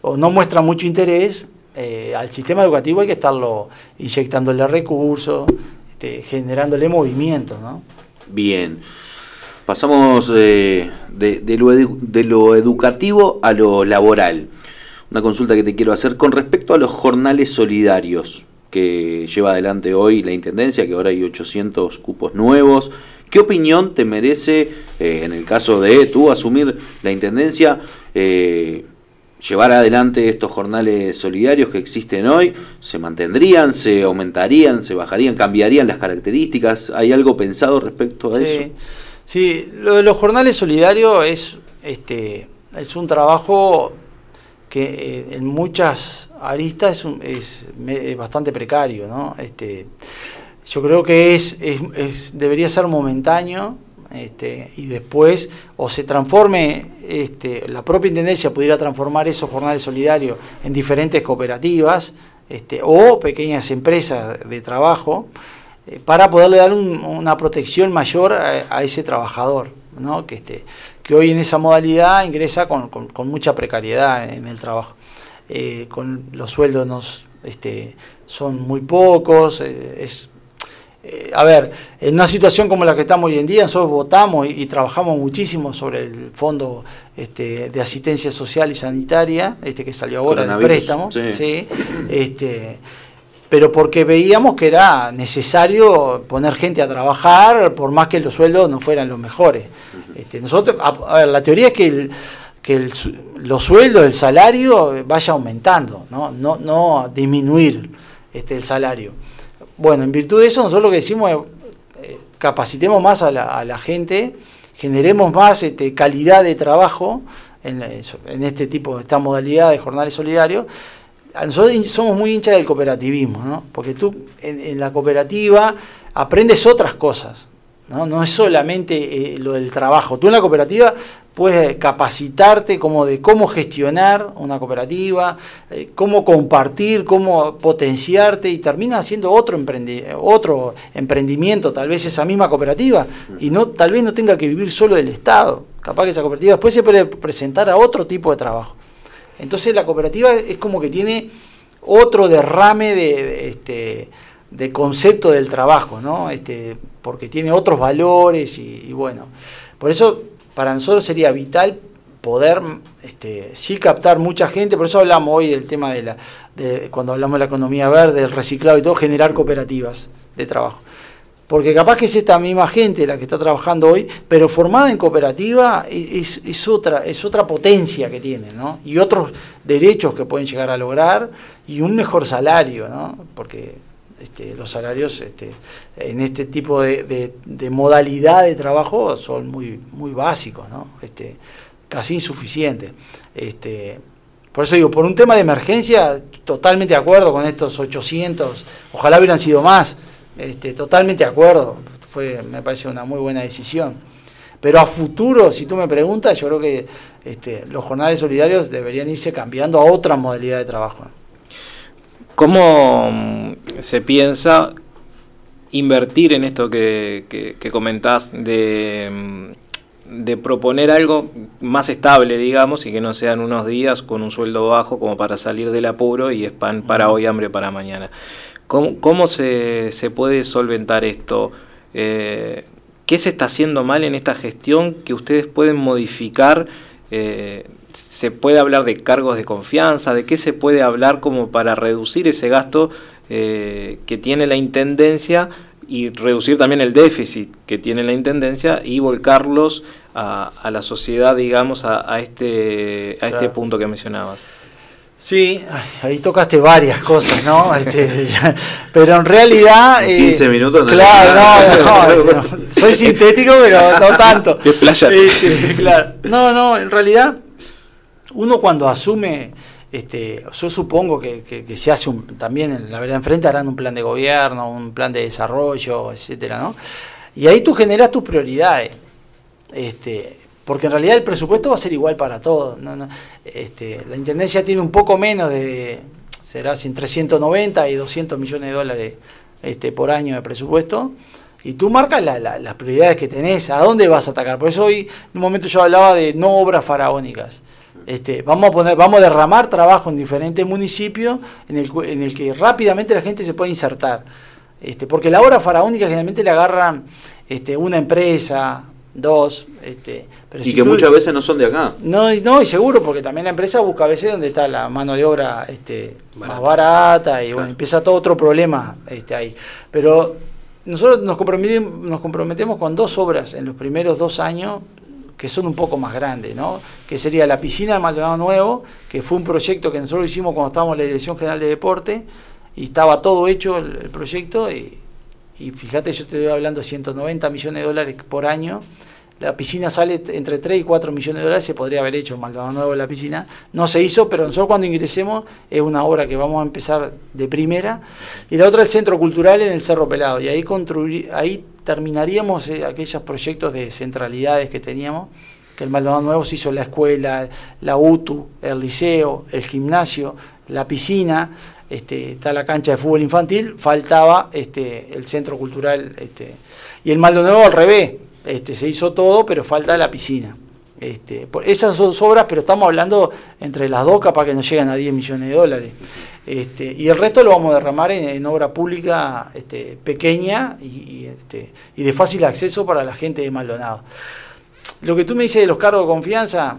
o no muestra mucho interés, eh, al sistema educativo hay que estarlo inyectándole recursos, este, generándole movimiento, ¿no? Bien. Pasamos eh, de, lo de lo educativo a lo laboral. Una consulta que te quiero hacer con respecto a los jornales solidarios que lleva adelante hoy la Intendencia, que ahora hay 800 cupos nuevos. ¿Qué opinión te merece, eh, en el caso de tú asumir la Intendencia, eh, llevar adelante estos jornales solidarios que existen hoy? ¿Se mantendrían, se aumentarían, se bajarían, cambiarían las características? ¿Hay algo pensado respecto a eso? Sí, lo de los jornales solidarios es, este, es un trabajo que eh, en muchas aristas es, un- es es bastante precario, ¿no? Este, yo creo que es, es- es- debería ser momentáneo este, y después o se transforme, este, la propia intendencia pudiera transformar esos jornales solidarios en diferentes cooperativas este, o pequeñas empresas de trabajo eh, para poderle dar un- una protección mayor a, ese trabajador, ¿no? que, este, que hoy en esa modalidad ingresa con mucha precariedad en el trabajo. Eh, con los sueldos nos, este, son muy pocos, eh, es eh, a ver, en una situación como la que estamos hoy en día, nosotros votamos y, y trabajamos muchísimo sobre el fondo este, de asistencia social y sanitaria, este que salió ahora, el préstamo, sí. sí, este, pero porque veíamos que era necesario poner gente a trabajar, por más que los sueldos no fueran los mejores. Este, nosotros, a, a ver, la teoría es que, el- que el los sueldos, el salario vaya aumentando, no, no, no disminuir este, el salario. Bueno, en virtud de eso, nosotros lo que decimos es eh, capacitemos más a la, a la gente, generemos más este, calidad de trabajo en, en este tipo, esta modalidad de jornales solidarios. Nosotros somos muy hinchas del cooperativismo, ¿no? porque tú en la cooperativa aprendes otras cosas, ¿no? es solamente eh, lo del trabajo. Tú en la cooperativa puedes capacitarte como de cómo gestionar una cooperativa, eh, cómo compartir, cómo potenciarte y termina haciendo otro, otro emprendimiento, tal vez esa misma cooperativa, y no tal vez no tenga que vivir solo del Estado. Capaz que esa cooperativa después se puede presentar a otro tipo de trabajo. Entonces la cooperativa es como que tiene otro derrame de, de, este, de concepto del trabajo, ¿no? Este, porque tiene otros valores y, y bueno. Por eso para nosotros sería vital poder este, sí captar mucha gente, por eso hablamos hoy del tema de la, de, cuando hablamos de la economía verde, del reciclado y todo, generar cooperativas de trabajo. Porque capaz que es esta misma gente la que está trabajando hoy, pero formada en cooperativa es, es otra, es otra potencia que tiene, ¿no? Y otros derechos que pueden llegar a lograr y un mejor salario, ¿no? Porque este, los salarios este, en este tipo de, de- modalidad de trabajo son muy, muy básicos. Este, casi insuficientes. Este, por eso digo, por un tema de emergencia, totalmente de acuerdo con estos 800, ojalá hubieran sido más, este, totalmente de acuerdo, fue, me parece una muy buena decisión. Pero a futuro, si tú me preguntas, yo creo que este, los jornales solidarios deberían irse cambiando a otra modalidad de trabajo. ¿Cómo mm, se piensa invertir en esto que, que, que comentás de, mm, de proponer algo más estable, digamos, y que no sean unos días con un sueldo bajo como para salir del apuro y es pan para hoy, hambre para mañana. ¿Cómo, cómo se, se puede solventar esto? Eh, ¿Qué se está haciendo mal en esta gestión que ustedes pueden modificar? Eh, ¿Se puede hablar de cargos de confianza? ¿De qué se puede hablar como para reducir ese gasto eh, que tiene la Intendencia y reducir también el déficit que tiene la Intendencia y volcarlos a, a la sociedad, digamos, a, a este, a este punto que mencionabas? Sí, ahí tocaste varias cosas, ¿no? Este, pero en realidad... En 15 minutos no Claro, no, no, no, soy sintético, pero no tanto. Despláyate. Este, claro. No, no, en realidad, uno cuando asume, este, yo supongo que, se hace un, también en la verdad enfrente harán un plan de gobierno, un plan de desarrollo, etcétera, ¿no? Y ahí tú generas tus prioridades. Este, porque en realidad el presupuesto va a ser igual para todos. este, la Intendencia tiene un poco menos de, será sin 390 y 200 millones de dólares este, por año de presupuesto. Y tú marcas la- la- las prioridades que tenés, a dónde vas a atacar. Por eso hoy, en un momento yo hablaba de no obras faraónicas. Este, vamos a poner, vamos a derramar trabajo en diferentes municipios en el, cu- en el que rápidamente la gente se puede insertar. Este, porque la obra faraónica generalmente le agarran este, una empresa, dos, este, pero Y si que tú- muchas veces no son de acá. no, y- no, y seguro, porque también la empresa busca a veces donde está la mano de obra este, más barata y bueno, empieza todo otro problema este, ahí. Pero nosotros nos comprometemos, nos comprometemos con dos obras en los primeros dos años que son un poco más grandes, ¿no? Que sería la piscina de Maldonado Nuevo, que fue un proyecto que nosotros hicimos cuando estábamos en la Dirección General de Deporte y estaba todo hecho el, proyecto y, fíjate, yo te estoy hablando de 190 millones de dólares por año. La piscina sale entre 3 y 4 millones de dólares, se podría haber hecho Maldonado Nuevo la piscina. No se hizo, pero nosotros cuando ingresemos es una obra que vamos a empezar de primera. Y la otra el Centro Cultural en el Cerro Pelado. Y ahí, construir, ahí terminaríamos eh, aquellos proyectos de centralidades que teníamos. Que el Maldonado Nuevo se hizo la escuela, la UTU, el liceo, el gimnasio, la piscina, este, está la cancha de fútbol infantil, faltaba este, el centro cultural. Este, y el Maldonado al revés, este, se hizo todo, pero falta la piscina. Este, por esas dos obras, pero estamos hablando entre las dos, capaz que no llegan a 10 millones de dólares. Este, y el resto lo vamos a derramar en, obra pública este, pequeña este, y de fácil acceso para la gente de Maldonado. Lo que tú me dices de los cargos de confianza,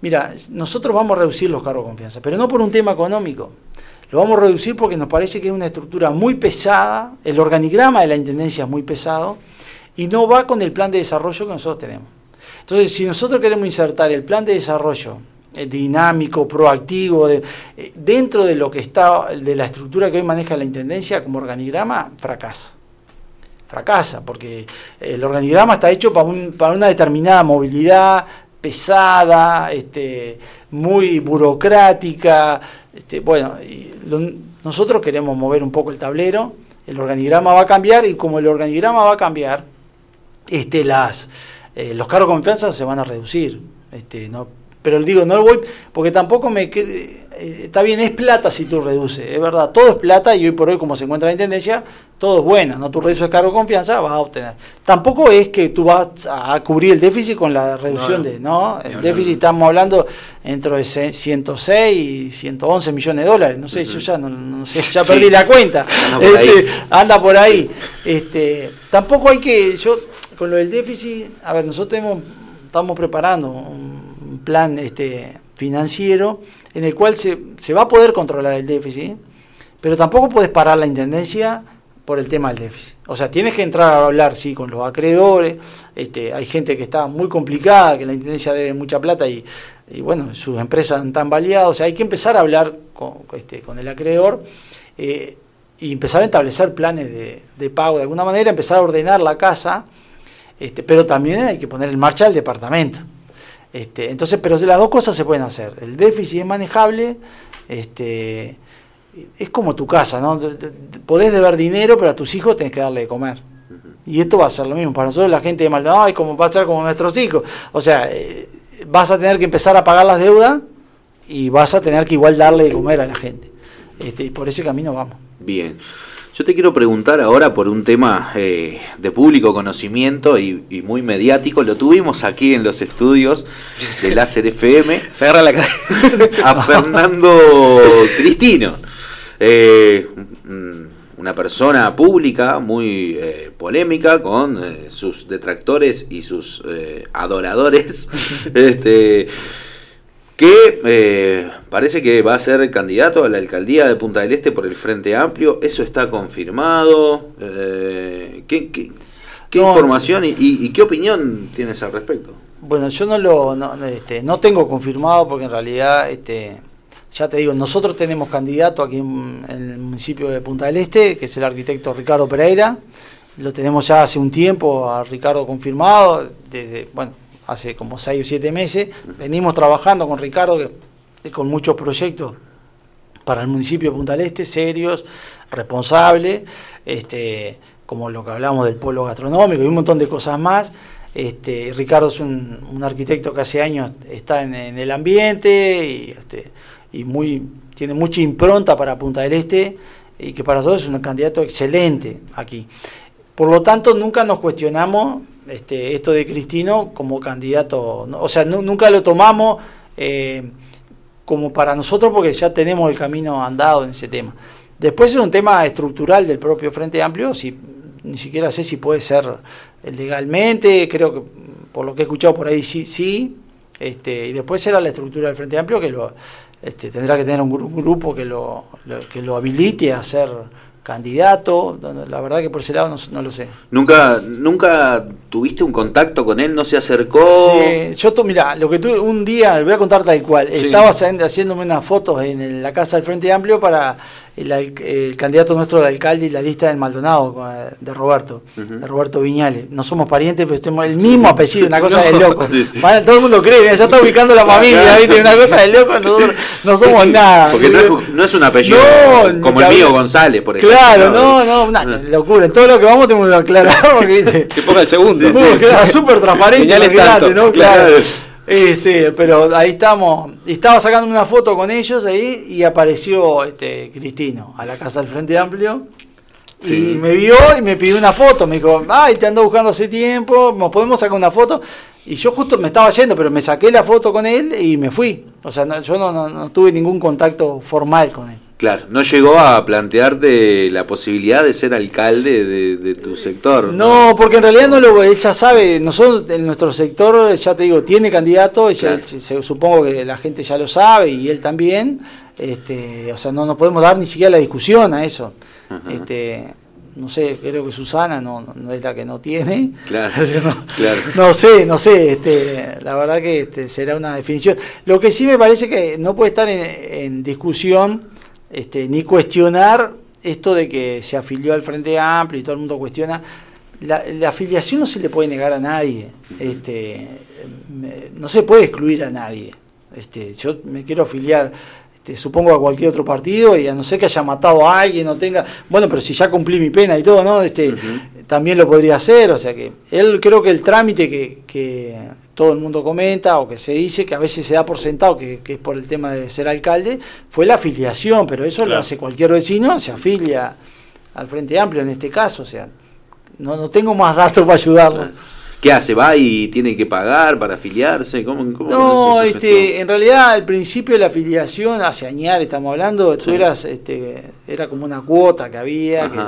mira, nosotros vamos a reducir los cargos de confianza, pero no por un tema económico. Lo vamos a reducir porque nos parece que es una estructura muy pesada, el organigrama de la Intendencia es muy pesado y no va con el plan de desarrollo que nosotros tenemos. Entonces, si nosotros queremos insertar el plan de desarrollo eh, dinámico, proactivo, eh, dentro de lo que está, de la estructura que hoy maneja la Intendencia como organigrama, fracasa. Fracasa, porque el organigrama está hecho para, un- para una determinada movilidad pesada, este, muy burocrática. Este, bueno, nosotros queremos mover un poco el tablero, el organigrama va a cambiar y como el organigrama va a cambiar, este, las, eh, los cargos de confianza se van a reducir. Este, no, pero digo, no voy, porque tampoco me eh, está bien, es plata si tú reduces, es verdad, todo es plata y hoy por hoy como se encuentra la intendencia, todo es bueno, no tú reduces cargo de confianza, vas a obtener. Tampoco es que tú vas a cubrir el déficit con la reducción No, de, no, el déficit estamos hablando entre de ce- 106 y 111 millones de dólares, no sé, yo ya no, no sé, ya perdí la cuenta. Anda por ahí. Este, anda por ahí. Este, tampoco hay que, yo con lo del déficit, a ver, nosotros tenemos- estamos preparando un plan este, financiero en el cual se, se va a poder controlar el déficit, pero tampoco puedes parar la intendencia por el tema del déficit. O sea, tienes que entrar a hablar, sí, con los acreedores, este, hay gente que está muy complicada, que la intendencia debe mucha plata y, y bueno, sus empresas están baleadas, o sea, hay que empezar a hablar con, este, con el acreedor eh, y empezar a establecer planes de, de pago de alguna manera, empezar a ordenar la casa, este, pero también hay que poner en marcha el departamento. Este, entonces, pero las dos cosas se pueden hacer. El déficit es manejable, este, es como tu casa, ¿no? Podés deber dinero, pero a tus hijos tenés que darle de comer. Y esto va a ser lo mismo. Para nosotros la gente de Maldonado es como va a ser como nuestros hijos. O sea, eh, vas a tener que empezar a pagar las deudas y vas a tener que igual darle de comer a la gente. Este, y por ese camino vamos. Bien. Yo te quiero preguntar ahora por un tema eh, de público conocimiento y, y muy mediático. Lo tuvimos aquí en los estudios de Láser FM. Se agarra la A Fernando Cristino. Eh, mm, una persona pública muy eh, polémica con eh, sus detractores y sus eh, adoradores. este, que eh, parece que va a ser candidato a la alcaldía de Punta del Este por el Frente Amplio. ¿Eso está confirmado? Eh, ¿Qué, qué- qué No, información y, y- y qué opinión tienes al respecto? Bueno, yo no lo no, no, este, no tengo confirmado porque en realidad, este, ya te digo, nosotros tenemos candidato aquí en, en el municipio de Punta del Este, que es el arquitecto Ricardo Pereira. Lo tenemos ya hace un tiempo a Ricardo confirmado, desde, bueno, hace como seis o siete meses. Venimos trabajando con Ricardo que, con muchos proyectos para el municipio de Punta del Este, serios, responsables, este, como lo que hablamos del polo gastronómico y un montón de cosas más. Este, Ricardo es un, arquitecto que hace años está en, en el ambiente y, este, y muy, tiene mucha impronta para Punta del Este y que para nosotros es un candidato excelente aquí. Por lo tanto, nunca nos cuestionamos este, esto de Cristino como candidato, o sea, nu- nunca lo tomamos eh, como para nosotros porque ya tenemos el camino andado en ese tema. Después es un tema estructural del propio Frente Amplio, si, ni siquiera sé si puede ser legalmente, creo que por lo que he escuchado por ahí sí, sí, este, y después será la estructura del Frente Amplio que lo este, tendrá que tener un, gru- un grupo que lo, que lo habilite a ser candidato, la verdad que por ese lado no, no lo sé. ¿Nunca, ¿Nunca tuviste un contacto con él? ¿No se acercó? Sí, yo, mira, lo que tuve un día, voy a contar tal cual, estaba haciendo- haciéndome unas fotos en el- la casa del Frente Amplio para el, el candidato nuestro de alcalde y la lista del Maldonado, de Roberto, de Roberto Viñales. No somos parientes, pero tenemos el mismo apellido, una cosa de loco. sí, sí. Bueno, todo el mundo cree, ya está ubicando la familia, ¿viste? Una cosa de loco, nosotros no somos nada. Porque no es, no es un apellido No, como el mío. González, por ejemplo. Claro, no, no, una locura. En todo lo que vamos tenemos que aclarar porque ¿viste? Que ponga el segundo. Súper transparente, tanto. ¿no? Claro. Claro. Este, pero ahí estamos. Estaba sacando una foto con ellos ahí y apareció este Cristino a la casa del Frente Amplio. Sí. Y me vio y me pidió una foto. Me dijo, ay, te ando buscando hace tiempo, ¿nos podemos sacar una foto? Y yo justo me estaba yendo, pero me saqué la foto con él y me fui. O sea, no- yo no, no- no tuve ningún contacto formal con él. Claro, no llegó a plantearte la posibilidad de ser alcalde de, de tu sector. No, porque en realidad no lo, él ya sabe, nosotros en nuestro sector, ya te digo, tiene candidato, ya- se- supongo que la gente ya lo sabe y él también, este, o sea, no nos podemos dar ni siquiera la discusión a eso. Este, no sé, creo que Susana no, no- no es la que no tiene. Claro, no, claro. no sé, no sé, este, la verdad que este, será una definición. Lo que sí me parece que no puede estar en, en discusión este, ni cuestionar esto de que se afilió al Frente Amplio y todo el mundo cuestiona. La, la afiliación no se le puede negar a nadie. Este, no se puede excluir a nadie. Este, yo me quiero afiliar, este, supongo a cualquier otro partido y a no ser que haya matado a alguien o tenga, bueno, pero si ya cumplí mi pena y todo, ¿no? Este, también lo podría hacer, o sea que él creo que el trámite que, que todo el mundo comenta o que se dice, que a veces se da por sentado que, que es por el tema de ser alcalde, fue la afiliación, pero eso lo hace cualquier vecino, se afilia al Frente Amplio en este caso, o sea, no, no tengo más datos para ayudarlo. ¿Qué hace? ¿Va y tiene que pagar para afiliarse? ¿Cómo, cómo No, es este, en realidad al principio de la afiliación, hace años estamos hablando, tú eras, este, era como una cuota que había, que-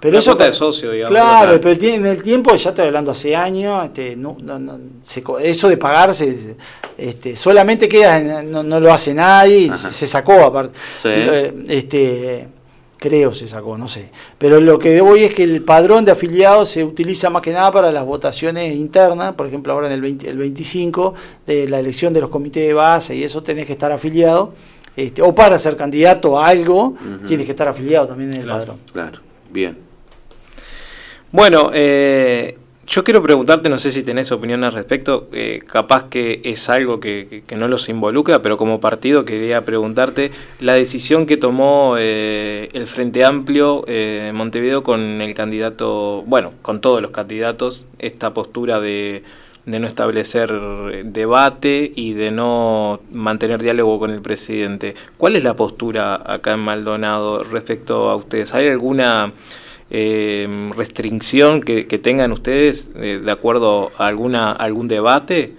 pero Una eso cuota de socio, digamos. Claro, pero en el tiempo, ya estoy hablando hace años, este, no, no, no, se co- eso de pagarse, este, solamente queda, en- no, no lo hace nadie, se, se sacó aparte. Sí. Este, creo se sacó, no sé. Pero lo que voy es que el padrón de afiliados se utiliza más que nada para las votaciones internas, por ejemplo, ahora en el, 20 el 25 de la elección de los comités de base y eso tenés que estar afiliado. Este, o para ser candidato a algo, tienes que estar afiliado también en el padrón. Claro, bien. Bueno, eh, yo quiero preguntarte, no sé si tenés opinión al respecto, eh, capaz que es algo que, no los involucra, pero como partido quería preguntarte la decisión que tomó eh, el Frente Amplio eh, de Montevideo con el candidato, bueno, con todos los candidatos, esta postura de, de no establecer debate y de no mantener diálogo con el presidente. ¿Cuál es la postura acá en Maldonado respecto a ustedes? ¿Hay alguna eh, restricción que, tengan ustedes eh, de acuerdo a alguna algún debate?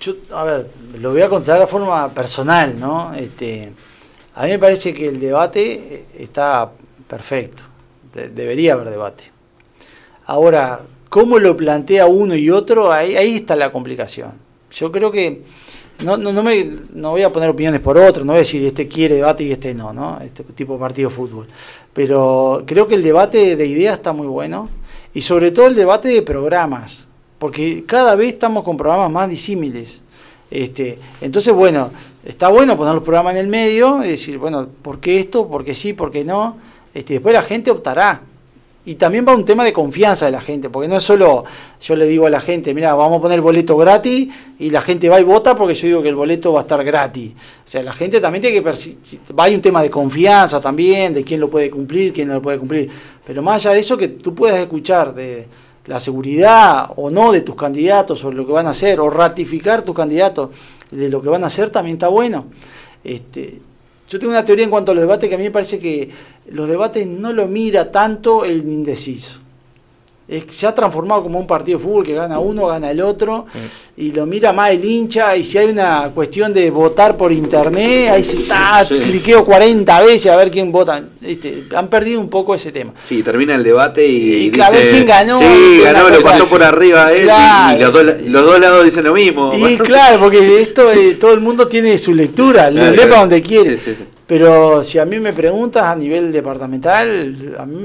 Yo, a ver, lo voy a contar de forma personal, ¿no? Este, a mí me parece que el debate eh, está perfecto, de- debería haber debate. Ahora, cómo lo plantea uno y otro, ahí, ahí está la complicación. Yo creo que no, no, no, me, no voy a poner opiniones por otro, no voy a decir este quiere debate y este no, ¿no? Este tipo de partido de fútbol. Pero creo que el debate de ideas está muy bueno y sobre todo el debate de programas, porque cada vez estamos con programas más disímiles. Este, entonces, bueno, está bueno poner los programas en el medio y decir, bueno, ¿por qué esto? ¿Por qué sí? ¿Por qué no? Este, después la gente optará. Y también va un tema de confianza de la gente, porque no es solo yo le digo a la gente, mira, vamos a poner el boleto gratis y la gente va y vota porque yo digo que el boleto va a estar gratis. O sea, la gente también tiene que va hay un tema de confianza también, de quién lo puede cumplir, quién no lo puede cumplir. Pero más allá de eso que tú puedas escuchar de la seguridad o no de tus candidatos sobre lo que van a hacer o ratificar tus candidatos de lo que van a hacer también está bueno. Este, yo tengo una teoría en cuanto a los debates que a mí me parece que los debates no lo mira tanto el indeciso. Es, se ha transformado como un partido de fútbol que gana uno, gana el otro, y lo mira más el hincha, y si hay una cuestión de votar por internet, ahí se está, Sí. cliqueo 40 veces a ver quién vota. Este, han perdido un poco ese tema. Sí, termina el debate y, Y claro, a ver dice, quién ganó, Sí, ganó, lo pasó por arriba él y- los, dos, los dos lados dicen lo mismo. Y claro, porque esto eh, todo el mundo tiene su lectura, lo Claro, lee para claro. donde quiere. Sí. Pero si a mí me preguntas a nivel departamental, a mí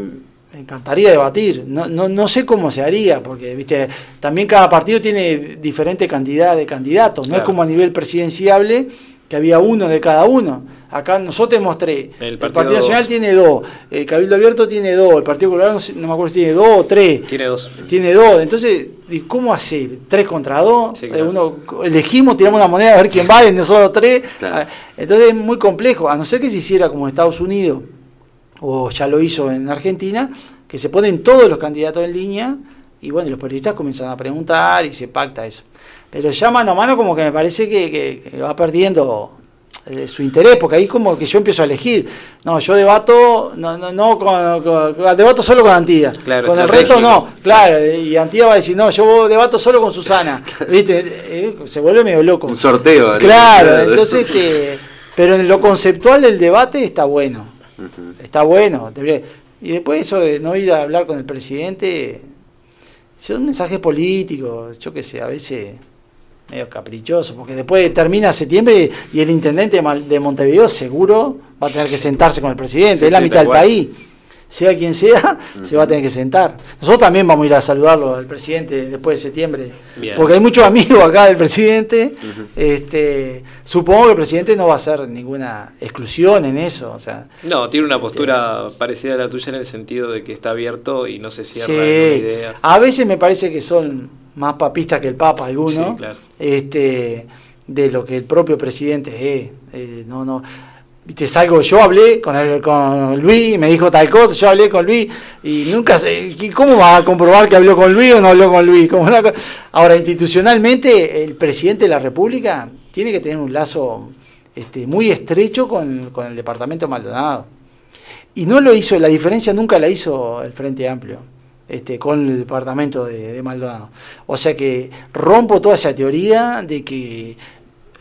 me encantaría debatir. No, no, no sé cómo se haría, porque viste también cada partido tiene diferente cantidad de candidatos. No es como a nivel presidenciable que había uno de cada uno. Acá nosotros tenemos tres. El El Partido Nacional dos. tiene dos. El Cabildo Abierto tiene dos. El Partido Colorado no, me acuerdo si tiene dos o tres. Tiene dos. Tiene dos. Entonces, ¿y ¿cómo hace? ¿Tres contra dos? Sí, claro. Uno, elegimos, tiramos una moneda a ver quién va, de nosotros tres. Claro. Entonces es muy complejo. A no ser que se hiciera como Estados Unidos, o ya lo hizo en Argentina, que se ponen todos los candidatos en línea y bueno, los periodistas comienzan a preguntar y se pacta eso. Pero ya mano a mano como que me parece que, que- que va perdiendo eh, su interés, porque ahí como que yo empiezo a elegir. No, yo debato, no, no, no con, con- con- debato solo con Antía. Claro, con el resto no, claro, y Antía va a decir, no, yo debato solo con Susana. ¿Viste? Eh, se vuelve medio loco. Un sorteo. Claro, entonces, este, pero en lo conceptual del debate está bueno, está bueno. debería- Y después eso de no ir a hablar con el presidente, son mensajes políticos, yo qué sé, a veces medio caprichoso, porque después termina septiembre y el intendente de Montevideo seguro va a tener que sentarse con el presidente, Sí, es la sí, mitad del país. Sea quien sea, se va a tener que sentar. Nosotros también vamos a ir a saludarlo al presidente después de septiembre, Bien. porque hay muchos amigos acá del presidente. este, supongo que el presidente no va a hacer ninguna exclusión en eso. O sea, No, tiene una postura Este, parecida a la tuya en el sentido de que está abierto y no se cierra Sí. idea. A veces me parece que son más papistas que el Papa algunos, Sí, claro. este, de lo que el propio presidente es. Eh, no, no. Viste, salgo, yo hablé con, el, con Luis, me dijo tal cosa, yo hablé con Luis y nunca sé, ¿cómo va a comprobar que habló con Luis o no habló con Luis? Como Ahora, institucionalmente, el presidente de la República tiene que tener un lazo este, muy estrecho con, con el departamento Maldonado. Y no lo hizo, la diferencia nunca la hizo el Frente Amplio este, con el departamento de, Maldonado. O sea que rompo toda esa teoría de que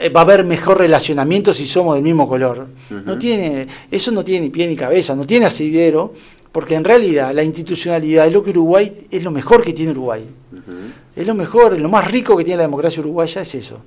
va a haber mejor relacionamiento si somos del mismo color. No tiene, eso no tiene ni pie ni cabeza, no tiene asidero, porque en realidad la institucionalidad es lo que Uruguay es lo mejor que tiene Uruguay. Es lo mejor, lo más rico que tiene la democracia uruguaya es eso.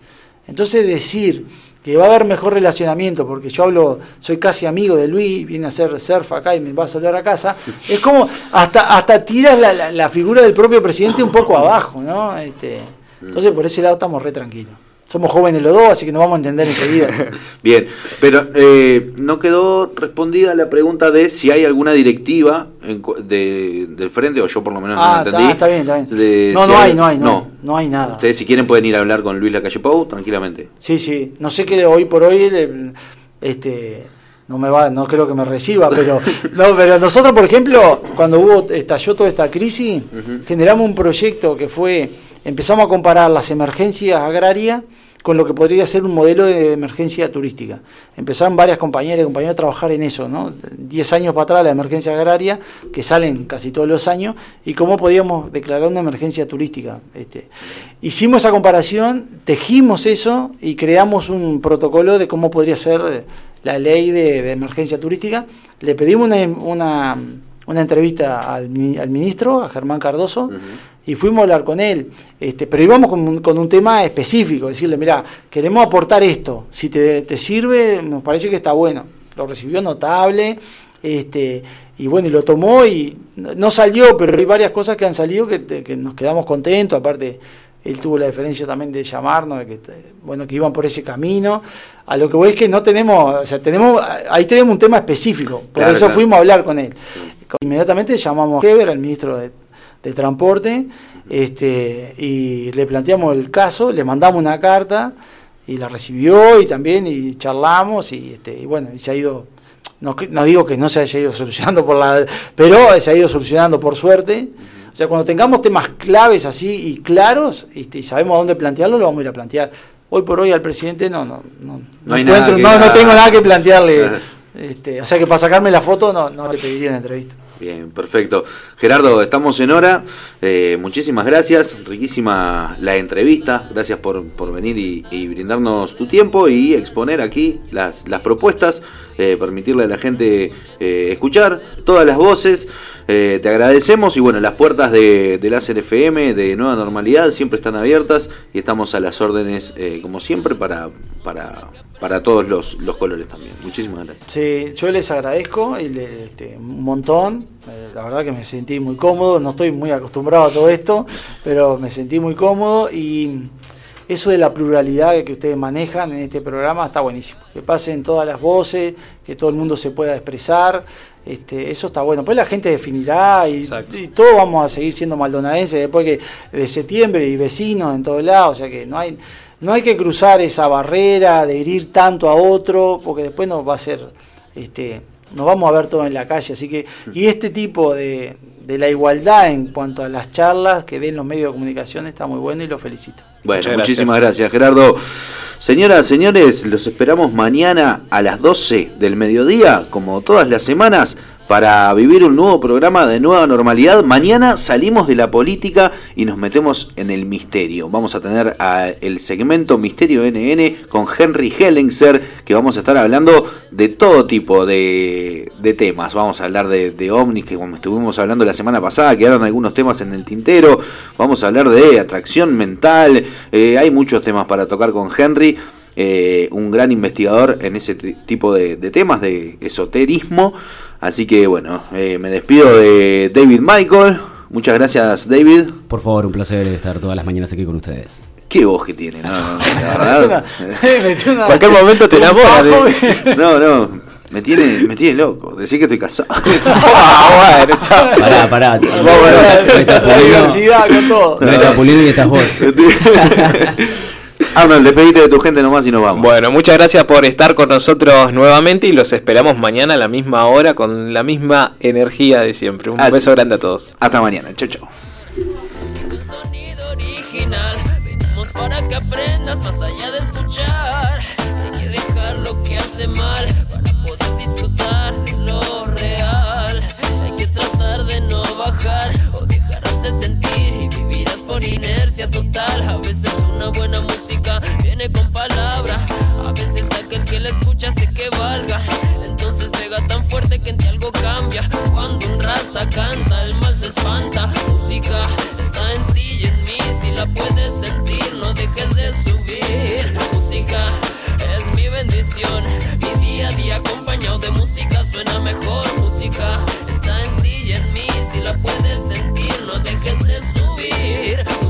Entonces decir que va a haber mejor relacionamiento, porque yo hablo, soy casi amigo de Luis, viene a hacer surf acá y me va a saludar a casa, es como hasta hasta tiras la, la- la figura del propio presidente un poco abajo, ¿no? Este, entonces por ese lado estamos re tranquilos. Somos jóvenes los dos, así que nos vamos a entender enseguida. Bien, pero eh, no quedó respondida la pregunta de si hay alguna directiva en de, del frente, o yo por lo menos no ah, la entendí. está, está bien, está bien. de No, si no hay, no hay, no, no. hay, no hay nada. Ustedes si quieren pueden ir a hablar con Luis Lacalle Pou tranquilamente. Sí, sí. No sé que hoy por hoy este no me va, no creo que me reciba, pero no, pero nosotros, por ejemplo, cuando hubo estalló toda esta crisis, generamos un proyecto que fue empezamos a comparar las emergencias agrarias con lo que podría ser un modelo de emergencia turística. Empezaron varias compañeras y compañeros a trabajar en eso, ¿no? Diez años para atrás la emergencia agraria, que salen casi todos los años, y cómo podíamos declarar una emergencia turística. Este, hicimos esa comparación, tejimos eso y creamos un protocolo de cómo podría ser la ley de, emergencia turística. Le pedimos una, una, entrevista al, al ministro, a Germán Cardoso, y fuimos a hablar con él, este, pero íbamos con, un- con un tema específico, decirle, mira, queremos aportar esto, si te, te sirve, nos parece que está bueno. Lo recibió notable, este, y bueno, y lo tomó y no salió, pero hay varias cosas que han salido que, que nos quedamos contentos, aparte él tuvo la diferencia también de llamarnos, de que, bueno, que iban por ese camino. A lo que voy es que no tenemos, o sea, tenemos, ahí tenemos un tema específico, por Claro, eso claro. fuimos a hablar con él. Inmediatamente llamamos a Heber, al ministro de, de Transporte, este, y le planteamos el caso, le mandamos una carta y la recibió y también y charlamos y, este, y bueno, y se ha ido, no, no digo que no se haya ido solucionando por la, pero se ha ido solucionando por suerte. O sea, cuando tengamos temas claves así y claros este, y sabemos a dónde plantearlo, lo vamos a ir a plantear. Hoy por hoy al presidente no, no, no, No encuentro- no, no tengo nada que plantearle. Este, o sea que para sacarme la foto no, no le pediría una entrevista. Bien, perfecto. Gerardo, estamos en hora. Eh, muchísimas gracias. Riquísima la entrevista. Gracias por, por venir y, brindarnos tu tiempo y exponer aquí las, las propuestas. eh, permitirle a la gente eh, escuchar todas las voces. Eh, te agradecemos y bueno, las puertas de, de Láser FM, de Nueva Normalidad, siempre están abiertas y estamos a las órdenes, eh, como siempre, para, para, para todos los, colores también. Muchísimas gracias. Sí, yo les agradezco este, un montón. Eh, la verdad que me sentí muy cómodo. No estoy muy acostumbrado a todo esto, pero me sentí muy cómodo y eso de la pluralidad que ustedes manejan en este programa está buenísimo. Que pasen todas las voces, que todo el mundo se pueda expresar. Este, eso está bueno. Pues la gente definirá y, y todos vamos a seguir siendo maldonadenses después que de septiembre y vecinos en todos lados. O sea que no hay, no hay que cruzar esa barrera de herir tanto a otro, porque después nos va a ser, este, nos vamos a ver todos en la calle. Así que, y este tipo de, de la igualdad en cuanto a las charlas que den los medios de comunicación está muy bueno y lo felicito. Bueno, gracias. muchísimas gracias, Gerardo. Señoras, señores, los esperamos mañana a las 12 del mediodía, como todas las semanas, para vivir un nuevo programa de nueva normalidad. Mañana salimos de la política y nos metemos en el misterio. Vamos a tener a el segmento Misterio NN con Henry Hellingser, que vamos a estar hablando de todo tipo de, de temas. Vamos a hablar de, de que como estuvimos hablando la semana pasada, quedaron algunos temas en el tintero. Vamos a hablar de atracción mental. Eh, hay muchos temas para tocar con Henry. eh, un gran investigador en ese tipo de temas de esoterismo. Así que bueno, eh, me despido de David Michael. Muchas gracias, David. Por favor, un placer estar todas las mañanas aquí con ustedes. Qué voz que tiene, no, no, verdad. una- Cualquier momento te enamora. de- No, no, me tiene, me tiene loco. Decir que estoy casado. Ah, bueno, Pará, pará. No está La con todo. No está pulido y estás vos. Arnold, despedite de tu gente nomás y nos vamos. Bueno, muchas gracias por estar con nosotros nuevamente y los esperamos mañana a la misma hora con la misma energía de siempre. Un Así. beso grande a todos. Hasta mañana. Chau, chau. original. Venimos para que aprendas más allá de escuchar. Hay que dejar lo que hace mal para poder disfrutar de lo real. Hay que tratar de no bajar o dejarás de sentir y vivirás por total. A veces una buena música viene con palabra. A veces aquel que la escucha hace que valga. Entonces pega tan fuerte que en ti algo cambia. Cuando un rasta canta, el mal se espanta. Música está en ti y en mí. Si la puedes sentir, no dejes de subir. Música es mi bendición. Mi día a día acompañado de música suena mejor. Música está en ti y en mí. Si la puedes sentir, no dejes de subir.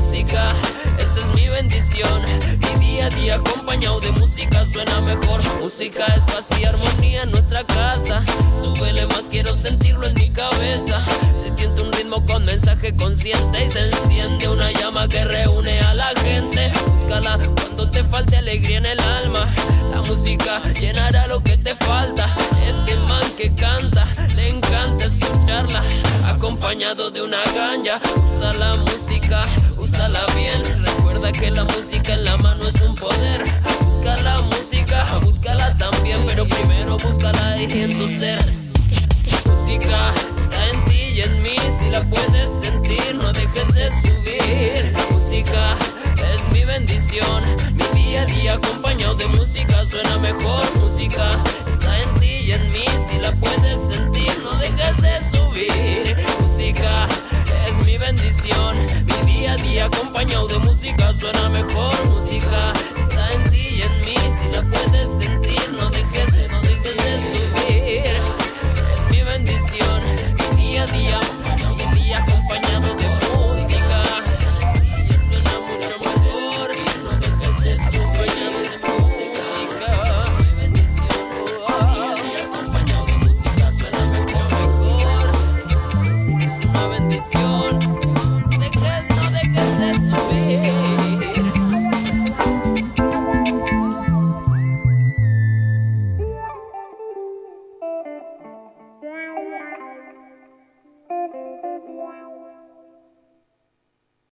Bendición. Mi día a día acompañado de música suena mejor. Música es paz y armonía en nuestra casa. Súbele más, quiero sentirlo en mi cabeza. Se siente un ritmo con mensaje consciente y se enciende una llama que reúne a la gente. Búscala cuando te falte alegría en el alma. La música llenará lo que te falta. Este man que canta, le encanta escucharla. Acompañado de una ganja, usa la música, úsala bien. Recuerda que la música en la mano es un poder. Busca la música, búscala también, pero primero búscala y en tu ser. Música está en ti y en mí, si la puedes sentir, no dejes de subir. Música es mi bendición, mi día a día acompañado de música suena mejor. Música está en ti y en mí, si la puedes sentir, no dejes de subir. Música es mi bendición. Mi día a día acompañado de música suena mejor. Música está en ti y en mí. Si la puedes sentir, no dejes, no dejes de subir. Es mi bendición. Mi día a día